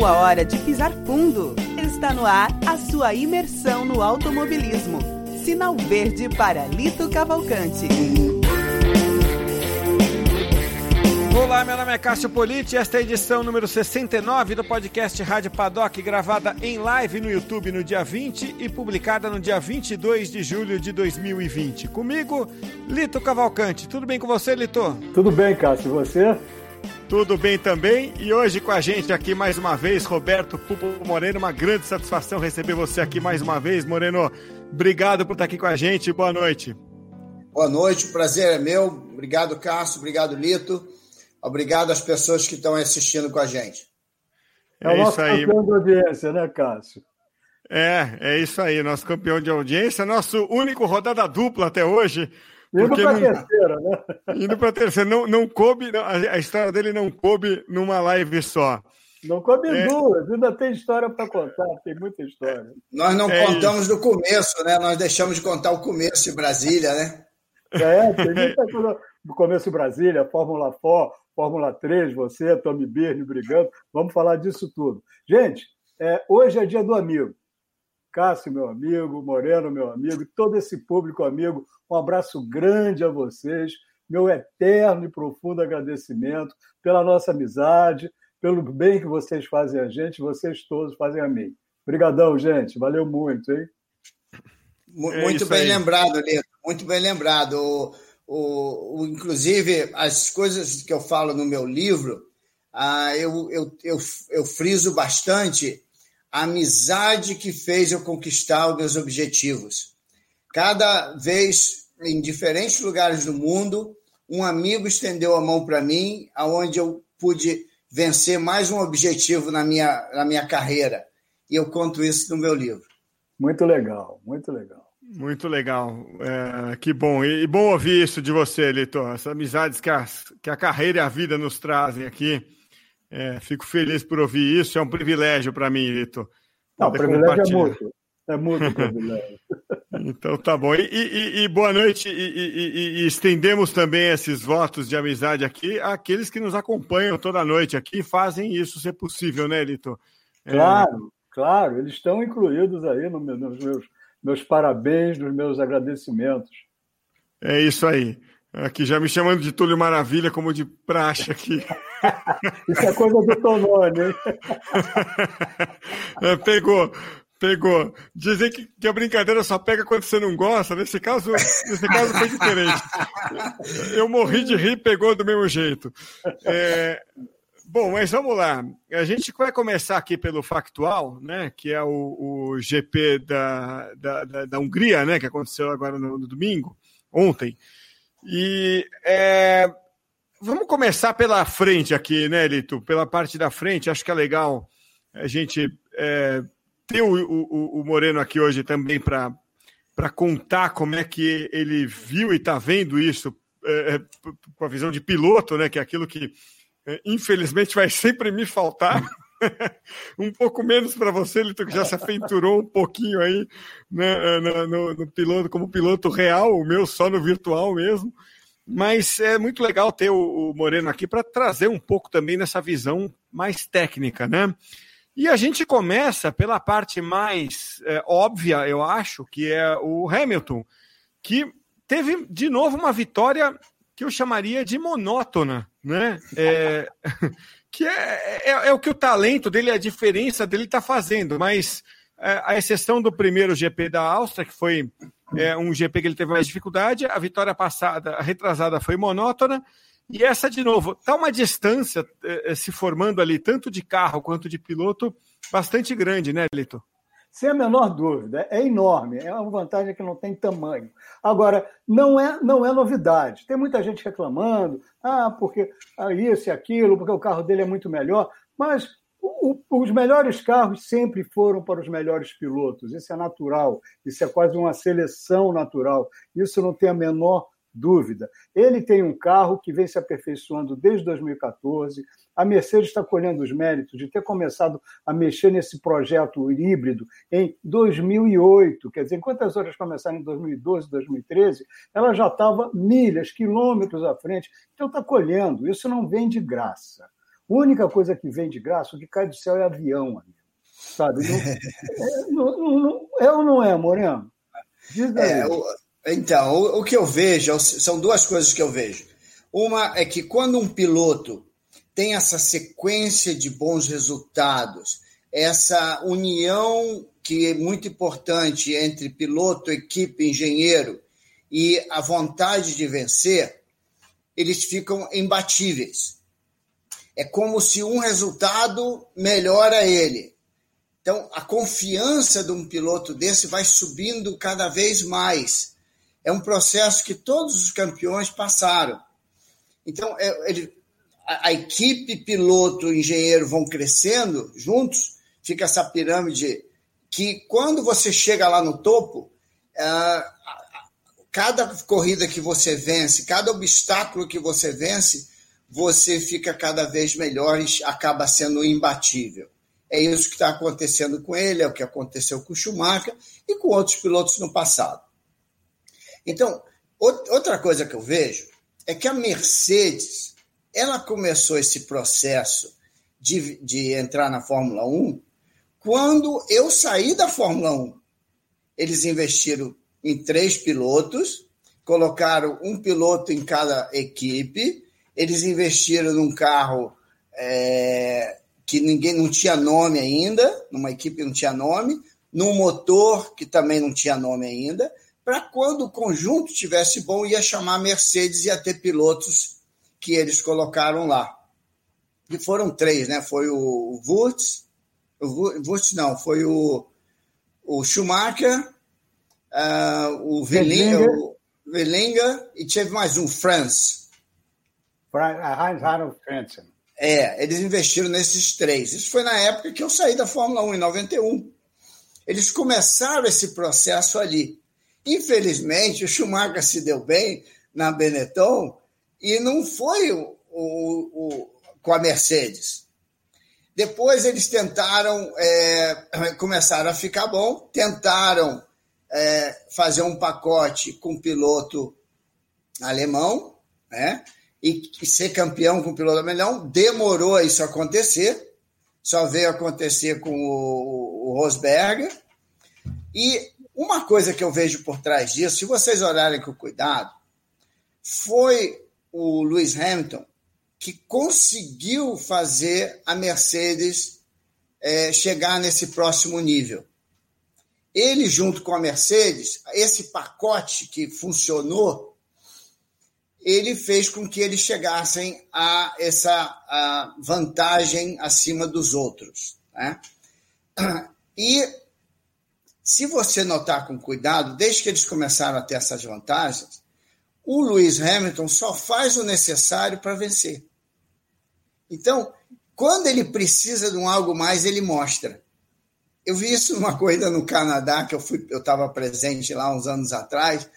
Chegou a hora de pisar fundo. Está no ar a sua imersão no automobilismo. Sinal verde para Lito Cavalcante. Olá, meu nome é Cássio Politi e esta é a edição número 69 do podcast Rádio Paddock, gravada em live no YouTube no dia 20 e publicada no dia 22 de julho de 2020. Comigo, Lito Cavalcante. Tudo bem com você, Lito? Tudo bem, Cássio. E você? Tudo bem também. E hoje com a gente aqui mais uma vez, Roberto Pupo Moreno. Uma grande satisfação receber você aqui mais uma vez, Moreno. Obrigado por estar aqui com a gente. Boa noite. Boa noite, o prazer é meu. Obrigado, Cássio. Obrigado, Lito. Obrigado às pessoas que estão assistindo com a gente. É, é o nosso aí. campeão de audiência, né, Cássio? É, é isso aí, nosso campeão de audiência, nosso único rodada dupla até hoje. Indo para a terceira, né? Indo para a terceira. Não, não coube, não, a história dele não coube numa live só. Não coube é. duas, ainda tem história para contar, tem muita história. Nós não é contamos isso. do começo, né? Nós deixamos de contar o começo de Brasília, né? É, tem muita coisa. No começo de Brasília, Fórmula 4, Fórmula 3, você, Tommy Birne brigando. Vamos falar disso tudo. Gente, é, hoje é dia do amigo. Cássio, meu amigo, Moreno, meu amigo, todo esse público amigo, um abraço grande a vocês, meu eterno e profundo agradecimento pela nossa amizade, pelo bem que vocês fazem a gente, vocês todos fazem a mim. Obrigadão, gente, valeu muito, hein? É muito bem aí. lembrado, Lito, muito bem lembrado o, o, inclusive, as coisas que eu falo no meu livro, ah, eu, eu, eu, eu friso bastante a amizade que fez eu conquistar os meus objetivos. Cada vez, em diferentes lugares do mundo, um amigo estendeu a mão para mim, aonde eu pude vencer mais um objetivo na minha, na minha carreira. E eu conto isso no meu livro. Muito legal, muito legal. Muito legal. É, que bom. E, e, bom ouvir isso de você, Litor. Essas amizades que a, que a carreira e a vida nos trazem aqui. É, fico feliz por ouvir isso. É um privilégio para mim, Litor. Não, privilégio é muito. É muito privilégio. então tá bom. E, e, e boa noite. E, estendemos também esses votos de amizade aqui àqueles que nos acompanham toda noite aqui e fazem isso ser possível, né, Litor? É... Claro, claro. Eles estão incluídos aí nos meus meus parabéns, nos meus agradecimentos. É isso aí. Aqui já me chamando de Túlio Maravilha, como de praxe aqui. isso é coisa do Tonone, é, pegou, pegou. Dizem que, que, a brincadeira só pega quando você não gosta. Nesse caso, nesse caso foi diferente. Eu morri de rir, pegou do mesmo jeito. É, Bom, mas vamos lá. A gente vai começar aqui pelo factual, né? Que é o, o GP da, da, da, da, Hungria, né? Que aconteceu agora no, no domingo, ontem. E é, vamos começar pela frente aqui, né, Lito? Pela parte da frente. Acho que é legal a gente é, ter o, o, o Moreno aqui hoje também para contar como é que ele viu e está vendo isso é, é, com a visão de piloto, né? Que é aquilo que é, infelizmente vai sempre me faltar. um pouco menos para você, Lito, que já se aventurou um pouquinho aí né, no, no, no, piloto, como piloto real, o meu só no virtual mesmo. Mas é muito legal ter o, Moreno aqui para trazer um pouco também nessa visão mais técnica, né? E a gente começa pela parte mais é, óbvia, eu acho, que é o Hamilton, que teve de novo uma vitória que eu chamaria de monótona, né? É, que é, é, é, o que o talento dele, a diferença dele está fazendo, mas é, a exceção do primeiro GP da Áustria, que foi é, um GP que ele teve mais dificuldade, a vitória passada, a retrasada foi monótona, e essa, de novo, está uma distância é, se formando ali, tanto de carro quanto de piloto, bastante grande, né, Lito? Sem a menor dúvida, é enorme, é uma vantagem que não tem tamanho. Agora, não é, não é novidade. Tem muita gente reclamando, ah, porque ah, isso e aquilo, porque o carro dele é muito melhor, mas os melhores carros sempre foram para os melhores pilotos. Isso é natural, isso é quase uma seleção natural. Isso não tem a menor dúvida. Ele tem um carro que vem se aperfeiçoando desde 2014. A Mercedes está colhendo os méritos de ter começado a mexer nesse projeto híbrido em 2008. Quer dizer, quantas horas começaram em 2012, 2013, ela já estava milhas, quilômetros à frente. Então está colhendo. Isso não vem de graça. A única coisa que vem de graça, o que cai do céu é avião, amigo. Sabe? Não, é, não, não, é ou não é, Moreno? Diz aí. É, o então, o, o que eu vejo são duas coisas que eu vejo. Uma é que quando um piloto tem essa sequência de bons resultados, essa união que é muito importante entre piloto, equipe, engenheiro e a vontade de vencer, eles ficam imbatíveis. É como se um resultado melhora ele. Então, a confiança de um piloto desse vai subindo cada vez mais é um processo que todos os campeões passaram. Então, é, ele, a, a, equipe, piloto, engenheiro vão crescendo juntos, fica essa pirâmide que, quando você chega lá no topo, é, cada corrida que você vence, cada obstáculo que você vence, você fica cada vez melhor e acaba sendo imbatível. É isso que está acontecendo com ele, é o que aconteceu com o Schumacher e com outros pilotos no passado. Então, outra coisa que eu vejo é que a Mercedes ela começou esse processo de, de entrar na Fórmula 1 quando eu saí da Fórmula 1. Eles investiram em três pilotos, colocaram um piloto em cada equipe, eles investiram num carro é, que ninguém não tinha nome ainda, numa equipe que não tinha nome, num motor que também não tinha nome ainda, para quando o conjunto tivesse bom, ia chamar Mercedes e ia ter pilotos que eles colocaram lá. E foram três, né? Foi o Wurtz, o Wurtz não, foi o, o Schumacher, uh, o Velinga e teve mais um, Franz. Heinz Harald Frentzen. É, eles investiram nesses três. Isso foi na época que eu saí da Fórmula 1, em 91. Eles começaram esse processo ali. Infelizmente, o Schumacher se deu bem na Benetton e não foi o, o, o com a Mercedes. Depois eles tentaram, é, começaram a ficar bom, tentaram é, fazer um pacote com piloto alemão, né? E, e ser campeão com piloto alemão. Demorou isso acontecer, só veio acontecer com o, o Rosberger. E uma coisa que eu vejo por trás disso, se vocês olharem com cuidado, foi o Lewis Hamilton que conseguiu fazer a Mercedes é, chegar nesse próximo nível. Ele, junto com a Mercedes, esse pacote que funcionou, ele fez com que eles chegassem a essa a vantagem acima dos outros. Né? E se você notar com cuidado, desde que eles começaram a ter essas vantagens, o Lewis Hamilton só faz o necessário para vencer. Então, quando ele precisa de um algo mais, ele mostra. Eu vi isso numa corrida no Canadá, que eu fui, eu estava presente lá uns anos atrás,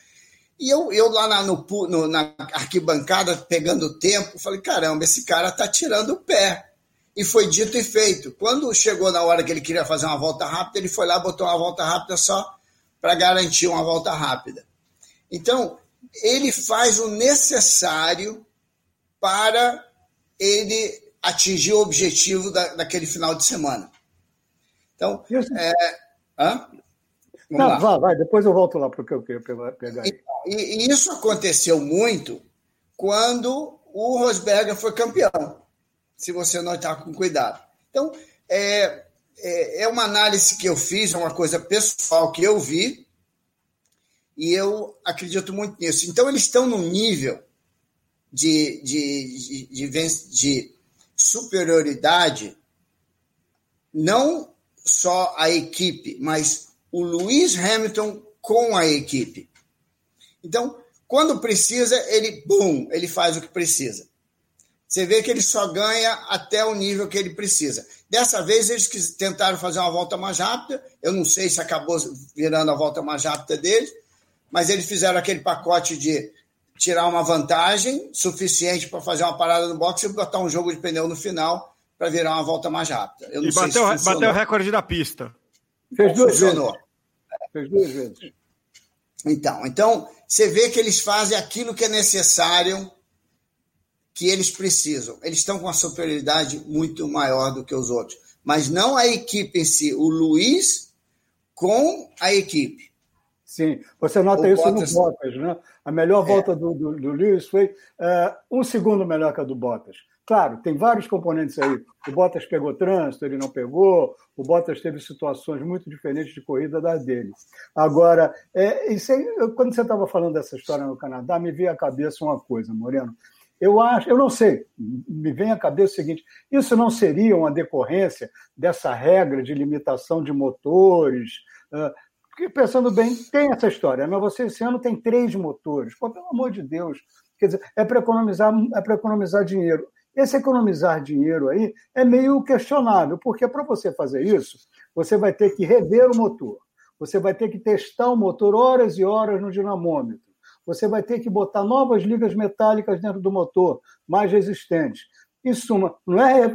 e eu, eu lá na, no, no, na arquibancada, pegando tempo, falei, caramba, esse cara está tirando o pé. E foi dito e feito. Quando chegou na hora que ele queria fazer uma volta rápida, ele foi lá botou uma volta rápida só para garantir uma volta rápida. Então, ele faz o necessário para ele atingir o objetivo da, daquele final de semana. Então, é... Hã? Não, vai, vai, depois eu volto lá para o que eu queria pegar. E, e, isso aconteceu muito quando o Rosberger foi campeão se você não está com cuidado. Então, é, é, é, uma análise que eu fiz, é uma coisa pessoal que eu vi, e eu acredito muito nisso. Então, eles estão num nível de, de, de, de, de superioridade, não só a equipe, mas o Lewis Hamilton com a equipe. Então, quando precisa, ele, bum, ele faz o que precisa. Você vê que ele só ganha até o nível que ele precisa. Dessa vez, eles tentaram fazer uma volta mais rápida. Eu não sei se acabou virando a volta mais rápida deles, mas eles fizeram aquele pacote de tirar uma vantagem suficiente para fazer uma parada no boxe e botar um jogo de pneu no final para virar uma volta mais rápida. e bateu, bateu o recorde da pista. Fez duas vezes. Fez duas vezes. Então, então, você vê que eles fazem aquilo que é necessário que eles precisam. Eles estão com uma superioridade muito maior do que os outros. Mas não a equipe em si, o Luiz com a equipe. Sim, você nota o isso Bottas... no Bottas, né? A melhor é. volta do, do, do Lewis foi uh, um segundo melhor que a do Bottas. Claro, tem vários componentes aí. O Bottas pegou trânsito, ele não pegou. O Bottas teve situações muito diferentes de corrida das dele. Agora, é, aí, quando você estava falando dessa história no Canadá, me veio à cabeça uma coisa, Moreno. Eu acho, eu não sei, me vem à cabeça o seguinte: isso não seria uma decorrência dessa regra de limitação de motores? Porque, pensando bem, tem essa história, mas você esse ano tem três motores. Pô, pelo amor de Deus. Quer dizer, é para economizar, é para economizar dinheiro. Esse economizar dinheiro aí é meio questionável, porque para você fazer isso, você vai ter que rever o motor, você vai ter que testar o motor horas e horas no dinamômetro, você vai ter que botar novas ligas metálicas dentro do motor, mais resistentes. Em suma, não é,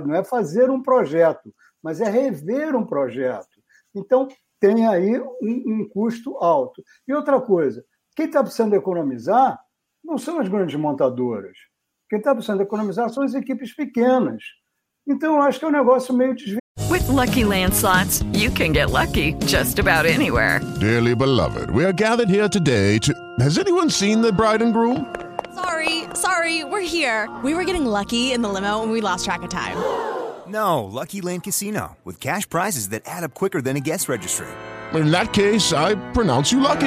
não é fazer um projeto, mas é rever um projeto. Então, tem aí um, um custo alto. E outra coisa, quem está precisando economizar não são as grandes montadoras. Quem está precisando economizar são as equipes pequenas. Então, eu acho que é um negócio meio desviado. With lucky landslots, you can get lucky just about anywhere. Dearly beloved, we are gathered here today to. Has anyone seen the bride and groom? Sorry, sorry, we're here. We were getting lucky in the limo and we lost track of time. No, Lucky Land Casino, with cash prizes that add up quicker than a guest registry. In that case, I pronounce you lucky.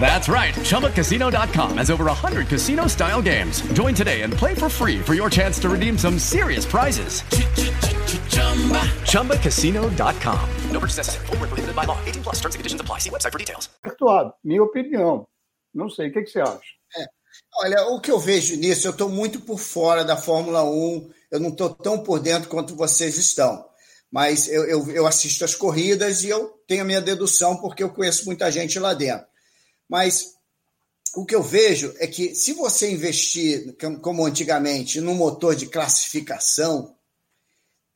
That's right. ChumbaCasino.com has over 100 casino style games. Join today and play for free for your chance to redeem some serious prizes. ChumbaCasino.com. No purchase necessary. Full prohibited by law. 18 plus terms and conditions apply. See website for details. Minha opinião. Não sei. O que, que você acha? É. Olha, o que eu vejo nisso, eu estou muito por fora da Fórmula 1. Eu não estou tão por dentro quanto vocês estão mas eu, eu, eu, assisto as corridas e eu tenho a minha dedução porque eu conheço muita gente lá dentro. Mas o que eu vejo é que se você investir, como antigamente, num motor de classificação,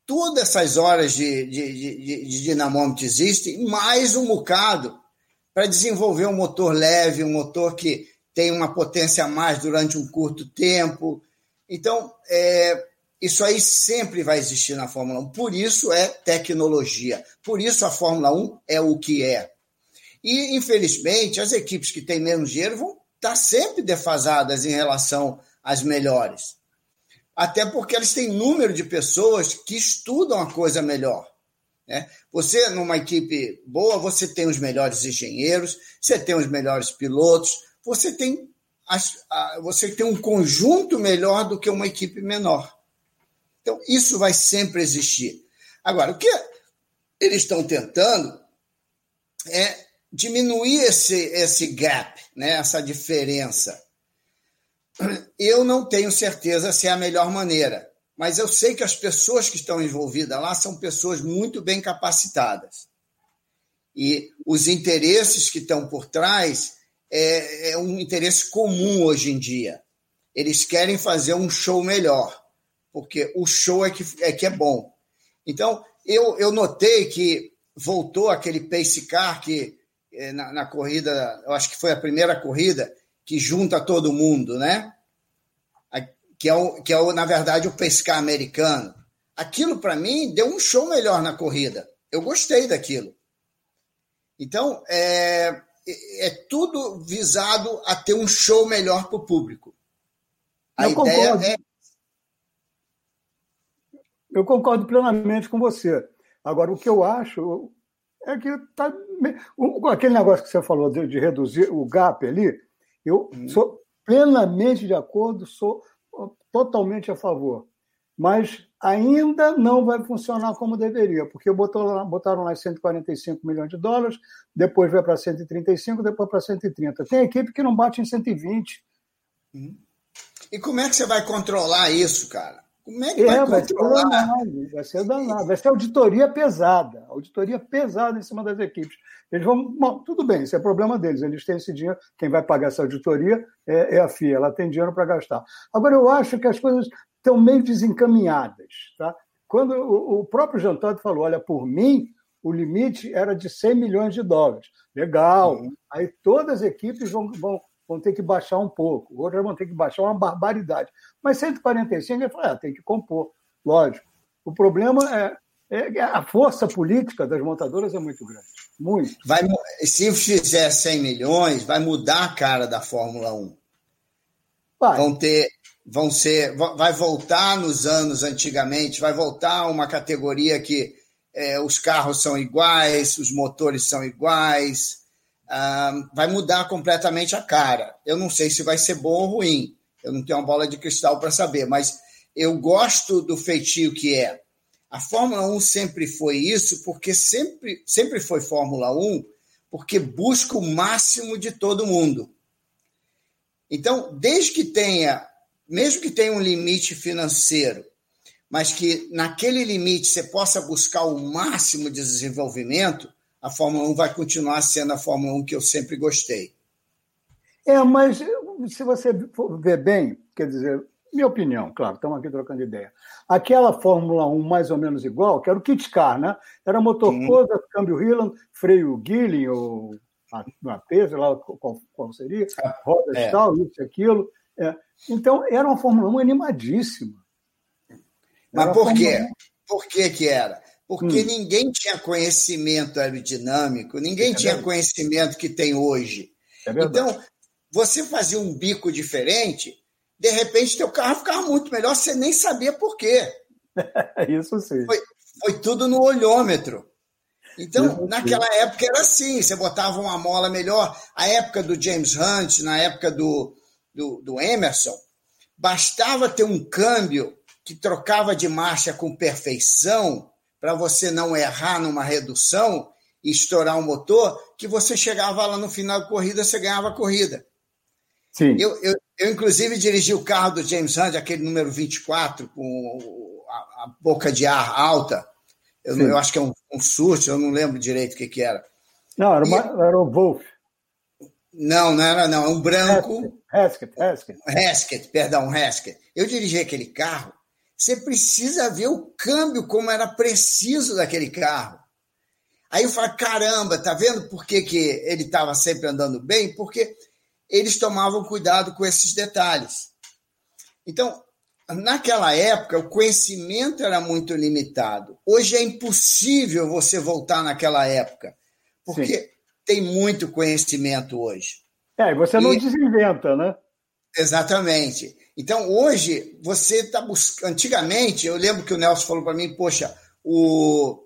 todas essas horas de, de, de, de dinamômetro existem, mais um bocado para desenvolver um motor leve, um motor que tem uma potência a mais durante um curto tempo. Então, é, isso aí sempre vai existir na Fórmula 1. Por isso é tecnologia. Por isso a Fórmula 1 é o que é. E, infelizmente, as equipes que têm menos dinheiro vão estar sempre defasadas em relação às melhores. Até porque eles têm número de pessoas que estudam a coisa melhor. Né? Você, numa equipe boa, você tem os melhores engenheiros, você tem os melhores pilotos, você tem, as, a, você tem um conjunto melhor do que uma equipe menor. Então, isso vai sempre existir. Agora, o que eles estão tentando é diminuir esse, esse gap, né, essa diferença. Eu não tenho certeza se é a melhor maneira, mas eu sei que as pessoas que estão envolvidas lá são pessoas muito bem capacitadas. E os interesses que estão por trás é, é um interesse comum hoje em dia. Eles querem fazer um show melhor, porque o show é que é, que é bom. Então, eu, eu notei que voltou aquele pace car que é, na, na, corrida, eu acho que foi a primeira corrida que junta todo mundo, né? Que é, o, que é o, na verdade, o pescar americano. Aquilo, para mim, deu um show melhor na corrida. Eu gostei daquilo. Então, é, é tudo visado a ter um show melhor para o público. A Eu ideia concordo. é. Eu concordo plenamente com você. Agora, o que eu acho é que tá, aquele negócio que você falou de, de reduzir o gap ali, eu hum. sou plenamente de acordo, sou totalmente a favor. Mas ainda não vai funcionar como deveria, porque botaram, botaram lá 145 milhões de dólares, depois vai para 135, depois para 130. Tem equipe que não bate em 120. Hum. E como é que você vai controlar isso, cara? Como é que é, vai, vai controlar? Ser danado, vai ser danado. Vai ser auditoria pesada. Auditoria pesada em cima das equipes. Eles vão. Bom, tudo bem, isso é problema deles. Eles têm esse dinheiro. Quem vai pagar essa auditoria é, é a FIA. Ela tem dinheiro para gastar. Agora, eu acho que as coisas estão meio desencaminhadas. Tá? Quando o, o próprio Jantado falou: olha, por mim, o limite era de 100 milhões de dólares. Legal. Uhum. Aí todas as equipes vão, vão vão ter que baixar um pouco, outras vão ter que baixar uma barbaridade. Mas 145, ele fala, ah, tem que compor, lógico. O problema é, é, a força política das montadoras é muito grande, muito. Vai, se fizer 100 milhões, vai mudar a cara da Fórmula 1. Vai. Vão ter, vão ser, vai voltar nos anos antigamente, vai voltar uma categoria que é, os carros são iguais, os motores são iguais, vai mudar completamente a cara. Eu não sei se vai ser bom ou ruim, eu não tenho uma bola de cristal para saber, mas eu gosto do feitio que é. A Fórmula 1 sempre foi isso, porque sempre, sempre foi Fórmula 1, porque busca o máximo de todo mundo. Então, desde que tenha, mesmo que tenha um limite financeiro, mas que naquele limite você possa buscar o máximo de desenvolvimento, a Fórmula 1 vai continuar sendo a Fórmula 1 que eu sempre gostei. É, mas se você ver bem, quer dizer, minha opinião, claro, estamos aqui trocando ideia. Aquela Fórmula 1 mais ou menos igual, que era o kit car, né? Era motor. Coda, câmbio Hilland, freio Gilling, ou a P, sei lá qual, qual seria, rodas é. tal, isso e aquilo. É. Então, era uma Fórmula 1 animadíssima. Mas por quê? 1... Por que que era? Porque hum. ninguém tinha conhecimento aerodinâmico, ninguém é tinha conhecimento que tem hoje. É então, você fazia um bico diferente, de repente teu carro ficava muito melhor, você nem sabia por quê. Isso sim. Foi, foi tudo no olhômetro. Então, Isso naquela sim. época era assim, você botava uma mola melhor. A época do James Hunt, na época do, do, do Emerson, bastava ter um câmbio que trocava de marcha com perfeição para você não errar numa redução e estourar o motor, que você chegava lá no final da corrida, você ganhava a corrida. Sim. Eu, eu, eu, inclusive, dirigi o carro do James Hunt, aquele número 24, com a, a boca de ar alta. Eu, eu acho que é um, um surto, eu não lembro direito o que, que era. Não, era, uma, era o Wolf. Não, não era, não. É um branco. Heskett, Heskett. Heskett, perdão, Heskett. Eu dirigi aquele carro você precisa ver o câmbio, como era preciso daquele carro. Aí eu falo, caramba, tá vendo por que, que ele estava sempre andando bem? Porque eles tomavam cuidado com esses detalhes. Então, naquela época, o conhecimento era muito limitado. Hoje é impossível você voltar naquela época, porque Sim. tem muito conhecimento hoje. É, e você não e... desinventa, né? Exatamente. Então, hoje, você está buscando. Antigamente, eu lembro que o Nelson falou para mim: poxa, o,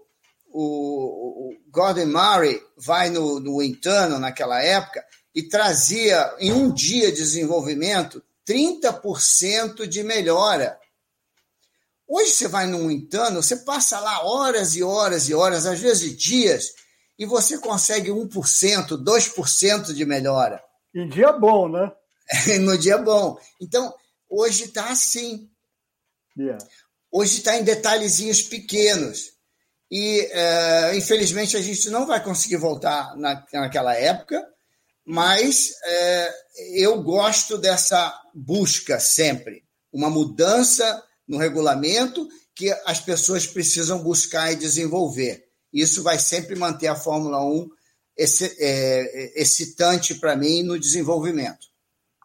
o, o, Gordon Murray vai no, no Intano naquela época e trazia em um dia de desenvolvimento 30% de melhora. Hoje você vai no Intano, você passa lá horas e horas e horas, às vezes dias, e você consegue 1%, 2% de melhora. Em dia bom, né? no dia bom. Então, Hoje está assim. Yeah. Hoje está em detalhezinhos pequenos. E, é, infelizmente, a gente não vai conseguir voltar na, naquela época, mas é, eu gosto dessa busca sempre. Uma mudança no regulamento que as pessoas precisam buscar e desenvolver. Isso vai sempre manter a Fórmula 1 é, excitante para mim no desenvolvimento.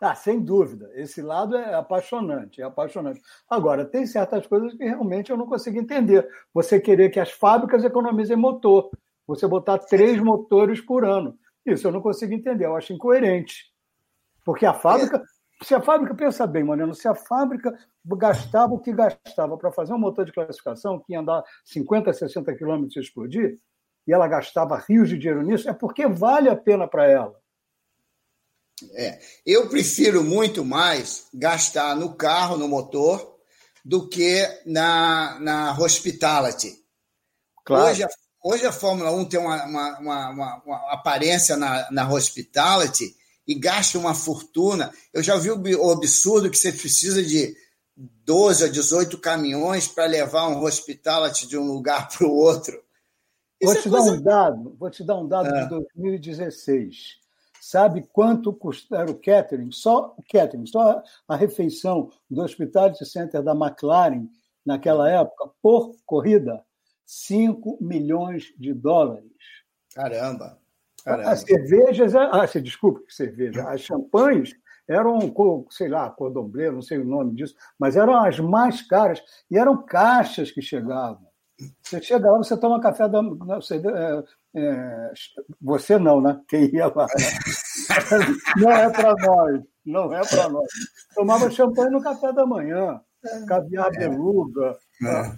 Ah, sem dúvida. Esse lado é apaixonante, é apaixonante. Agora, tem certas coisas que realmente eu não consigo entender. Você querer que as fábricas economizem motor, você botar três motores por ano. Isso eu não consigo entender, eu acho incoerente. Porque a fábrica, se a fábrica, pensa bem, Mariano, se a fábrica gastava o que gastava para fazer um motor de classificação que ia andar 50, 60 quilômetros e explodir, e ela gastava rios de dinheiro nisso, é porque vale a pena para ela. É, eu prefiro muito mais gastar no carro, no motor, do que na, na hospitality. Claro. Hoje, a, hoje a Fórmula 1 tem uma, uma, uma, uma aparência na, na hospitality e gasta uma fortuna. Eu já vi o absurdo que você precisa de 12 a 18 caminhões para levar um hospitality de um lugar para o outro. Isso vou é te coisa... dar um dado, vou te dar um dado é. de 2016. Sabe quanto custava o catering? Só o catering, só a refeição do Hospitality Center da McLaren naquela época, por corrida, 5 milhões de dólares. Caramba! Caramba. As cervejas, ah, desculpa, cerveja, as champanhes eram, sei lá, cordomblé, não sei o nome disso, mas eram as mais caras e eram caixas que chegavam. Você chega lá, você toma café da. Você, é, você não, né? Quem ia lá. Né? Não é para nós. Não é para nós. Tomava champanhe no café da manhã, caviar é. beluga. É.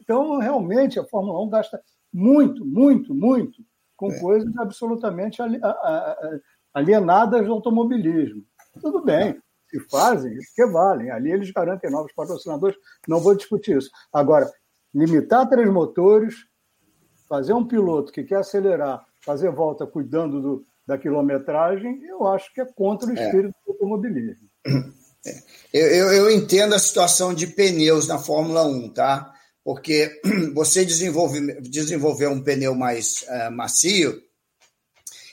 Então, realmente, a Fórmula 1 gasta muito, muito, muito com é. coisas absolutamente alienadas do automobilismo. Tudo bem, se fazem, que valem. Ali eles garantem novos patrocinadores, não vou discutir isso. Agora, limitar três motores, fazer um piloto que quer acelerar, fazer volta cuidando do, da quilometragem, eu acho que é contra o é. espírito é. do automobilismo. É. Eu, eu, eu, entendo a situação de pneus na Fórmula 1, tá? Porque você desenvolve, desenvolver um pneu mais uh, macio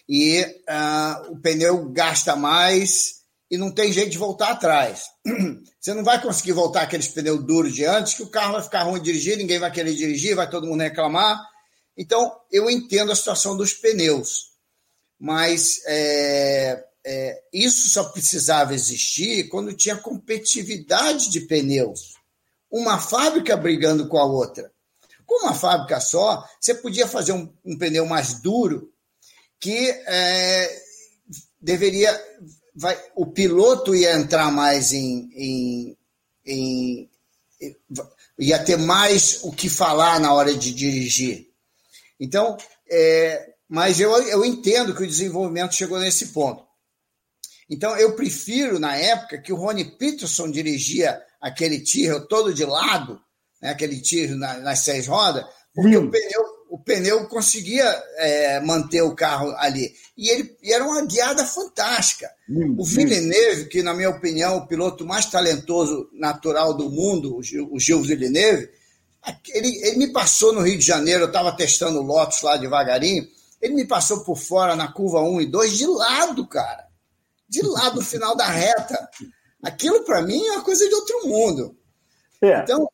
e uh, o pneu gasta mais e não tem jeito de voltar atrás. Você não vai conseguir voltar aqueles pneus duros de antes, que o carro vai ficar ruim de dirigir, ninguém vai querer dirigir, vai todo mundo reclamar. Então, eu entendo a situação dos pneus, mas é, é, isso só precisava existir quando tinha competitividade de pneus. Uma fábrica brigando com a outra. Com uma fábrica só, você podia fazer um, um pneu mais duro que é, deveria vai, o piloto ia entrar mais em, em, em, ia ter mais o que falar na hora de dirigir. Então, é, mas eu, eu entendo que o desenvolvimento chegou nesse ponto. Então, eu prefiro, na época, que o Rony Peterson dirigia aquele tiro todo de lado, né, aquele tiro na, nas seis rodas, porque o pneu, o pneu conseguia é, manter o carro ali. E ele e era uma guiada fantástica. Hum, o Villeneuve, que, na minha opinião, o piloto mais talentoso natural do mundo, o Gil, o Gil Villeneuve, ele, ele me passou no Rio de Janeiro, eu estava testando o Lotus lá devagarinho, ele me passou por fora na curva 1 e 2 de lado, cara. De lado, no final da reta. Aquilo, para mim, é uma coisa de outro mundo. É. Então,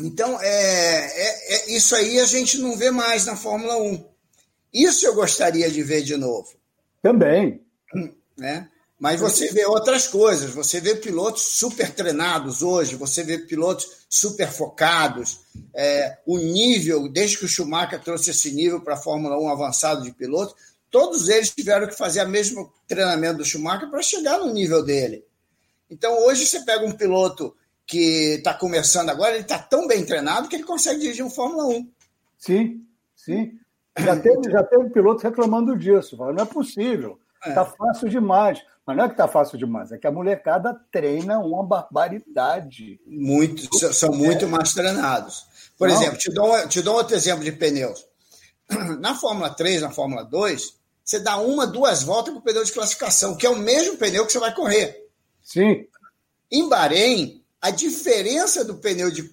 então, é, é, é, isso aí a gente não vê mais na Fórmula 1. Isso eu gostaria de ver de novo. Também. Né? Mas você vê outras coisas. Você vê pilotos super treinados hoje, você vê pilotos super focados. É, o nível, desde que o Schumacher trouxe esse nível para a Fórmula 1 avançado de pilotos, todos eles tiveram que fazer o mesmo treinamento do Schumacher para chegar no nível dele. Então, hoje você pega um piloto que está começando agora, ele está tão bem treinado que ele consegue dirigir um Fórmula 1. Sim, sim. Já teve, já teve piloto reclamando disso. Não é possível. Está é. fácil demais. Mas não é que está fácil demais, é que a molecada treina uma barbaridade. Muito, são muito mais treinados. Por não. exemplo, te dou, te dou outro exemplo de pneus. Na Fórmula 3, na Fórmula 2, você dá uma, duas voltas com o pneu de classificação, que é o mesmo pneu que você vai correr. Sim. Em Bahrein, a diferença do pneu de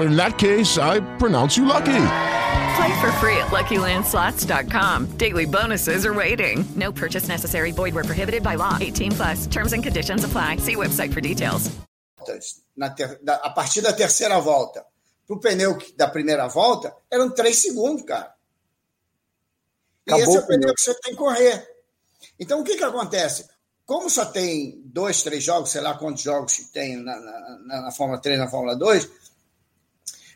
In that case, I pronounce you lucky. Play for free at LuckyLandSlots.com. Daily bonuses are waiting. No purchase necessary. Void were prohibited by law. 18 plus. Terms and conditions apply. See website for details. Na ter, da, a partir da terceira volta. Para o pneu da primeira volta, eram três segundos, cara. E Acabou esse é o pneu que você tem que correr. Então, o que, que acontece? Como só tem dois, três jogos, sei lá quantos jogos tem na, na, na Fórmula 3 na Fórmula 2,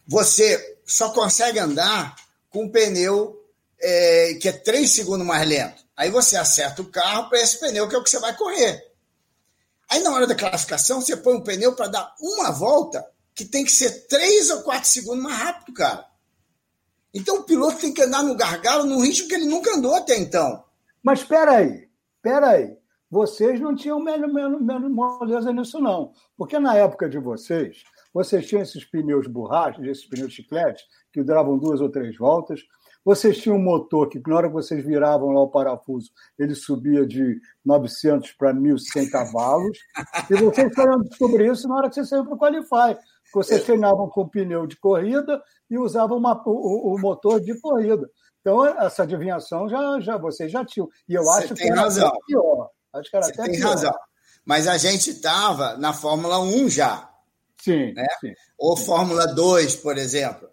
você só consegue andar com um pneu é, que é 3 segundos mais lento. Aí você acerta o carro para esse pneu que é o que você vai correr. Aí na hora da classificação, você põe um pneu para dar uma volta que tem que ser 3 ou 4 segundos mais rápido, cara. Então o piloto tem que andar no gargalo num ritmo que ele nunca andou até então. Mas espera aí, espera aí. Vocês não tinham menos, menos, menos moleza nisso, não. Porque na época de vocês, vocês tinham esses pneus borrachas, esses pneus chicletes, que duravam duas ou três voltas. Vocês tinham um motor que, na hora que vocês viravam lá o parafuso, ele subia de 900 para 1.100 cavalos. E vocês foram descobrir isso na hora que vocês saíram para o Qualify. Vocês treinavam com pneu de corrida e usavam uma, o, o, motor de corrida. Então, essa adivinhação já, já vocês já tinham. E eu Você acho que era razão. pior. Acho que era Você até tem pior. razão. Mas a gente estava na Fórmula 1 já. Sim, né? sim. Ou Fórmula 2, por exemplo.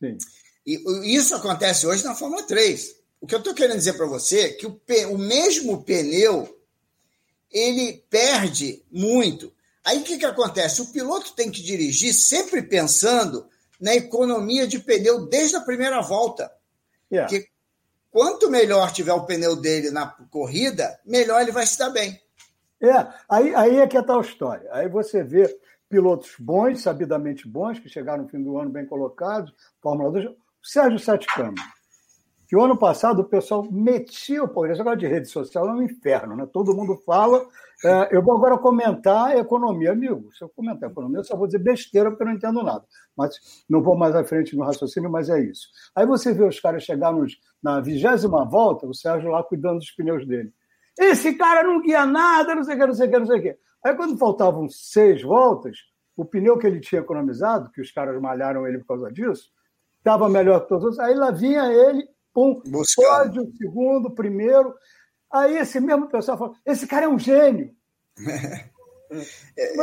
Sim. E isso acontece hoje na Fórmula 3. O que eu estou querendo dizer para você é que o, o mesmo pneu ele perde muito. Aí o que, que acontece? O piloto tem que dirigir sempre pensando na economia de pneu desde a primeira volta. Yeah. Porque quanto melhor tiver o pneu dele na corrida, melhor ele vai se dar bem. É, aí, aí é que é tal história. Aí você vê pilotos bons, sabidamente bons, que chegaram no fim do ano bem colocados, Fórmula 2. Sérgio Sete Câmara, que o ano passado o pessoal metia, pô, esse negócio de rede social é um inferno, né? Todo mundo fala. É, eu vou agora comentar a economia, amigo. Se eu comentar a economia, eu só vou dizer besteira porque eu não entendo nada. Mas não vou mais à frente no raciocínio, mas é isso. Aí você vê os caras chegar na vigésima volta, o Sérgio lá cuidando dos pneus dele. Esse cara não guia nada, não sei o que, não sei o que, não sei o que. Aí, quando faltavam seis voltas, o pneu que ele tinha economizado, que os caras malharam ele por causa disso, estava melhor que todos os outros. Aí lá vinha ele, pum, pódio, segundo, primeiro. Aí esse mesmo pessoal falou: esse cara é um gênio.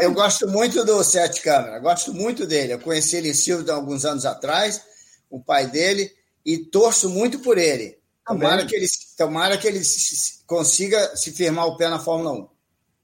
Eu gosto muito do Sete Câmara, gosto muito dele. Eu conheci ele em Silvio há alguns anos atrás, o pai dele, e torço muito por ele. Tomara que ele, tomara que ele consiga se firmar o pé na Fórmula 1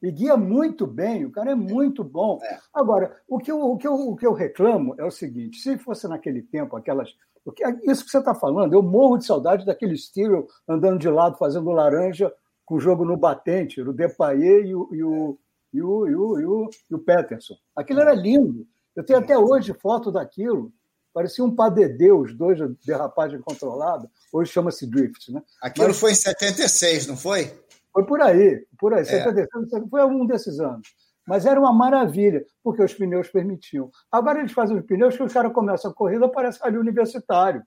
e guia muito bem, o cara é muito bom. É. Agora, o que, eu, o, que eu, o que eu reclamo é o seguinte: se fosse naquele tempo, aquelas. Porque isso que você está falando, eu morro de saudade daquele Stereo andando de lado, fazendo laranja, com o jogo no batente, o Depayet e o, e o, e o, e o, e o, e o Peterson. Aquilo era lindo. Eu tenho até hoje foto daquilo. Parecia um padedê, os dois de derrapagem controlada. Hoje chama-se drift, né? Aquilo Mas... foi em 76, não foi? Foi por aí, por aí. É. Foi algum desses anos. Mas era uma maravilha, porque os pneus permitiam. Agora eles fazem os pneus que os caras começam a corrida, parece ali universitário.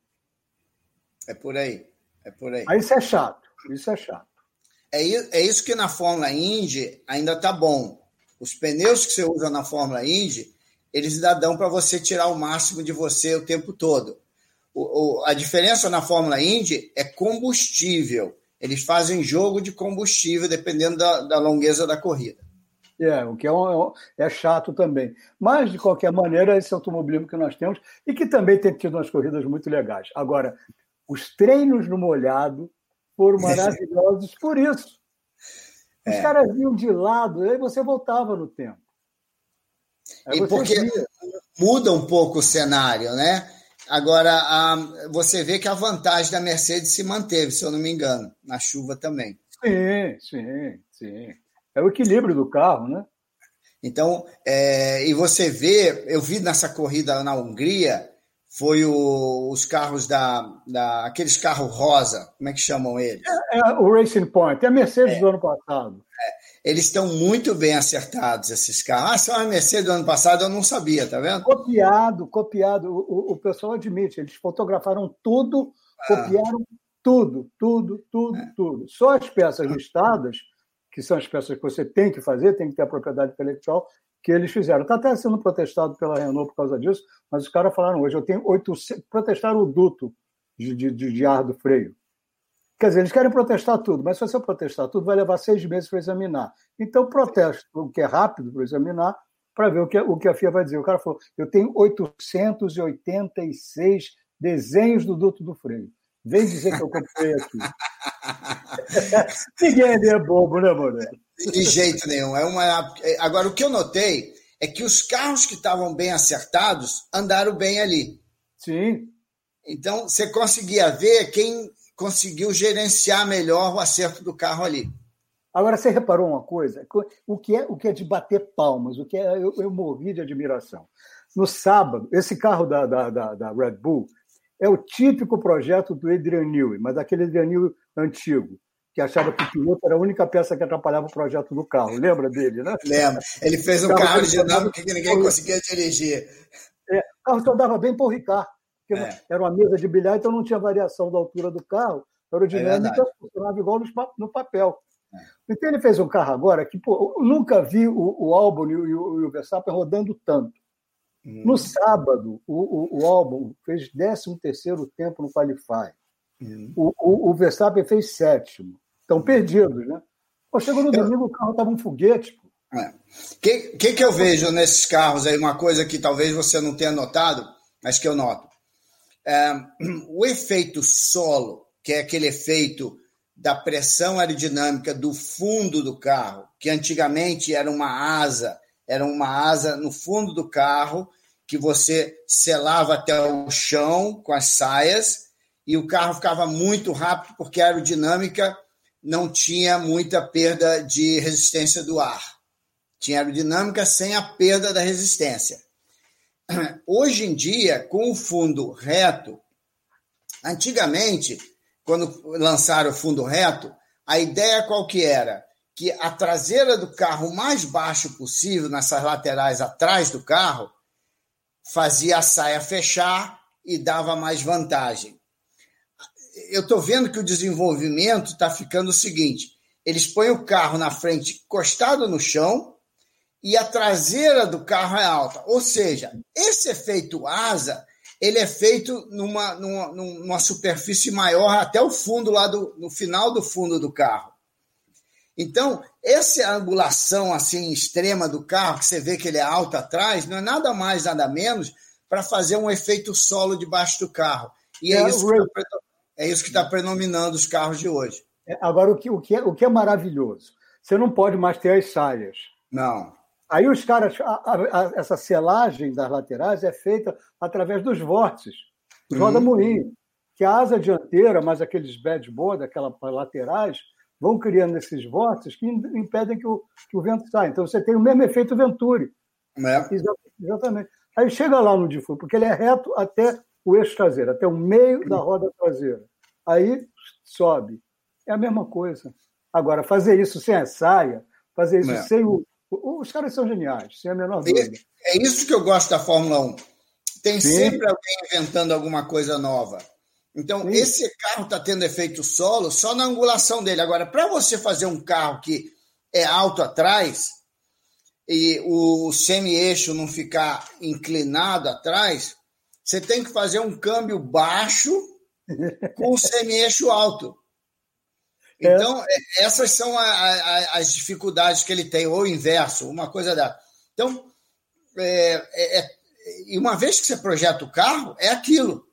É por aí. É por aí. Aí isso é chato. Isso é chato. É, é isso que na Fórmula Indy ainda tá bom. Os pneus que você usa na Fórmula Indy, eles ainda dão para você tirar o máximo de você o tempo todo. O, o, a diferença na Fórmula Indy é combustível eles fazem jogo de combustível dependendo da, da longueza da corrida. É, o que é, um, é, chato também. Mas, de qualquer maneira, esse automobilismo que nós temos e que também tem tido umas corridas muito legais. Agora, os treinos no molhado foram maravilhosos por isso. Os é. caras vinham de lado, aí você voltava no tempo. Aí e porque via. muda um pouco o cenário, né? Agora, a, você vê que a vantagem da Mercedes se manteve, se eu não me engano, na chuva também. Sim, sim, sim. É o equilíbrio do carro, né? Então, é, e você vê, eu vi nessa corrida na Hungria, foi o, os carros da, da. aqueles carros rosa, como é que chamam eles? É, é o Racing Point, é a Mercedes é. do ano passado. Eles estão muito bem acertados, esses carros. Ah, são a Mercedes do ano passado, eu não sabia, tá vendo? Copiado, copiado. O, o pessoal admite, eles fotografaram tudo, ah. copiaram tudo, tudo, tudo, é. tudo. Só as peças listadas, que são as peças que você tem que fazer, tem que ter a propriedade intelectual, que eles fizeram. Está até sendo protestado pela Renault por causa disso, mas os caras falaram hoje, eu tenho 800... Protestaram o duto de, de, de ar do freio. Quer dizer, eles querem protestar tudo, mas se você protestar tudo, vai levar seis meses para examinar. Então, protesto o que é rápido para examinar, para ver o que, o que a FIA vai dizer. O cara falou: eu tenho 886 desenhos do duto do freio. Vem dizer que eu comprei aqui. Ninguém é bobo, né, Moreno? De jeito nenhum. É uma... Agora, o que eu notei é que os carros que estavam bem acertados andaram bem ali. Sim. Então, você conseguia ver quem conseguiu gerenciar melhor o acerto do carro ali. Agora, você reparou uma coisa? O que é, o que é de bater palmas? O que é, eu, eu morri de admiração. No sábado, esse carro da, da, da, da Red Bull é o típico projeto do Adrian Newey, mas aquele Adrian Newey antigo que achava que o piloto era a única peça que atrapalhava o projeto do carro. Lembra dele, né? Lembra. Ele fez um carro, carro dinâmico que ninguém conseguia dirigir. É, o carro só dava bem para o Ricard, porque é. era uma mesa de bilhar, então não tinha variação da altura do carro. A aerodinâmica é funcionava igual no, papel. É. Então ele fez um carro agora que pô, eu nunca vi o, o Albon e o, o Verstappen rodando tanto. Hum. No sábado, o, o, o Albon fez 13 terceiro tempo no Qualify. Hum. O, o, o Verstappen fez sétimo. Estão perdidos, né? Pô, chegou no domingo, o carro estava um foguete. O é. que, que, que eu vejo nesses carros aí? Uma coisa que talvez você não tenha notado, mas que eu noto. O efeito solo, que é aquele efeito da pressão aerodinâmica do fundo do carro, que antigamente era uma asa, era uma asa no fundo do carro que você selava até o chão com as saias e o carro ficava muito rápido porque a aerodinâmica não tinha muita perda de resistência do ar. Tinha aerodinâmica sem a perda da resistência. Hoje em dia, com o fundo reto, antigamente, quando lançaram o fundo reto, a ideia qual que era? Que a traseira do carro o mais baixo possível, nessas laterais atrás do carro, fazia a saia fechar e dava mais vantagem eu estou vendo que o desenvolvimento está ficando o seguinte: eles põem o carro na frente encostado no chão e a traseira do carro é alta. Ou seja, esse efeito asa ele é feito numa, numa, numa superfície maior até o fundo lá do, no final do fundo do carro. Então, essa angulação assim extrema do carro, que você vê que ele é alto atrás, não é nada mais, nada menos para fazer um efeito solo debaixo do carro. E é, é isso que é isso que está predominando os carros de hoje. É, agora, o que, o, que é, o que é maravilhoso? Você não pode mais ter as saias. Não. Aí os caras, a, a, essa selagem das laterais é feita através dos vórtices, uhum. roda-moinho, que a asa dianteira, mais aqueles board, aquelas laterais, vão criando esses vórtices que impedem que o, que o vento saia. Então você tem o mesmo efeito Venturi. É. Exatamente. Aí chega lá no difuso, porque ele é reto até o eixo traseiro, até o meio da roda traseira aí sobe. É a mesma coisa. Agora, fazer isso sem a saia, fazer isso é. sem o. Os caras são geniais, sem a menor dúvida. É isso que eu gosto da Fórmula 1. Tem Sim. sempre alguém inventando alguma coisa nova. Então, Sim. esse carro está tendo efeito solo só na angulação dele. Agora, para você fazer um carro que é alto atrás e o semi-eixo não ficar inclinado atrás, você tem que fazer um câmbio baixo com o semi-eixo alto. É. Então, é. essas são a, a, as dificuldades que ele tem, ou inverso, uma coisa da. Então, é, é, é, e uma vez que você projeta o carro, é aquilo.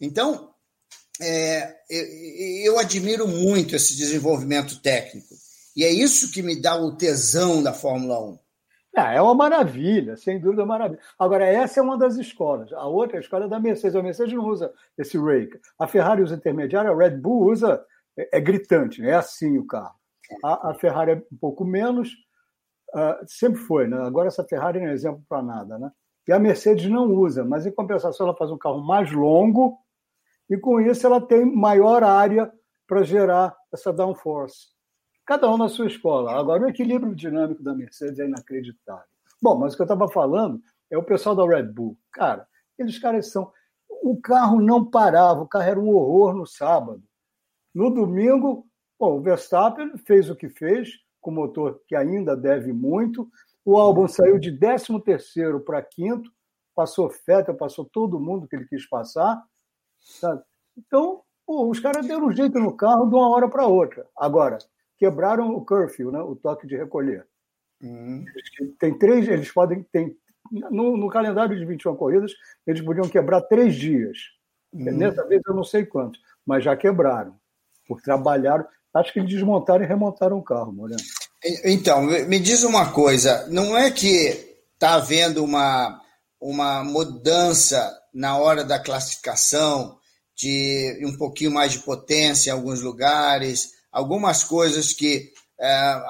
Então, é, eu, eu admiro muito esse desenvolvimento técnico. E é isso que me dá o tesão da Fórmula 1. Ah, é uma maravilha, sem dúvida, maravilha. Agora, essa é uma das escolas. A outra é a escola da Mercedes. A Mercedes não usa esse rake. A Ferrari usa intermediário, a Red Bull usa. É, é gritante, né? é assim o carro. A, a, Ferrari é um pouco menos. Uh, sempre foi, né? Agora essa Ferrari não é exemplo para nada, né? E a Mercedes não usa, mas em compensação ela faz um carro mais longo e com isso ela tem maior área para gerar essa downforce. Cada um na sua escola. Agora, o equilíbrio dinâmico da Mercedes é inacreditável. Bom, mas o que eu estava falando é o pessoal da Red Bull. Cara, eles caras são. O carro não parava, o carro era um horror no sábado. No domingo, bom, o Verstappen fez o que fez, com o motor que ainda deve muito. O álbum saiu de 13 para quinto, passou Feta, passou todo mundo que ele quis passar. Sabe? Então, pô, os caras deram um jeito no carro de uma hora para outra. Agora, quebraram o curfew, né, o toque de recolher. Uhum. Tem três, eles podem. Tem, no, no, calendário de 21 corridas, eles podiam quebrar três dias. Uhum. Nessa vez eu não sei quantos, mas já quebraram. Por trabalhar. Acho que eles desmontaram e remontaram o carro, Moreno. Então, me diz uma coisa: não é que está havendo uma, uma mudança na hora da classificação, de um pouquinho mais de potência em alguns lugares, algumas coisas que é,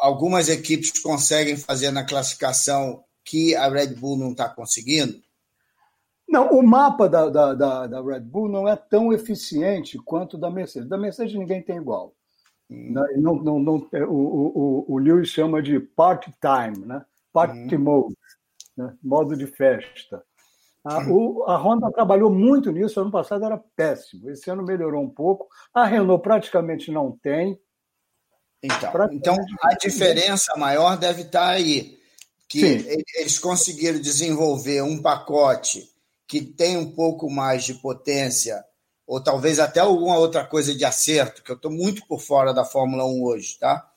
algumas equipes conseguem fazer na classificação que a Red Bull não está conseguindo? Não, o mapa da, da, da, da, Red Bull não é tão eficiente quanto da Mercedes. Da Mercedes ninguém tem igual. Hum. Não, não, não, é, o, o, o Lewis chama de part-time, né? party hum. mode, né? modo de festa. A, o, a Honda trabalhou muito nisso, ano passado era péssimo, esse ano melhorou um pouco. A Renault praticamente não tem. Então, então a diferença maior deve estar aí, que Sim. eles conseguiram desenvolver um pacote que tem um pouco mais de potência, ou talvez até alguma outra coisa de acerto, que eu estou muito por fora da Fórmula 1 hoje, tá?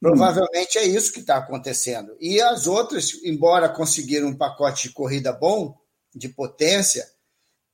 Provavelmente é isso que está acontecendo. E as outras, embora conseguiram um pacote de corrida bom, de potência,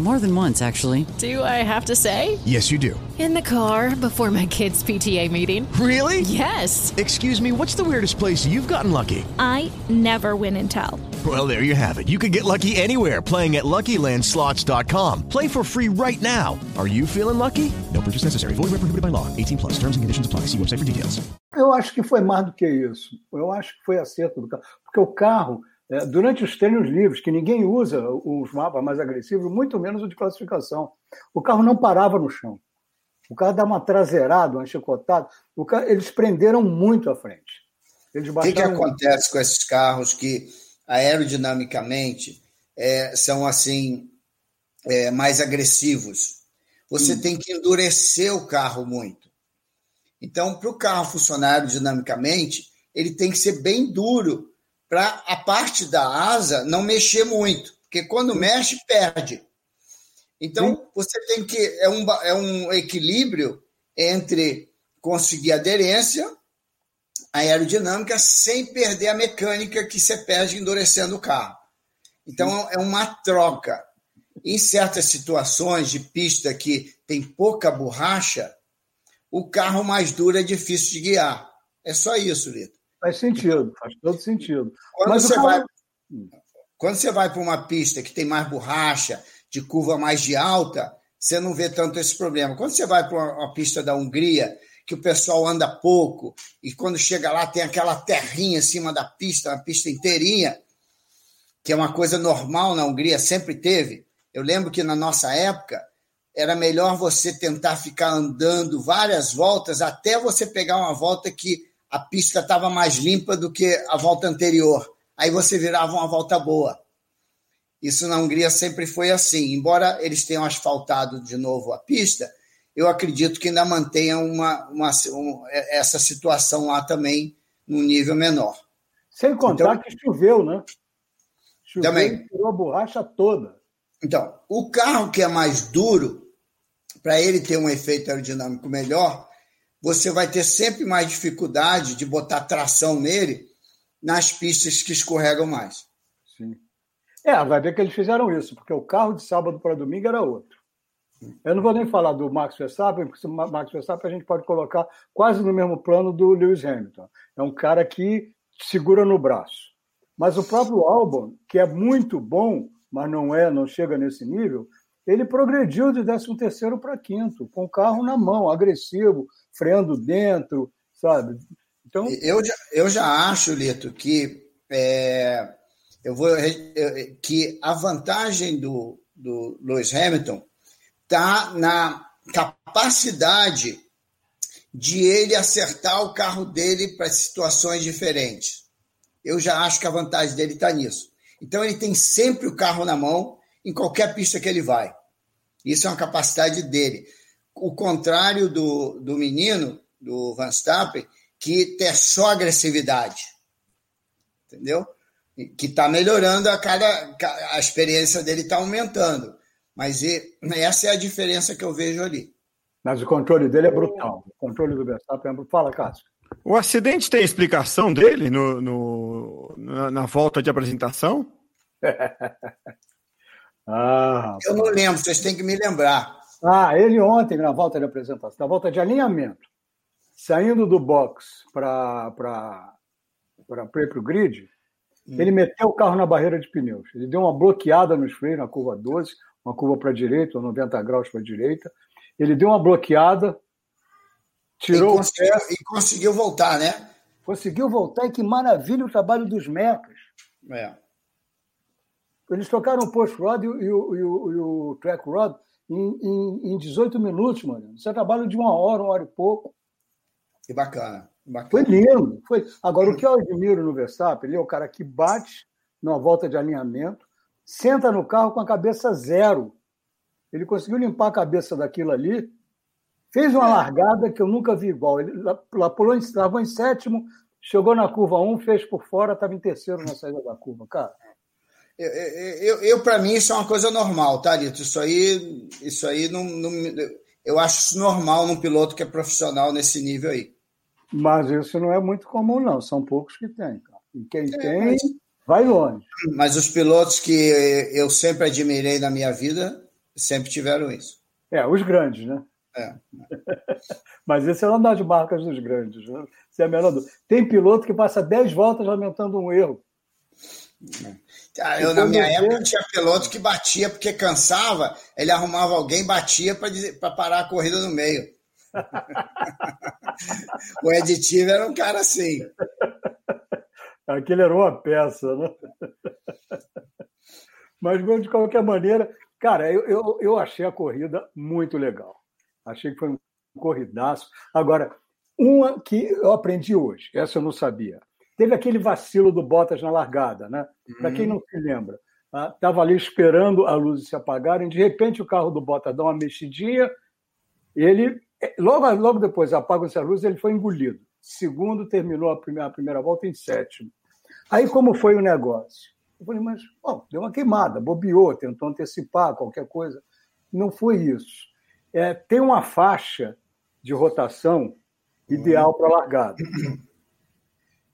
More than once, actually. Do I have to say? Yes, you do. In the car before my kids' PTA meeting. Really? Yes. Excuse me, what's the weirdest place you've gotten lucky? I never win and tell. Well, there you have it. You can get lucky anywhere playing at LuckyLandSlots.com. Play for free right now. Are you feeling lucky? No purchase necessary. Void where prohibited by law. 18 plus. Terms and conditions apply. See website for details. Eu acho que foi mais do que isso. Eu acho que foi acerto do carro. Porque o carro É, durante os treinos livres, que ninguém usa os mapas mais agressivos, muito menos o de classificação. O carro não parava no chão. O carro dava uma traseirada, uma chicotada. Carro, eles prenderam muito à frente. O que, que acontece com esses carros que aerodinamicamente é, são assim é, mais agressivos? Você hum. tem que endurecer o carro muito. Então, para o carro funcionar dinamicamente, ele tem que ser bem duro para a parte da asa não mexer muito, porque quando mexe, perde. Então, você tem que. É um, é um equilíbrio entre conseguir aderência aerodinâmica sem perder a mecânica que você perde endurecendo o carro. Então, é uma troca. Em certas situações de pista que tem pouca borracha, o carro mais duro é difícil de guiar. É só isso, Lito. Faz sentido, faz todo sentido. Quando Mas você vai, quando você vai para uma pista que tem mais borracha, de curva mais de alta, você não vê tanto esse problema. Quando você vai para uma, uma pista da Hungria, que o pessoal anda pouco, e quando chega lá tem aquela terrinha em cima da pista, uma pista inteirinha, que é uma coisa normal na Hungria, sempre teve. Eu lembro que na nossa época era melhor você tentar ficar andando várias voltas até você pegar uma volta que a pista estava mais limpa do que a volta anterior. Aí você virava uma volta boa. Isso na Hungria sempre foi assim. Embora eles tenham asfaltado de novo a pista, eu acredito que ainda mantenham uma, uma, um, essa situação lá também num nível menor. Sem contar então, que choveu, né? Choveu Também. tirou a borracha toda. Então, o carro que é mais duro, para ele ter um efeito aerodinâmico melhor, você vai ter sempre mais dificuldade de botar tração nele nas pistas que escorregam mais. Sim. É, vai ver que eles fizeram isso, porque o carro de sábado para domingo era outro. Eu não vou nem falar do Max Verstappen, porque o Max Verstappen a gente pode colocar quase no mesmo plano do Lewis Hamilton. É um cara que segura no braço. Mas o próprio Albon, que é muito bom, mas não é, não chega nesse nível, ele progrediu de 13 terceiro para quinto, com o carro na mão, agressivo, freando dentro, sabe? Então eu já, eu já acho, Lito, que é, eu vou que a vantagem do, do Lewis Hamilton está na capacidade de ele acertar o carro dele para situações diferentes. Eu já acho que a vantagem dele está nisso. Então ele tem sempre o carro na mão em qualquer pista que ele vai. Isso é uma capacidade dele. O contrário do, do menino, do Van Stappen, que tem só agressividade. Entendeu? Que está melhorando a cada. A experiência dele está aumentando. Mas essa é a diferença que eu vejo ali. Mas o controle dele é brutal. O controle do Verstappen é brutal. Fala, Cássio. O acidente tem explicação dele no, no na, na, volta de apresentação? ah, eu não lembro, vocês têm que me lembrar. Ah, ele ontem, na volta de apresentação, na volta de alinhamento, saindo do box para o grid, hum. ele meteu o carro na barreira de pneus. Ele deu uma bloqueada nos freios na curva 12, uma curva para a direita, ou 90 graus para a direita. Ele deu uma bloqueada, tirou e conseguiu, o e conseguiu voltar, né? Conseguiu voltar e que maravilha o trabalho dos mecas. É. Eles tocaram o post-rod e, o, e, o, e o track rod em, em, em 18 minutos, mano. Isso é trabalho de uma hora, uma hora e pouco. Que bacana. bacana. Foi lindo. Foi... Agora, o que eu admiro no Verstappen, ele é o cara que bate numa volta de alinhamento, senta no carro com a cabeça zero. Ele conseguiu limpar a cabeça daquilo ali, fez uma largada que eu nunca vi igual. Ele lá, pulou em, lavou em sétimo, chegou na curva 1, fez por fora, estava em terceiro na saída da curva, cara. Eu, eu, eu para mim, isso é uma coisa normal, tá, Lito? Isso aí, isso aí não, não, eu acho isso normal num piloto que é profissional nesse nível aí. Mas isso não é muito comum, não. São poucos que tem. Cara. E quem é, tem, mas... Vai longe. Mas os pilotos que eu sempre admirei na minha vida sempre tiveram isso. É, os grandes, né? É. Mas esse é uma das marcas dos grandes. Né? é a menor Tem piloto que passa 10 voltas lamentando um erro. Ah, eu, na minha época, tinha piloto que batia porque cansava, ele arrumava alguém, batia para parar a corrida no meio. o Editivo era um cara assim. Aquele era uma peça, né? Mas, de qualquer maneira, cara, eu, eu, eu achei a corrida muito legal. Achei que foi um corridaço. Agora, uma que eu aprendi hoje, essa eu não sabia. Teve aquele vacilo do Bottas na largada, né? Para quem uhum. não se lembra, estava ah, ali esperando a luz se apagarem, de repente o carro do Bottas dá uma mexidinha, ele logo logo depois apagam-se as luzes, ele foi engolido. Segundo terminou a primeira, a primeira volta em sétimo. Aí, como foi o negócio? Eu falei, mas, bom, deu uma queimada, bobeou, tentou antecipar qualquer coisa. Não foi isso. É, tem uma faixa de rotação ideal para largada.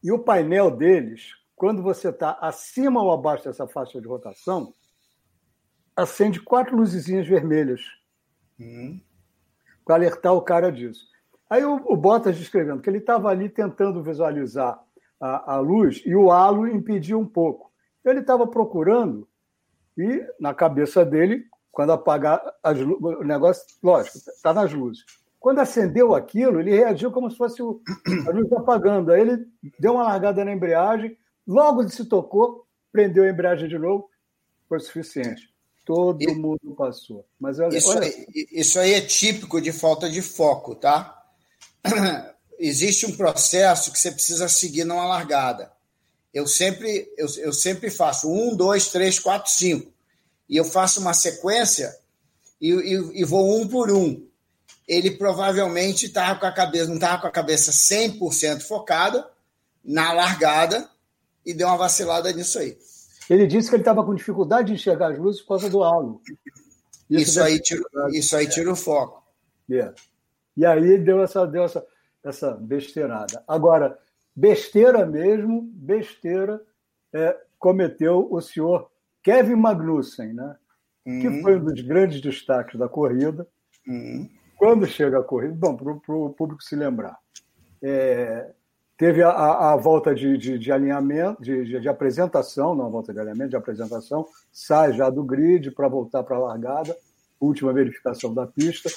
E o painel deles, quando você está acima ou abaixo dessa faixa de rotação, acende quatro luzezinhas vermelhas uhum. para alertar o cara disso. Aí o, o Bottas descrevendo que ele estava ali tentando visualizar a, a luz e o halo impedia um pouco. Ele estava procurando e, na cabeça dele, quando apagar as, o negócio, lógico, está nas luzes. Quando acendeu aquilo, ele reagiu como se fosse o, a luz apagando. Aí ele deu uma largada na embreagem, logo se tocou, prendeu a embreagem de novo, foi suficiente. Todo e, mundo passou. Mas olha, isso, olha... Aí, isso aí é típico de falta de foco, tá? existe um processo que você precisa seguir numa largada. Eu sempre, eu, eu sempre faço um, dois, três, quatro, cinco. E eu faço uma sequência e, e, e vou um por um. Ele provavelmente estava com a cabeça, não estava com a cabeça 100% focada na largada e deu uma vacilada nisso aí. Ele disse que ele estava com dificuldade de enxergar as luzes por causa do halo. Isso, isso aí, tira, isso aí tira o foco. É. E aí deu essa, deu essa, essa besteirada. Agora, besteira mesmo, besteira, é, cometeu o senhor Kevin Magnussen, né? Uhum. que foi um dos grandes destaques da corrida. Uhum. Quando chega a corrida, bom, para o público se lembrar, é, teve a, a, volta de, de, de alinhamento, de, de, apresentação, não a volta de alinhamento, de apresentação, sai já do grid para voltar para a largada, última verificação da pista.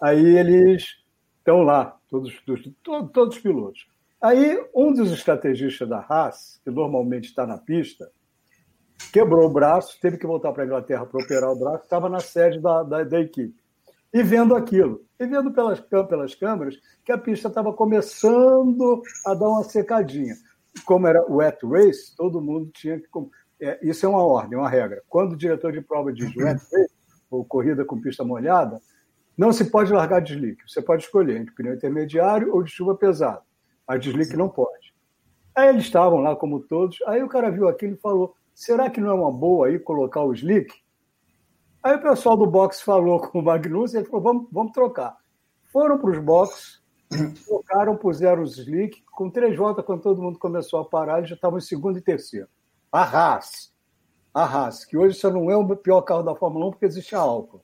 Aí eles estão lá, todos, todos, todos os pilotos. Aí um dos estrategistas da Haas, que normalmente está na pista, quebrou o braço, teve que voltar para a Inglaterra para operar o braço, estava na sede da, da, da, equipe. E vendo aquilo, e vendo pelas, pelas câmeras que a pista estava começando a dar uma secadinha. Como era wet race, todo mundo tinha que. É, isso é uma ordem, uma regra. Quando o diretor de prova diz wet race, ou corrida com pista molhada, não se pode largar de slick. Você pode escolher entre pneu intermediário ou de chuva pesada. A de slick não pode. Aí eles estavam lá, como todos. Aí o cara viu aquilo e falou: será que não é uma boa aí colocar o slick? Aí o pessoal do box falou com o Magnussen, ele falou, vamos, vamos trocar. Foram para os boxes, trocaram, puseram os slick, com três voltas, quando todo mundo começou a parar, eles já estavam em segundo e terceiro. A Haas, a Haas, que hoje só não é o pior carro da Fórmula 1 porque existe a Alfa.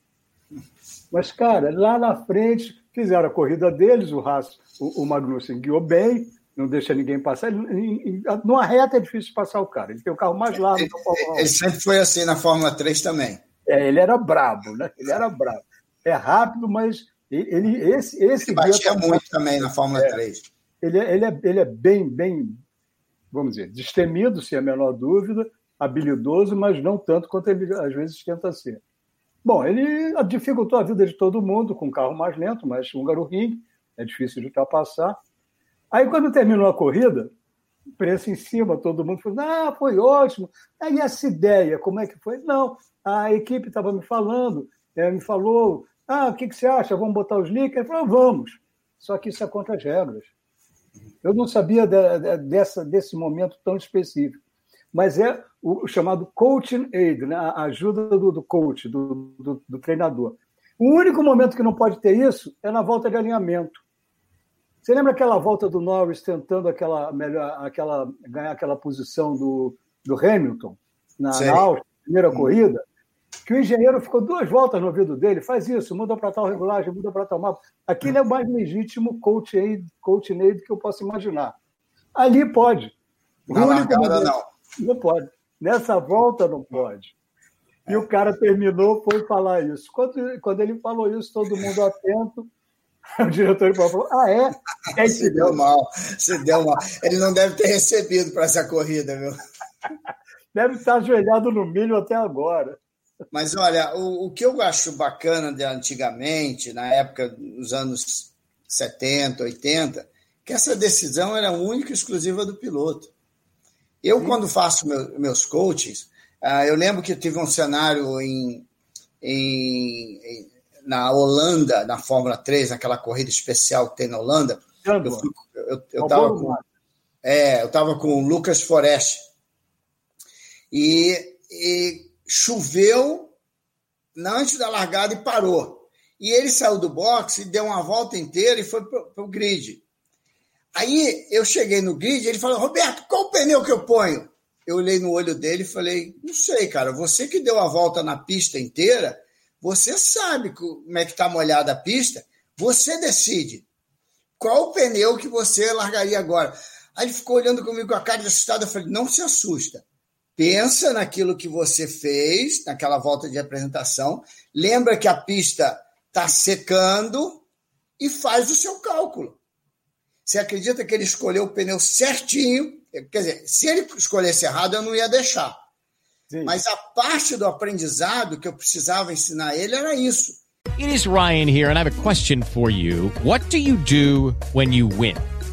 Mas, cara, lá na frente, fizeram a corrida deles, o Haas, o, o Magnussen guiou bem, não deixa ninguém passar. numa reta é difícil passar o cara. Ele tem o carro mais largo ele, Ele sempre foi assim na Fórmula 3 também. É, ele era brabo, né? Ele era brabo. É rápido, mas ele, esse, esse ele batia tá... muito também na Fórmula é, 3. Ele, é, ele, é, ele é bem, bem, vamos dizer, destemido, sem a menor dúvida, habilidoso, mas não tanto quanto ele às vezes tenta ser. Bom, ele dificultou a vida de todo mundo com um carro mais lento, mas húngaro ring, é difícil de ultrapassar. Aí, quando terminou a corrida, preço em cima, todo mundo falou: ah, foi ótimo. Aí, essa ideia, como é que foi? Não, a equipe estava me falando, é, me falou: ah, o que, que você acha? Vamos botar os links? Ele falou: vamos. Só que isso é contra as regras. Eu não sabia de, de, dessa, desse momento tão específico. Mas é o, chamado coaching aid, né? a ajuda do, do coach, do, do, do treinador. O único momento que não pode ter isso é na volta de alinhamento. Você lembra aquela volta do Norris tentando aquela, melhor, aquela, ganhar aquela posição do, do Hamilton na, na Áustria, primeira hum. corrida? Que o engenheiro ficou duas voltas no ouvido dele, faz isso, muda para tal regulagem, muda para tal mapa. Aquele é o mais legítimo coach aid, coach aid que eu posso imaginar. Ali pode. Na largada, não. Não pode. Nessa volta não pode. E o cara terminou, foi falar isso. Quando, quando ele falou isso, todo mundo atento. O diretor falou: Ah, é? é se deu mal, se deu mal. Ele não deve ter recebido para essa corrida, viu? Deve estar ajoelhado no milho até agora. Mas olha, o, o que eu acho bacana de antigamente, na época dos anos 70, 80, que essa decisão era única e exclusiva do piloto. Eu, Sim. quando faço meu, meus coachings, uh, eu lembro que eu tive um cenário em, em, em na Holanda, na Fórmula 3, naquela corrida especial que tem na Holanda, eu, fui, eu, eu, tava com, é, eu tava com o Lucas Forest. E, e choveu antes da largada e parou. E ele saiu do boxe e deu uma volta inteira e foi para o grid. Aí eu cheguei no grid ele falou: Roberto, qual o pneu que eu ponho? Eu olhei no olho dele e falei: Não sei, cara, você que deu a volta na pista inteira, você sabe como é que está molhada a pista, você decide qual o pneu que você largaria agora. Aí ele ficou olhando comigo com a cara de assustado. Eu falei: não se assusta. Pensa naquilo que você fez, naquela volta de apresentação. Lembra que a pista está secando e faz o seu cálculo. Você acredita que ele escolheu o pneu certinho? Quer dizer, se ele escolhesse errado, eu não ia deixar. Sim. Mas a parte do aprendizado que eu precisava ensinar ele era isso. It is Ryan here and I have a question for you. What do you do when you win?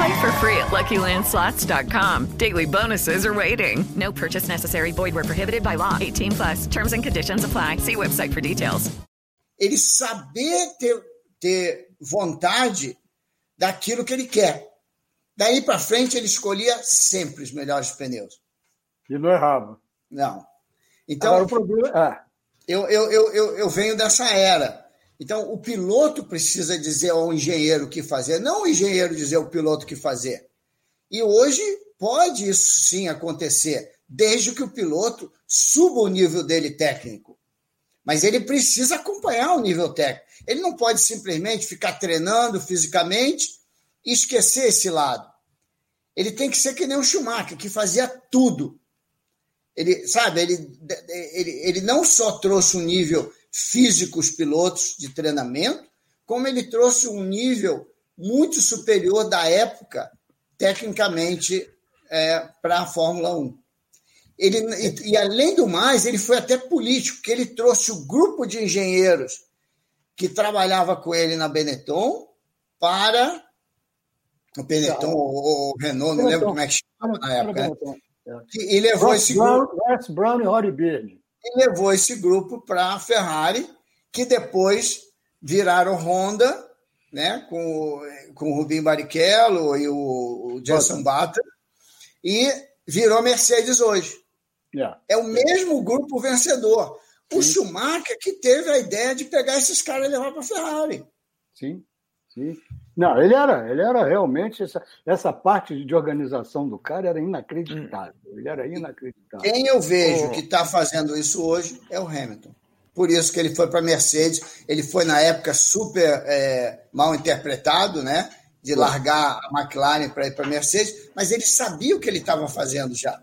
Play for free at LuckyLandSlots.com. Daily bonuses are waiting. No purchase necessary. Void where prohibited by law. 18 plus. Terms and conditions apply. See website for details. Ele saber ter, ter vontade daquilo que ele quer. Daí para frente, ele escolhia sempre os melhores pneus. E não errava. Não. Então, Agora, o problema é. eu, eu, eu, eu, eu venho dessa era. Então, o piloto precisa dizer ao engenheiro o que fazer, não o engenheiro dizer ao piloto o que fazer. E hoje pode isso sim acontecer, desde que o piloto suba o nível dele técnico. Mas ele precisa acompanhar o nível técnico. Ele não pode simplesmente ficar treinando fisicamente e esquecer esse lado. Ele tem que ser que nem o Schumacher, que fazia tudo. Ele, sabe, ele, ele, ele não só trouxe um nível físico os pilotos de treinamento, como ele trouxe um nível muito superior da época, tecnicamente, é, para a Fórmula 1. Ele, e, e, além do mais, ele foi até político, porque ele trouxe o grupo de engenheiros que trabalhava com ele na Benetton para o Benetton ou o Renault, não lembro como é que chamava na época. Né? E, levou Ross esse Brown, grupo. Ross Brown e Rory Byrne. E levou esse grupo para a Ferrari, que depois viraram Honda, né, com, com o Rubinho Barrichello e o, o Jason Button, e virou Mercedes hoje. Yeah. É o mesmo grupo vencedor. O Sim. Schumacher que teve a ideia de pegar esses caras e levar para a Ferrari. Sim, sim. Não, ele era, ele era realmente essa, essa parte de organização do cara era inacreditável. Ele era inacreditável. Quem eu vejo Oh. que está fazendo isso hoje é o Hamilton. Por isso que ele foi para a Mercedes. Ele foi, na época, super é, mal interpretado, né? De largar a McLaren para ir para a Mercedes, mas ele sabia o que ele estava fazendo já.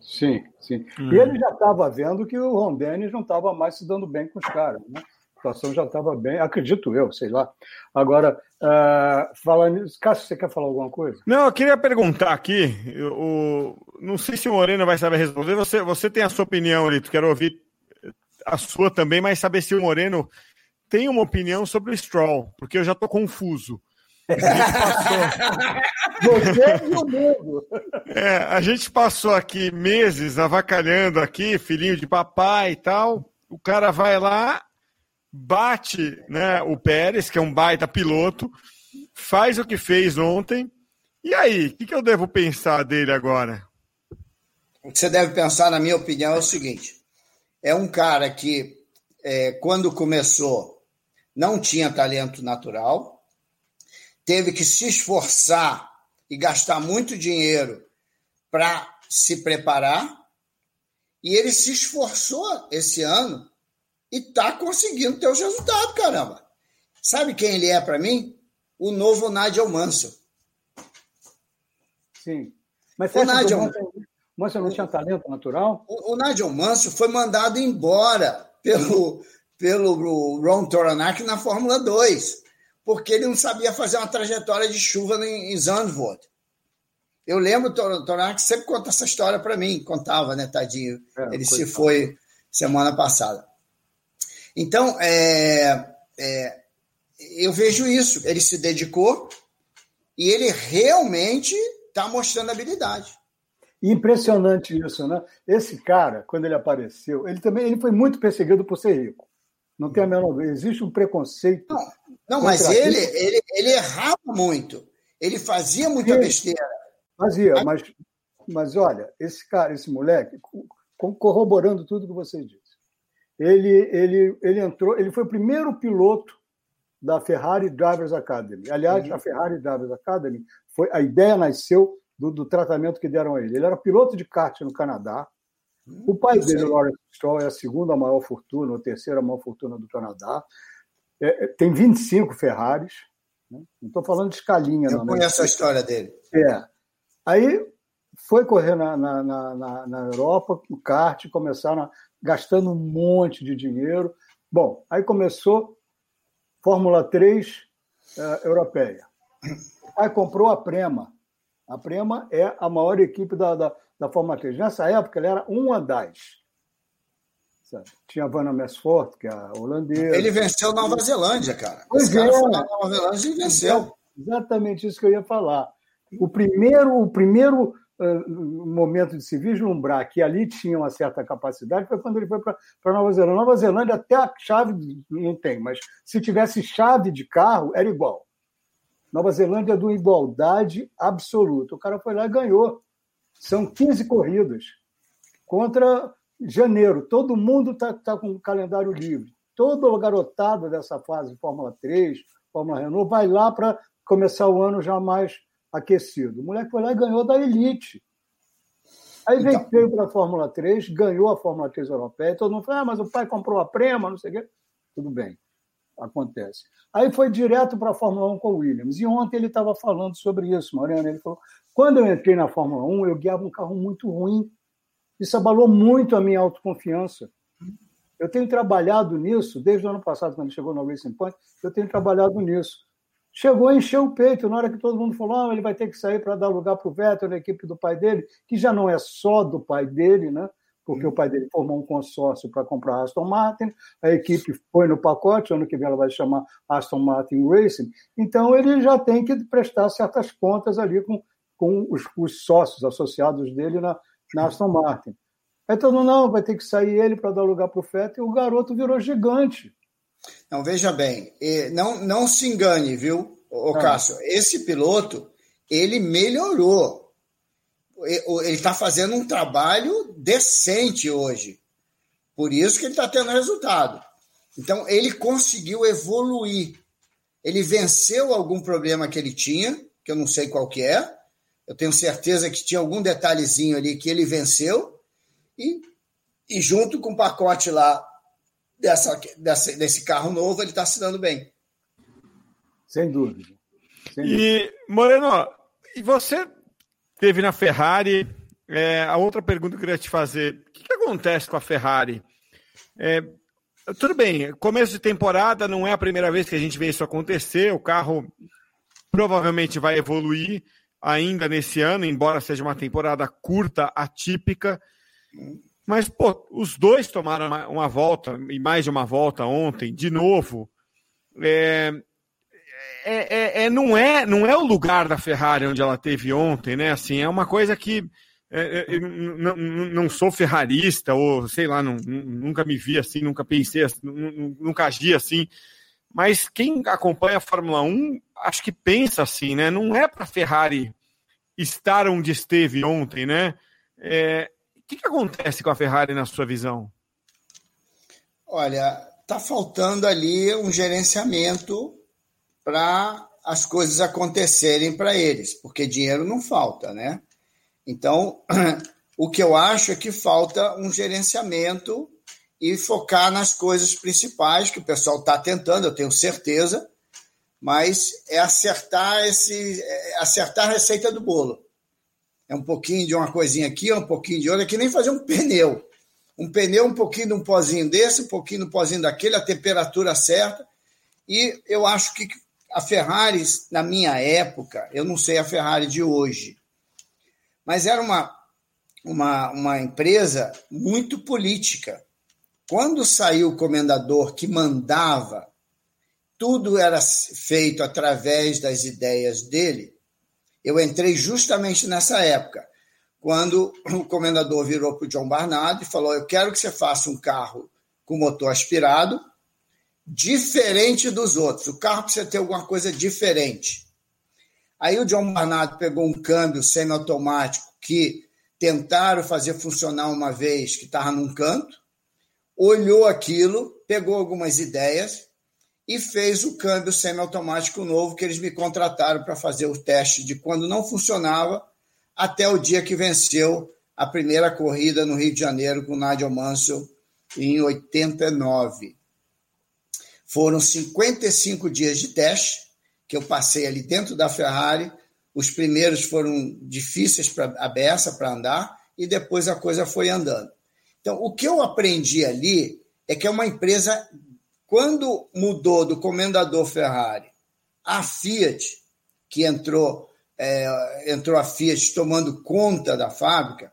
Sim, sim. Hum. E ele já estava vendo que o Ron Dennis não estava mais se dando bem com os caras. Né? A situação já estava bem, acredito eu, sei lá. Agora, uh, falando Cássio, você quer falar alguma coisa? Não, eu queria perguntar aqui, eu- o, não sei se o Moreno vai saber responder, você, você tem a sua opinião, Lito, quero ouvir a sua também, mas saber se o Moreno tem uma opinião sobre o Stroll, porque eu já estou confuso. Você e o mundo. É, a gente passou aqui meses avacalhando aqui, filhinho de papai e tal. O cara vai lá, bate né, o Pérez, que é um baita piloto, faz o que fez ontem. E aí, o que, que eu devo pensar dele agora? O que você deve pensar, na minha opinião, é o seguinte: é um cara que, é, quando começou, não tinha talento natural, teve que se esforçar e gastar muito dinheiro para se preparar, e ele se esforçou esse ano e está conseguindo ter os resultados, caramba. Sabe quem ele é para mim? O novo Nigel Mansell. Sim. Mas O Nigel- o Mansell- Mansell não tinha talento natural? O, o Nigel Mansell foi mandado embora pelo, pelo Ron Toronac na Fórmula 2, porque ele não sabia fazer uma trajetória de chuva em, em Zandvoort. Eu lembro, o Tor- Toronac sempre conta essa história para mim, contava, né, tadinho? É, ele se foi semana passada. Então, é, é, eu vejo isso. Ele se dedicou e ele realmente está mostrando habilidade. Impressionante isso, né? Esse cara, quando ele apareceu, ele também ele foi muito perseguido por ser rico. Não tem a menor dúvida. Existe um preconceito. Não, mas contra ele, ele, ele errava muito. Ele fazia muita Sim. besteira. Fazia, mas, mas olha, esse cara, esse moleque, co- corroborando tudo que você disse, ele, ele, ele entrou, ele foi o primeiro piloto da Ferrari Drivers Academy. Aliás, uhum. a Ferrari Drivers Academy foi a ideia nasceu do, do, tratamento que deram a ele. Ele era piloto de kart no Canadá. Uhum. O pai dele, Lawrence Stroll, é a segunda maior fortuna, ou terceira maior fortuna do Canadá. É, é tem 25 Ferraris. Né? Não estou falando de escalinha. Eu não, conheço né? a história dele. É. Aí foi correr na, na, na, na Europa, o kart, começaram gastando um monte de dinheiro. Bom, aí começou Fórmula 3 uh, eh, europeia. Aí comprou a Prema. A Prema é a maior equipe da, da, da Fórmula 3. Nessa época, ele era um. Sabe? Tinha a Vanna Mesfort, que é a holandesa. Ele venceu Nova Zelândia, cara. Pois Esse é. Cara Nova Zelândia e venceu. Exatamente isso que eu ia falar. O primeiro, o primeiro momento de se vislumbrar que ali tinha uma certa capacidade foi quando ele foi para Nova Zelândia. Nova Zelândia até a chave não tem, mas se tivesse chave de carro, era igual. Nova Zelândia é de igualdade absoluta. O cara foi lá e ganhou. São 15 corridas contra janeiro. Todo mundo está tá com o calendário livre. Toda a garotada dessa fase Fórmula 3, Fórmula Renault, vai lá para começar o ano já mais aquecido. O moleque foi lá e ganhou da Elite. Aí veio, então... veio para a Fórmula 3, ganhou a Fórmula 3 europeia. Todo mundo falou: ah, mas o pai comprou a Prema, não sei o quê. Tudo bem, acontece. Aí foi direto para a Fórmula 1 com o Williams. E ontem ele estava falando sobre isso, Mariana. Ele falou: quando eu entrei na Fórmula 1, eu guiava um carro muito ruim. Isso abalou muito a minha autoconfiança. Eu tenho trabalhado nisso, desde o ano passado, quando chegou no Racing Point, eu tenho trabalhado nisso. Chegou a encher o peito, na hora que todo mundo falou, ah, ele vai ter que sair para dar lugar para o Vettel na equipe do pai dele, que já não é só do pai dele, né? porque o pai dele formou um consórcio para comprar a Aston Martin, a equipe foi no pacote, ano que vem ela vai chamar Aston Martin Racing, então ele já tem que prestar certas contas ali com, com os, os sócios associados dele na, na Aston Martin. Aí todo mundo, não, vai ter que sair ele para dar lugar para o Vettel, e o garoto virou gigante. Não, veja bem, não, não se engane, viu, o ah. Cássio? Esse piloto, ele melhorou. Ele está fazendo um trabalho decente hoje. Por isso que ele está tendo resultado. Então, ele conseguiu evoluir. Ele venceu algum problema que ele tinha, que eu não sei qual que é. Eu tenho certeza que tinha algum detalhezinho ali que ele venceu. E, e junto com o pacote lá dessa, dessa, desse carro novo, ele está se dando bem. Sem dúvida. Sem dúvida. E, Moreno, e você teve na Ferrari. É, a outra pergunta que eu queria te fazer: o que, que acontece com a Ferrari? É, tudo bem, começo de temporada não é a primeira vez que a gente vê isso acontecer. O carro provavelmente vai evoluir ainda nesse ano, embora seja uma temporada curta, atípica. Mas, pô, os dois tomaram uma, volta, e mais de uma volta ontem, de novo. É, é, é, é, não, é, não é o lugar da Ferrari onde ela teve ontem, né? Assim, é uma coisa que. É, é, não, não sou ferrarista, ou sei lá, não, nunca me vi assim, nunca pensei assim, nunca agi assim. Mas quem acompanha a Fórmula 1, acho que pensa assim, né? Não é para a Ferrari estar onde esteve ontem, né? É, que, que acontece com a Ferrari na sua visão? Olha, está faltando ali um gerenciamento para as coisas acontecerem para eles, porque dinheiro não falta, né? Então, o que eu acho é que falta um gerenciamento e focar nas coisas principais que o pessoal está tentando, eu tenho certeza, mas é acertar esse, é acertar a receita do bolo. É um pouquinho de uma coisinha aqui, um pouquinho de outra, é que nem fazer um pneu. Um pneu, um pouquinho de um pozinho desse, um pouquinho do pozinho daquele, a temperatura certa. E eu acho que a Ferrari, na minha época, eu não sei a Ferrari de hoje, mas era uma, uma, uma empresa muito política. Quando saiu o comendador que mandava, tudo era feito através das ideias dele eu entrei justamente nessa época, quando o comendador virou para o John Barnard e falou: Eu quero que você faça um carro com motor aspirado, diferente dos outros. O carro precisa ter alguma coisa diferente. Aí o John Barnard pegou um câmbio semiautomático que tentaram fazer funcionar uma vez que estava num canto, olhou aquilo, pegou algumas ideias e fez o câmbio semiautomático novo que eles me contrataram para fazer o teste de quando não funcionava até o dia que venceu a primeira corrida no Rio de Janeiro com o Nigel Mansell em 89. Foram 55 dias de teste que eu passei ali dentro da Ferrari. Os primeiros foram difíceis para a beça para andar e depois a coisa foi andando. Então, o que eu aprendi ali é que é uma empresa quando mudou do comendador Ferrari a Fiat, que entrou, é, entrou a Fiat tomando conta da fábrica,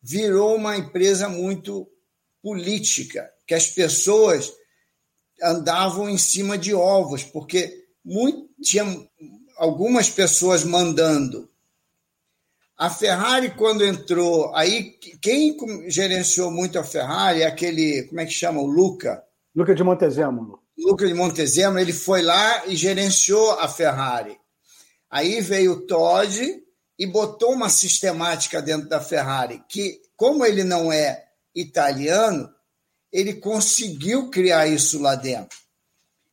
virou uma empresa muito política, que as pessoas andavam em cima de ovos, porque muito, tinha algumas pessoas mandando. A Ferrari, quando entrou, aí quem gerenciou muito a Ferrari é aquele, como é que chama? O Luca, Luca de Montezemolo. Luca de Montezemolo, ele foi lá e gerenciou a Ferrari. Aí veio o Todd e botou uma sistemática dentro da Ferrari, que, como ele não é italiano, ele conseguiu criar isso lá dentro.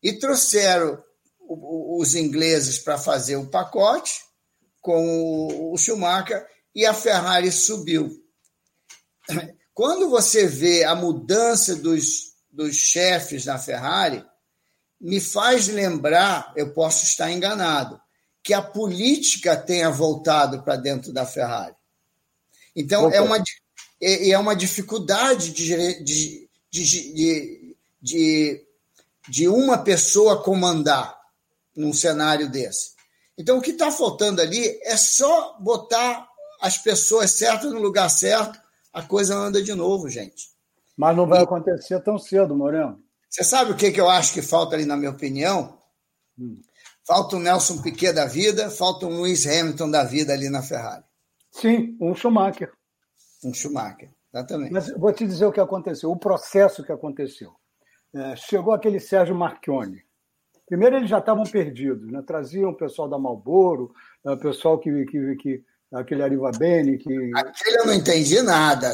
E trouxeram os ingleses para fazer o pacote com o Schumacher e a Ferrari subiu. Quando você vê a mudança dos dos chefes da Ferrari me faz lembrar, eu posso estar enganado, que a política tenha voltado para dentro da Ferrari. Então, é uma, é, é uma dificuldade de, de, de, de, de uma pessoa comandar num cenário desse. Então, o que está faltando ali é só botar as pessoas certas no lugar certo, a coisa anda de novo, gente. Mas não vai acontecer tão cedo, Moreno. Você sabe o que, que eu acho que falta ali, na minha opinião? Hum. Falta um Nelson Piquet da vida, falta um Lewis Hamilton da vida ali na Ferrari. Sim, um Schumacher. Um Schumacher, exatamente. Mas vou te dizer o que aconteceu, o processo que aconteceu. É, chegou aquele Sérgio Marchione. Primeiro, eles já estavam perdidos, né? traziam o pessoal da Malboro, o é, pessoal que, que, que aquele Ariva Bene. Que... Aquele eu não entendi nada.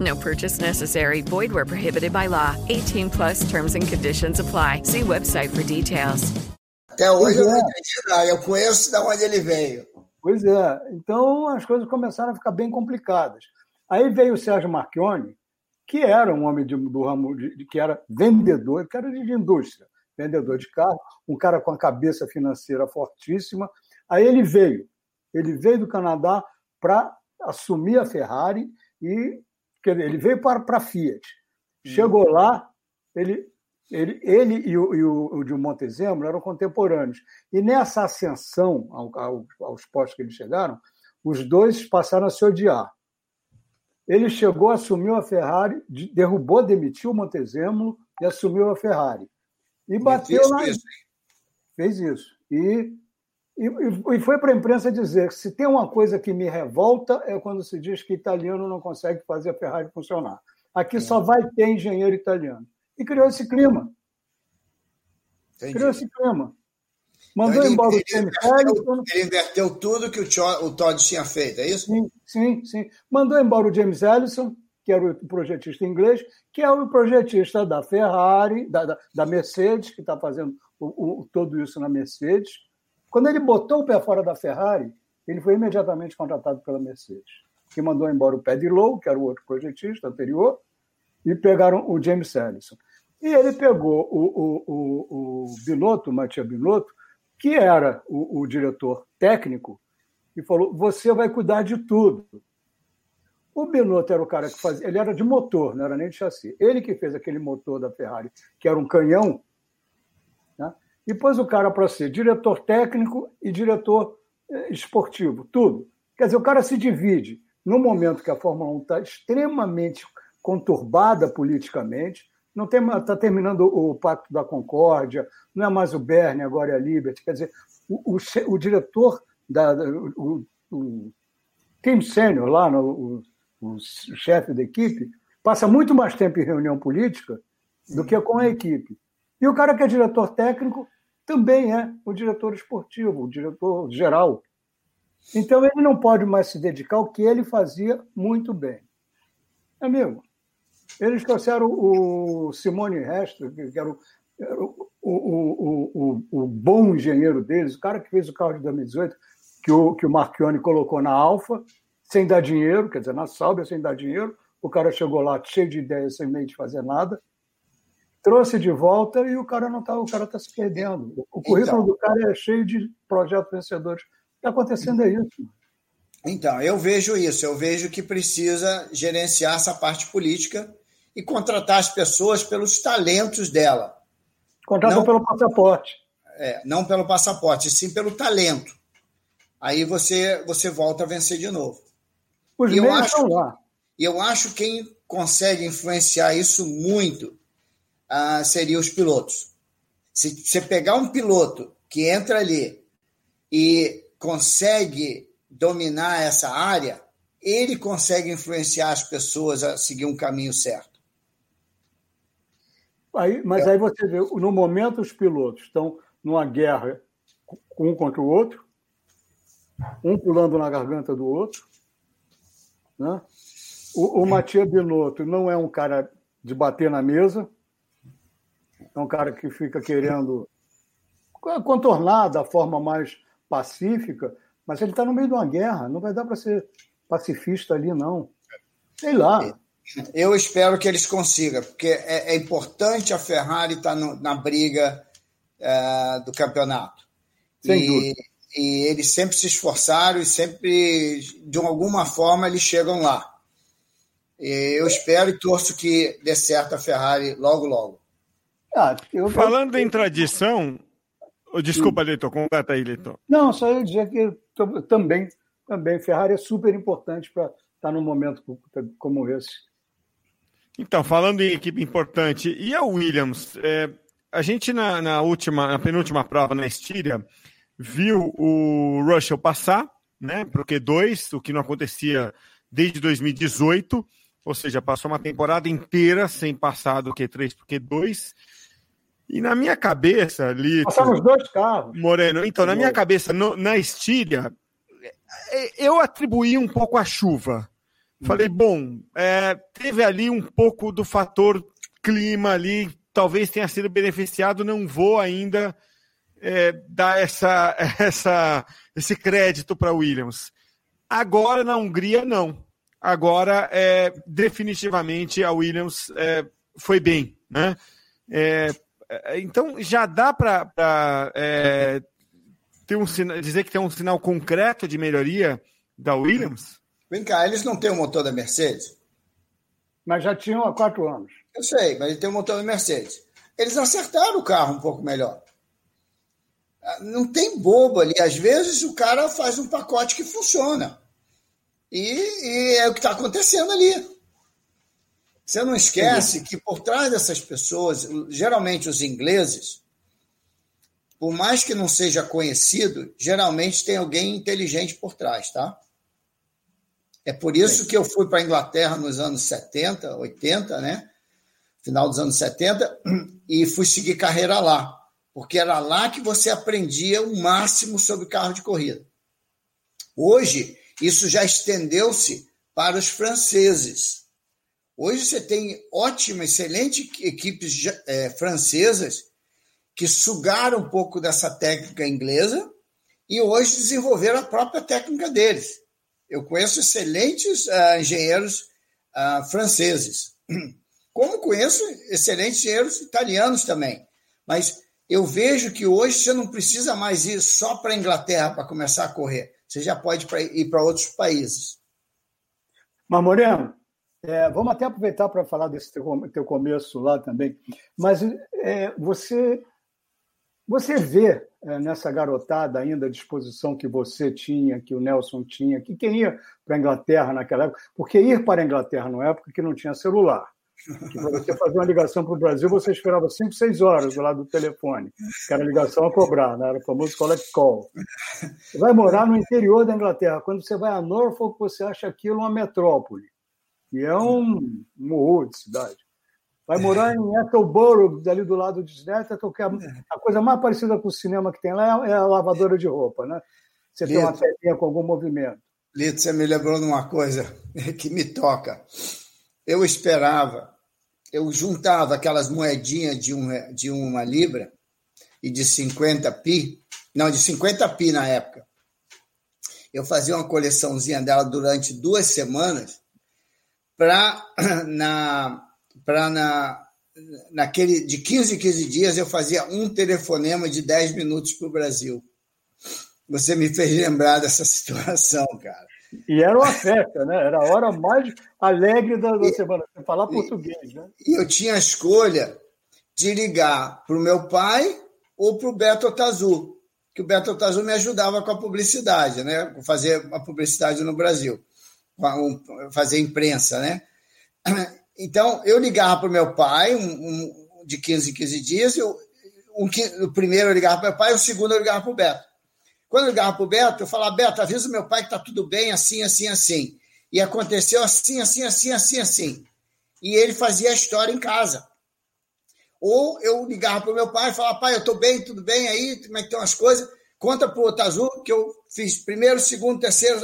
No purchase necessary. Void where prohibited by law. 18 plus terms and conditions apply. See website for details. Até hoje eu não entendi nada. Eu conheço de onde ele veio. Pois é. Então as coisas começaram a ficar bem complicadas. Aí veio o Sérgio Marchione, que era um homem de, do ramo, de, que era vendedor, que era de indústria, vendedor de carro, um cara com a cabeça financeira fortíssima. Aí ele veio. Ele veio do Canadá para assumir a Ferrari e ele veio para, para a Fiat. Chegou lá, ele, ele, ele e, o, e o, o de Montezemolo eram contemporâneos. E nessa ascensão ao, ao, aos postos que eles chegaram, os dois passaram a se odiar. Ele chegou, assumiu a Ferrari, derrubou, demitiu o Montezemolo e assumiu a Ferrari. E bateu lá. Fez isso. E e, e foi para a imprensa dizer que se tem uma coisa que me revolta é quando se diz que italiano não consegue fazer a Ferrari funcionar. Aqui é. só vai ter engenheiro italiano. E criou esse clima. Entendi. Criou esse clima. Mandou então, ele, embora ele, o James Ellison. Ele inverteu tudo que o, o Todd tinha feito, é isso? Sim, sim, sim. Mandou embora o James Ellison, que era o projetista inglês, que é o projetista da Ferrari, da, da, da Mercedes, que está fazendo o, o, todo isso na Mercedes quando ele botou o pé fora da Ferrari, ele foi imediatamente contratado pela Mercedes, que mandou embora o Paddy Lowe, que era o outro projetista anterior, e pegaram o James Ellison. E ele pegou o, o, o, o Binotto, Matia Binotto, que era o, o diretor técnico, e falou: Você vai cuidar de tudo. O Binotto era o cara que fazia, ele era de motor, não era nem de chassi. Ele que fez aquele motor da Ferrari, que era um canhão, e pôs o cara para ser diretor técnico e diretor eh, esportivo, tudo. Quer dizer, o cara se divide. No momento que a Fórmula 1 está extremamente conturbada politicamente, não está terminando o Pacto da Concórdia, não é mais o Bernie, agora é a Liberty. Quer dizer, o, o, o diretor, da, o, o, Tim Sênior, lá, no, o, o chefe da equipe, passa muito mais tempo em reunião política do que com a equipe. E o cara que é diretor técnico também é o diretor esportivo, o diretor geral. Então ele não pode mais se dedicar ao que ele fazia muito bem. Amigo, eles trouxeram o Simone Restra, que era o, o, o, o, o, bom engenheiro deles, o cara que fez o carro de 2018, que o, que o Marchione colocou na Alfa, sem dar dinheiro, quer dizer, na Sauber sem dar dinheiro. O cara chegou lá cheio de ideias, sem meio de fazer nada. Trouxe de volta e o cara não tá, o cara está se perdendo. O currículo então, do cara é cheio de projetos vencedores. O que está acontecendo é isso. Então, eu vejo isso. Eu vejo que precisa gerenciar essa parte política e contratar as pessoas pelos talentos dela. Contratam pelo passaporte. É, não pelo passaporte, sim pelo talento. Aí você, você volta a vencer de novo. Os e eu acho, lá. E eu acho que quem consegue influenciar isso muito uh, seria os pilotos. Se você pegar um piloto que entra ali e consegue dominar essa área, ele consegue influenciar as pessoas a seguir um caminho certo. Aí, mas é. aí você vê, no momento os pilotos estão numa guerra um contra o outro, um pulando na garganta do outro. Né? O, o Matias Binotto não é um cara de bater na mesa, é um cara que fica querendo contornar da forma mais pacífica, mas ele está no meio de uma guerra, não vai dar para ser pacifista ali, não. Sei lá. Eu espero que eles consigam, porque é, é importante a Ferrari estar tá na briga é, do campeonato. Sem e, dúvida. e eles sempre se esforçaram e sempre, de alguma forma, eles chegam lá. E eu espero e torço que dê certo a Ferrari logo, logo. Ah, eu... Falando em tradição, desculpa, Leitor, completa aí, Leitor. Não, só eu dizer que também, também Ferrari é super importante para estar num momento como esse. Então, falando em equipe importante, e a Williams? É, a gente na, na, última, na penúltima prova na Estíria, viu o Russell passar, né, para o Q2, o que não acontecia desde 2018, ou seja, passou uma temporada inteira sem passar do Q3 para o Q2. E na minha cabeça, ali. Passaram os dois carros. Moreno, então, na minha cabeça, no, na Estíria, é, eu atribuí um pouco a chuva. Falei, bom, é, teve ali um pouco do fator clima ali, talvez tenha sido beneficiado, não vou ainda é, dar essa, essa, esse crédito para Williams. Agora na Hungria, não. Agora, é, definitivamente, a Williams é, foi bem. Né? É, é então, já dá para é, ter um, dizer que tem um sinal concreto de melhoria da Williams? Vem cá, eles não têm o motor da Mercedes? Mas já tinham há quatro anos. Eu sei, mas ele tem o motor da Mercedes. Eles acertaram o carro um pouco melhor. Ah, não tem bobo ali. Às vezes o cara faz um pacote que funciona. E, e é o que está acontecendo ali. Você não esquece que por trás dessas pessoas, geralmente os ingleses, por mais que não seja conhecido, geralmente tem alguém inteligente por trás, tá? É por isso que eu fui para a Inglaterra nos anos 70, 80, né? Final dos anos 70, e fui seguir carreira lá. Porque era lá que você aprendia o máximo sobre carro de corrida. Hoje, isso já estendeu-se para os franceses. Hoje você tem ótimas, excelentes equipes é, francesas que sugaram um pouco dessa técnica inglesa e hoje desenvolveram a própria técnica deles. Eu conheço excelentes uh, engenheiros uh, franceses, como conheço excelentes engenheiros italianos também. Mas eu vejo que hoje você não precisa mais ir só para a Inglaterra para começar a correr. Você já pode ir para outros países. Mas, Moreno, é, vamos até aproveitar para falar desse teu, teu, começo lá também. Mas é, você, você vê é, nessa garotada ainda a disposição que você tinha, que o Nelson tinha, que quem ia para a Inglaterra naquela época, porque ir para a Inglaterra na época que não tinha celular. Para você fazer uma ligação para o Brasil, você esperava 5, 6 horas do lado do telefone, que era ligação a cobrar, né? era o famoso collect call. Você vai morar no interior da Inglaterra. Quando você vai a Norfolk, você acha aquilo uma metrópole, e é um morro de cidade. Vai morar em Attleboro, ali do lado de Snetterton, que é a coisa mais parecida com o cinema que tem lá é a lavadora de roupa, né? Você Lito, tem uma telinha com algum movimento. Lito, você me lembrou de uma coisa que me toca. Eu esperava eu juntava aquelas moedinhas de, um, de uma libra e de 50 pi, não, de 50 pi na época. Eu fazia uma coleçãozinha dela durante duas semanas para na para na naquele de 15 em 15 dias eu fazia um telefonema de 10 minutos para o Brasil. Você me fez lembrar dessa situação, cara. E era uma festa, né? Era a hora mais alegre da, da e, semana, falar português, né? E eu tinha a escolha de ligar para o meu pai ou para o Beto Otazu, que o Beto Otazu me ajudava com a publicidade, né? Fazer a publicidade no Brasil, fazer imprensa, né? Então, eu ligava para o meu pai, um, um, de 15 em 15 dias, eu, um, o primeiro eu ligava para o meu pai, o segundo eu ligava para o Beto. Quando eu ligava para o Beto, eu falava, Beto, avisa meu pai que está tudo bem, assim, assim, assim. E aconteceu assim, assim, assim, assim, assim. E ele fazia a história em casa. Ou eu ligava para o meu pai e falava, pai, eu estou bem, tudo bem aí, como é que estão as coisas? Conta para o Otazu que eu fiz primeiro, segundo, terceiro,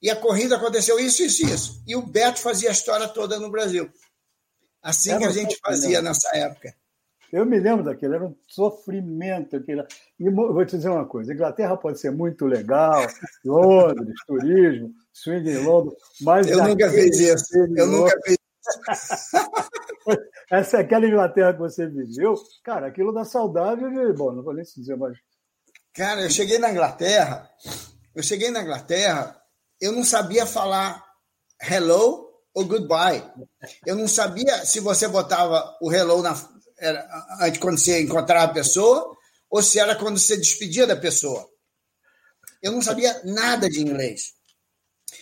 e a corrida aconteceu isso, isso, isso. E o Beto fazia a história toda no Brasil. Assim Era que a gente fazia nessa época. Eu me lembro daquilo, era um sofrimento. Aquilo. E vou te dizer uma coisa: Inglaterra pode ser muito legal, Londres, turismo, swing em Londres, mas. Eu nunca fiz isso. Eu nunca fiz Essa é aquela Inglaterra que você viveu, cara, aquilo dá saudade de. Bom, não vou nem se dizer mais. Cara, eu cheguei na Inglaterra, eu cheguei na Inglaterra, eu não sabia falar hello ou goodbye. Eu não sabia se você botava o hello na, era quando você encontrava a pessoa ou se era quando você despedia da pessoa. Eu não sabia nada de inglês.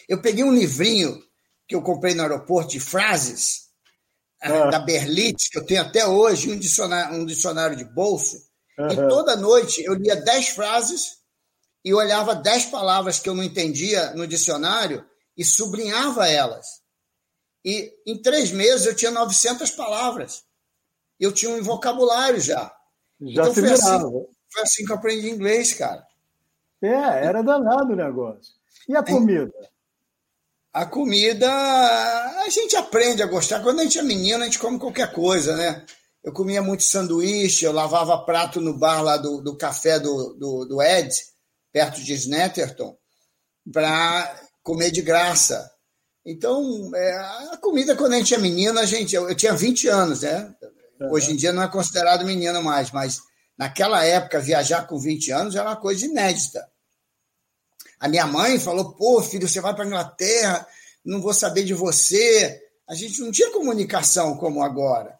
Eu peguei um livrinho que eu comprei no aeroporto de frases ah. da Berlitz, que eu tenho até hoje, um dicionário, um dicionário de bolso. Uhum. E toda noite eu lia dez frases e olhava dez palavras que eu não entendia no dicionário e sublinhava elas. E em três meses eu tinha 900 palavras eu tinha um vocabulário já. Já então, se foi assim, foi assim que eu aprendi inglês, cara. É, era danado o negócio. E a comida? A comida, a gente aprende a gostar. Quando a gente é menino, a gente come qualquer coisa, né? Eu comia muito sanduíche, eu lavava prato no bar lá do, do café do, do, do Ed, perto de Snetterton, para comer de graça. Então, é, a comida, quando a gente é menino, a gente. Eu, eu tinha 20 anos, né? Hoje em dia não é considerado menino mais, mas naquela época, viajar com 20 anos era uma coisa inédita. A minha mãe falou: pô, filho, você vai para a Inglaterra, não vou saber de você. A gente não tinha comunicação como agora.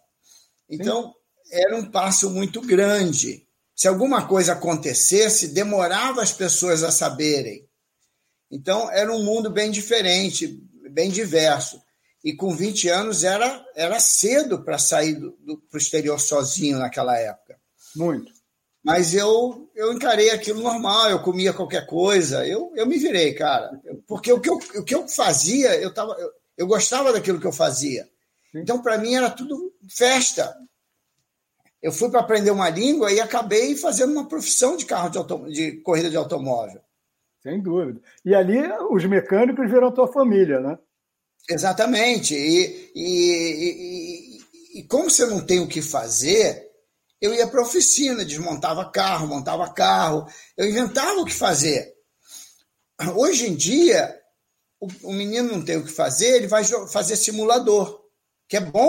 Então, Sim. era um passo muito grande. Se alguma coisa acontecesse, demorava as pessoas a saberem. Então, era um mundo bem diferente, bem diverso. E com 20 anos era, era cedo para sair para o exterior sozinho naquela época. Muito. Mas eu, eu encarei aquilo normal, eu comia qualquer coisa, eu, eu me virei, cara. Porque o que eu, o que eu fazia, eu, tava, eu, eu gostava daquilo que eu fazia. Então, para mim, era tudo festa. Eu fui para aprender uma língua e acabei fazendo uma profissão de carro de, auto, de corrida de automóvel. Sem dúvida. E ali os mecânicos viram tua família, né? Exatamente. E, e, e, e, como você não tem o que fazer, eu ia para a oficina, desmontava carro, montava carro, eu inventava o que fazer. Hoje em dia, o, o menino não tem o que fazer, ele vai fazer simulador, que é bom.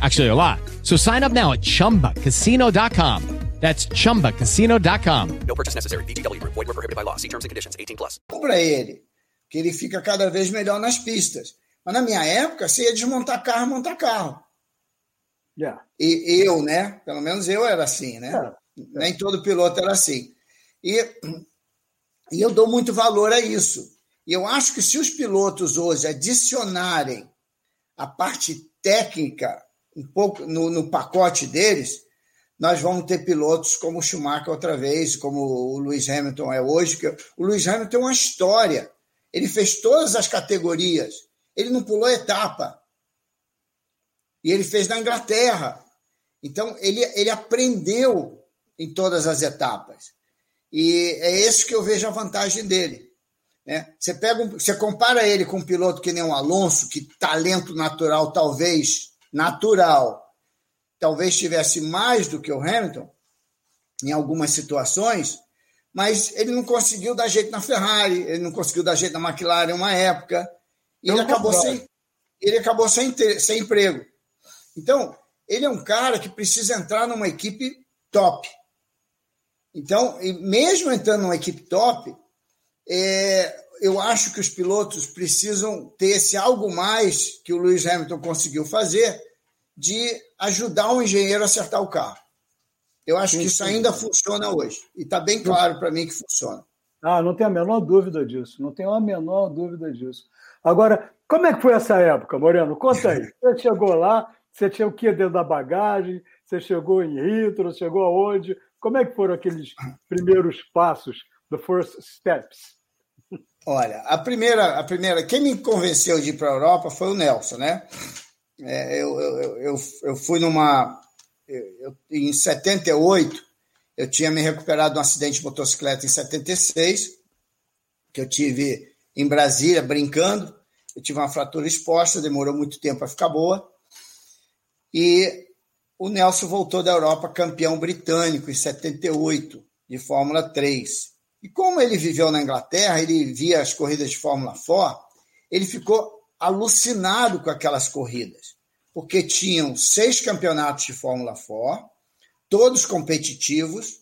Actually, a lot. So sign up now at chumbacasino.com. That's chumbacasino.com. No purchase necessary. VGW Group. Void were prohibited by law. See terms and conditions. 18 plus. Para ele, que ele fica cada vez melhor nas pistas. Mas na minha época, você ia desmontar carro, montar carro. Yeah. E eu, né? Pelo menos eu era assim, né? Yeah. Nem todo piloto era assim. E, e eu dou muito valor a isso. E eu acho que se os pilotos hoje adicionarem a parte técnica um pouco no, no pacote deles, nós vamos ter pilotos como o Schumacher outra vez, como o Lewis Hamilton é hoje. Que o Lewis Hamilton tem uma história. Ele fez todas as categorias. Ele não pulou etapa. E ele fez na Inglaterra. Então, ele, ele aprendeu em todas as etapas. E é isso que eu vejo a vantagem dele. Né? Você, pega um, você compara ele com um piloto que nem o Alonso, que talento natural, talvez natural, talvez tivesse mais do que o Hamilton em algumas situações, mas ele não conseguiu dar jeito na Ferrari, ele não conseguiu dar jeito na McLaren uma época, e ele acabou, sem, ele acabou sem, ter, sem emprego. Então, ele é um cara que precisa entrar numa equipe top. Então, mesmo entrando numa equipe top, é, eu acho que os pilotos precisam ter esse algo mais que o Lewis Hamilton conseguiu fazer, de ajudar o engenheiro a acertar o carro. Eu acho sim, que isso sim. ainda funciona hoje. E está bem claro para mim que funciona. Ah, não tenho a menor dúvida disso. Não tenho a menor dúvida disso. Agora, como é que foi essa época, Moreno? Conta aí. Você chegou lá, você tinha o que dentro da bagagem? Você chegou em Ritro, chegou aonde? Como é que foram aqueles primeiros passos, the first steps? Olha, a primeira, a primeira, quem me convenceu de ir para a Europa foi o Nelson, né? É, eu, eu, eu, eu, fui numa. Eu, em 78, eu tinha me recuperado de um acidente de motocicleta em 76, que eu tive em Brasília, brincando. Eu tive uma fratura exposta, demorou muito tempo para ficar boa. E o Nelson voltou da Europa campeão britânico em 78, de Fórmula 3. E como ele viveu na Inglaterra, ele via as corridas de Fórmula 4, ele ficou alucinado com aquelas corridas, porque tinham seis campeonatos de Fórmula 4, todos competitivos,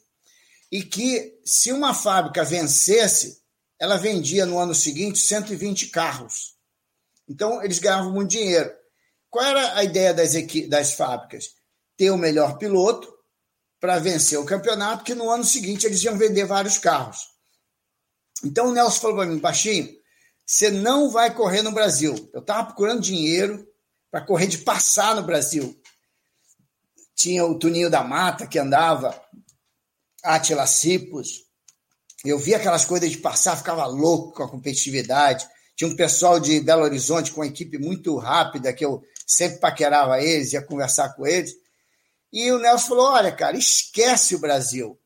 e que se uma fábrica vencesse, ela vendia no ano seguinte 120 carros. Então, eles ganhavam muito dinheiro. Qual era a ideia das, das fábricas? Ter o melhor piloto para vencer o campeonato, que no ano seguinte eles iam vender vários carros. Então, o Nelson falou para mim, baixinho, você não vai correr no Brasil. Eu estava procurando dinheiro para correr de passar no Brasil. Tinha o Tuninho da Mata que andava, Atila Cipos. Eu via aquelas coisas de passar, ficava louco com a competitividade. Tinha um pessoal de Belo Horizonte com uma equipe muito rápida, que eu sempre paquerava eles, ia conversar com eles. E o Nelson falou: Olha, cara, esquece o Brasil.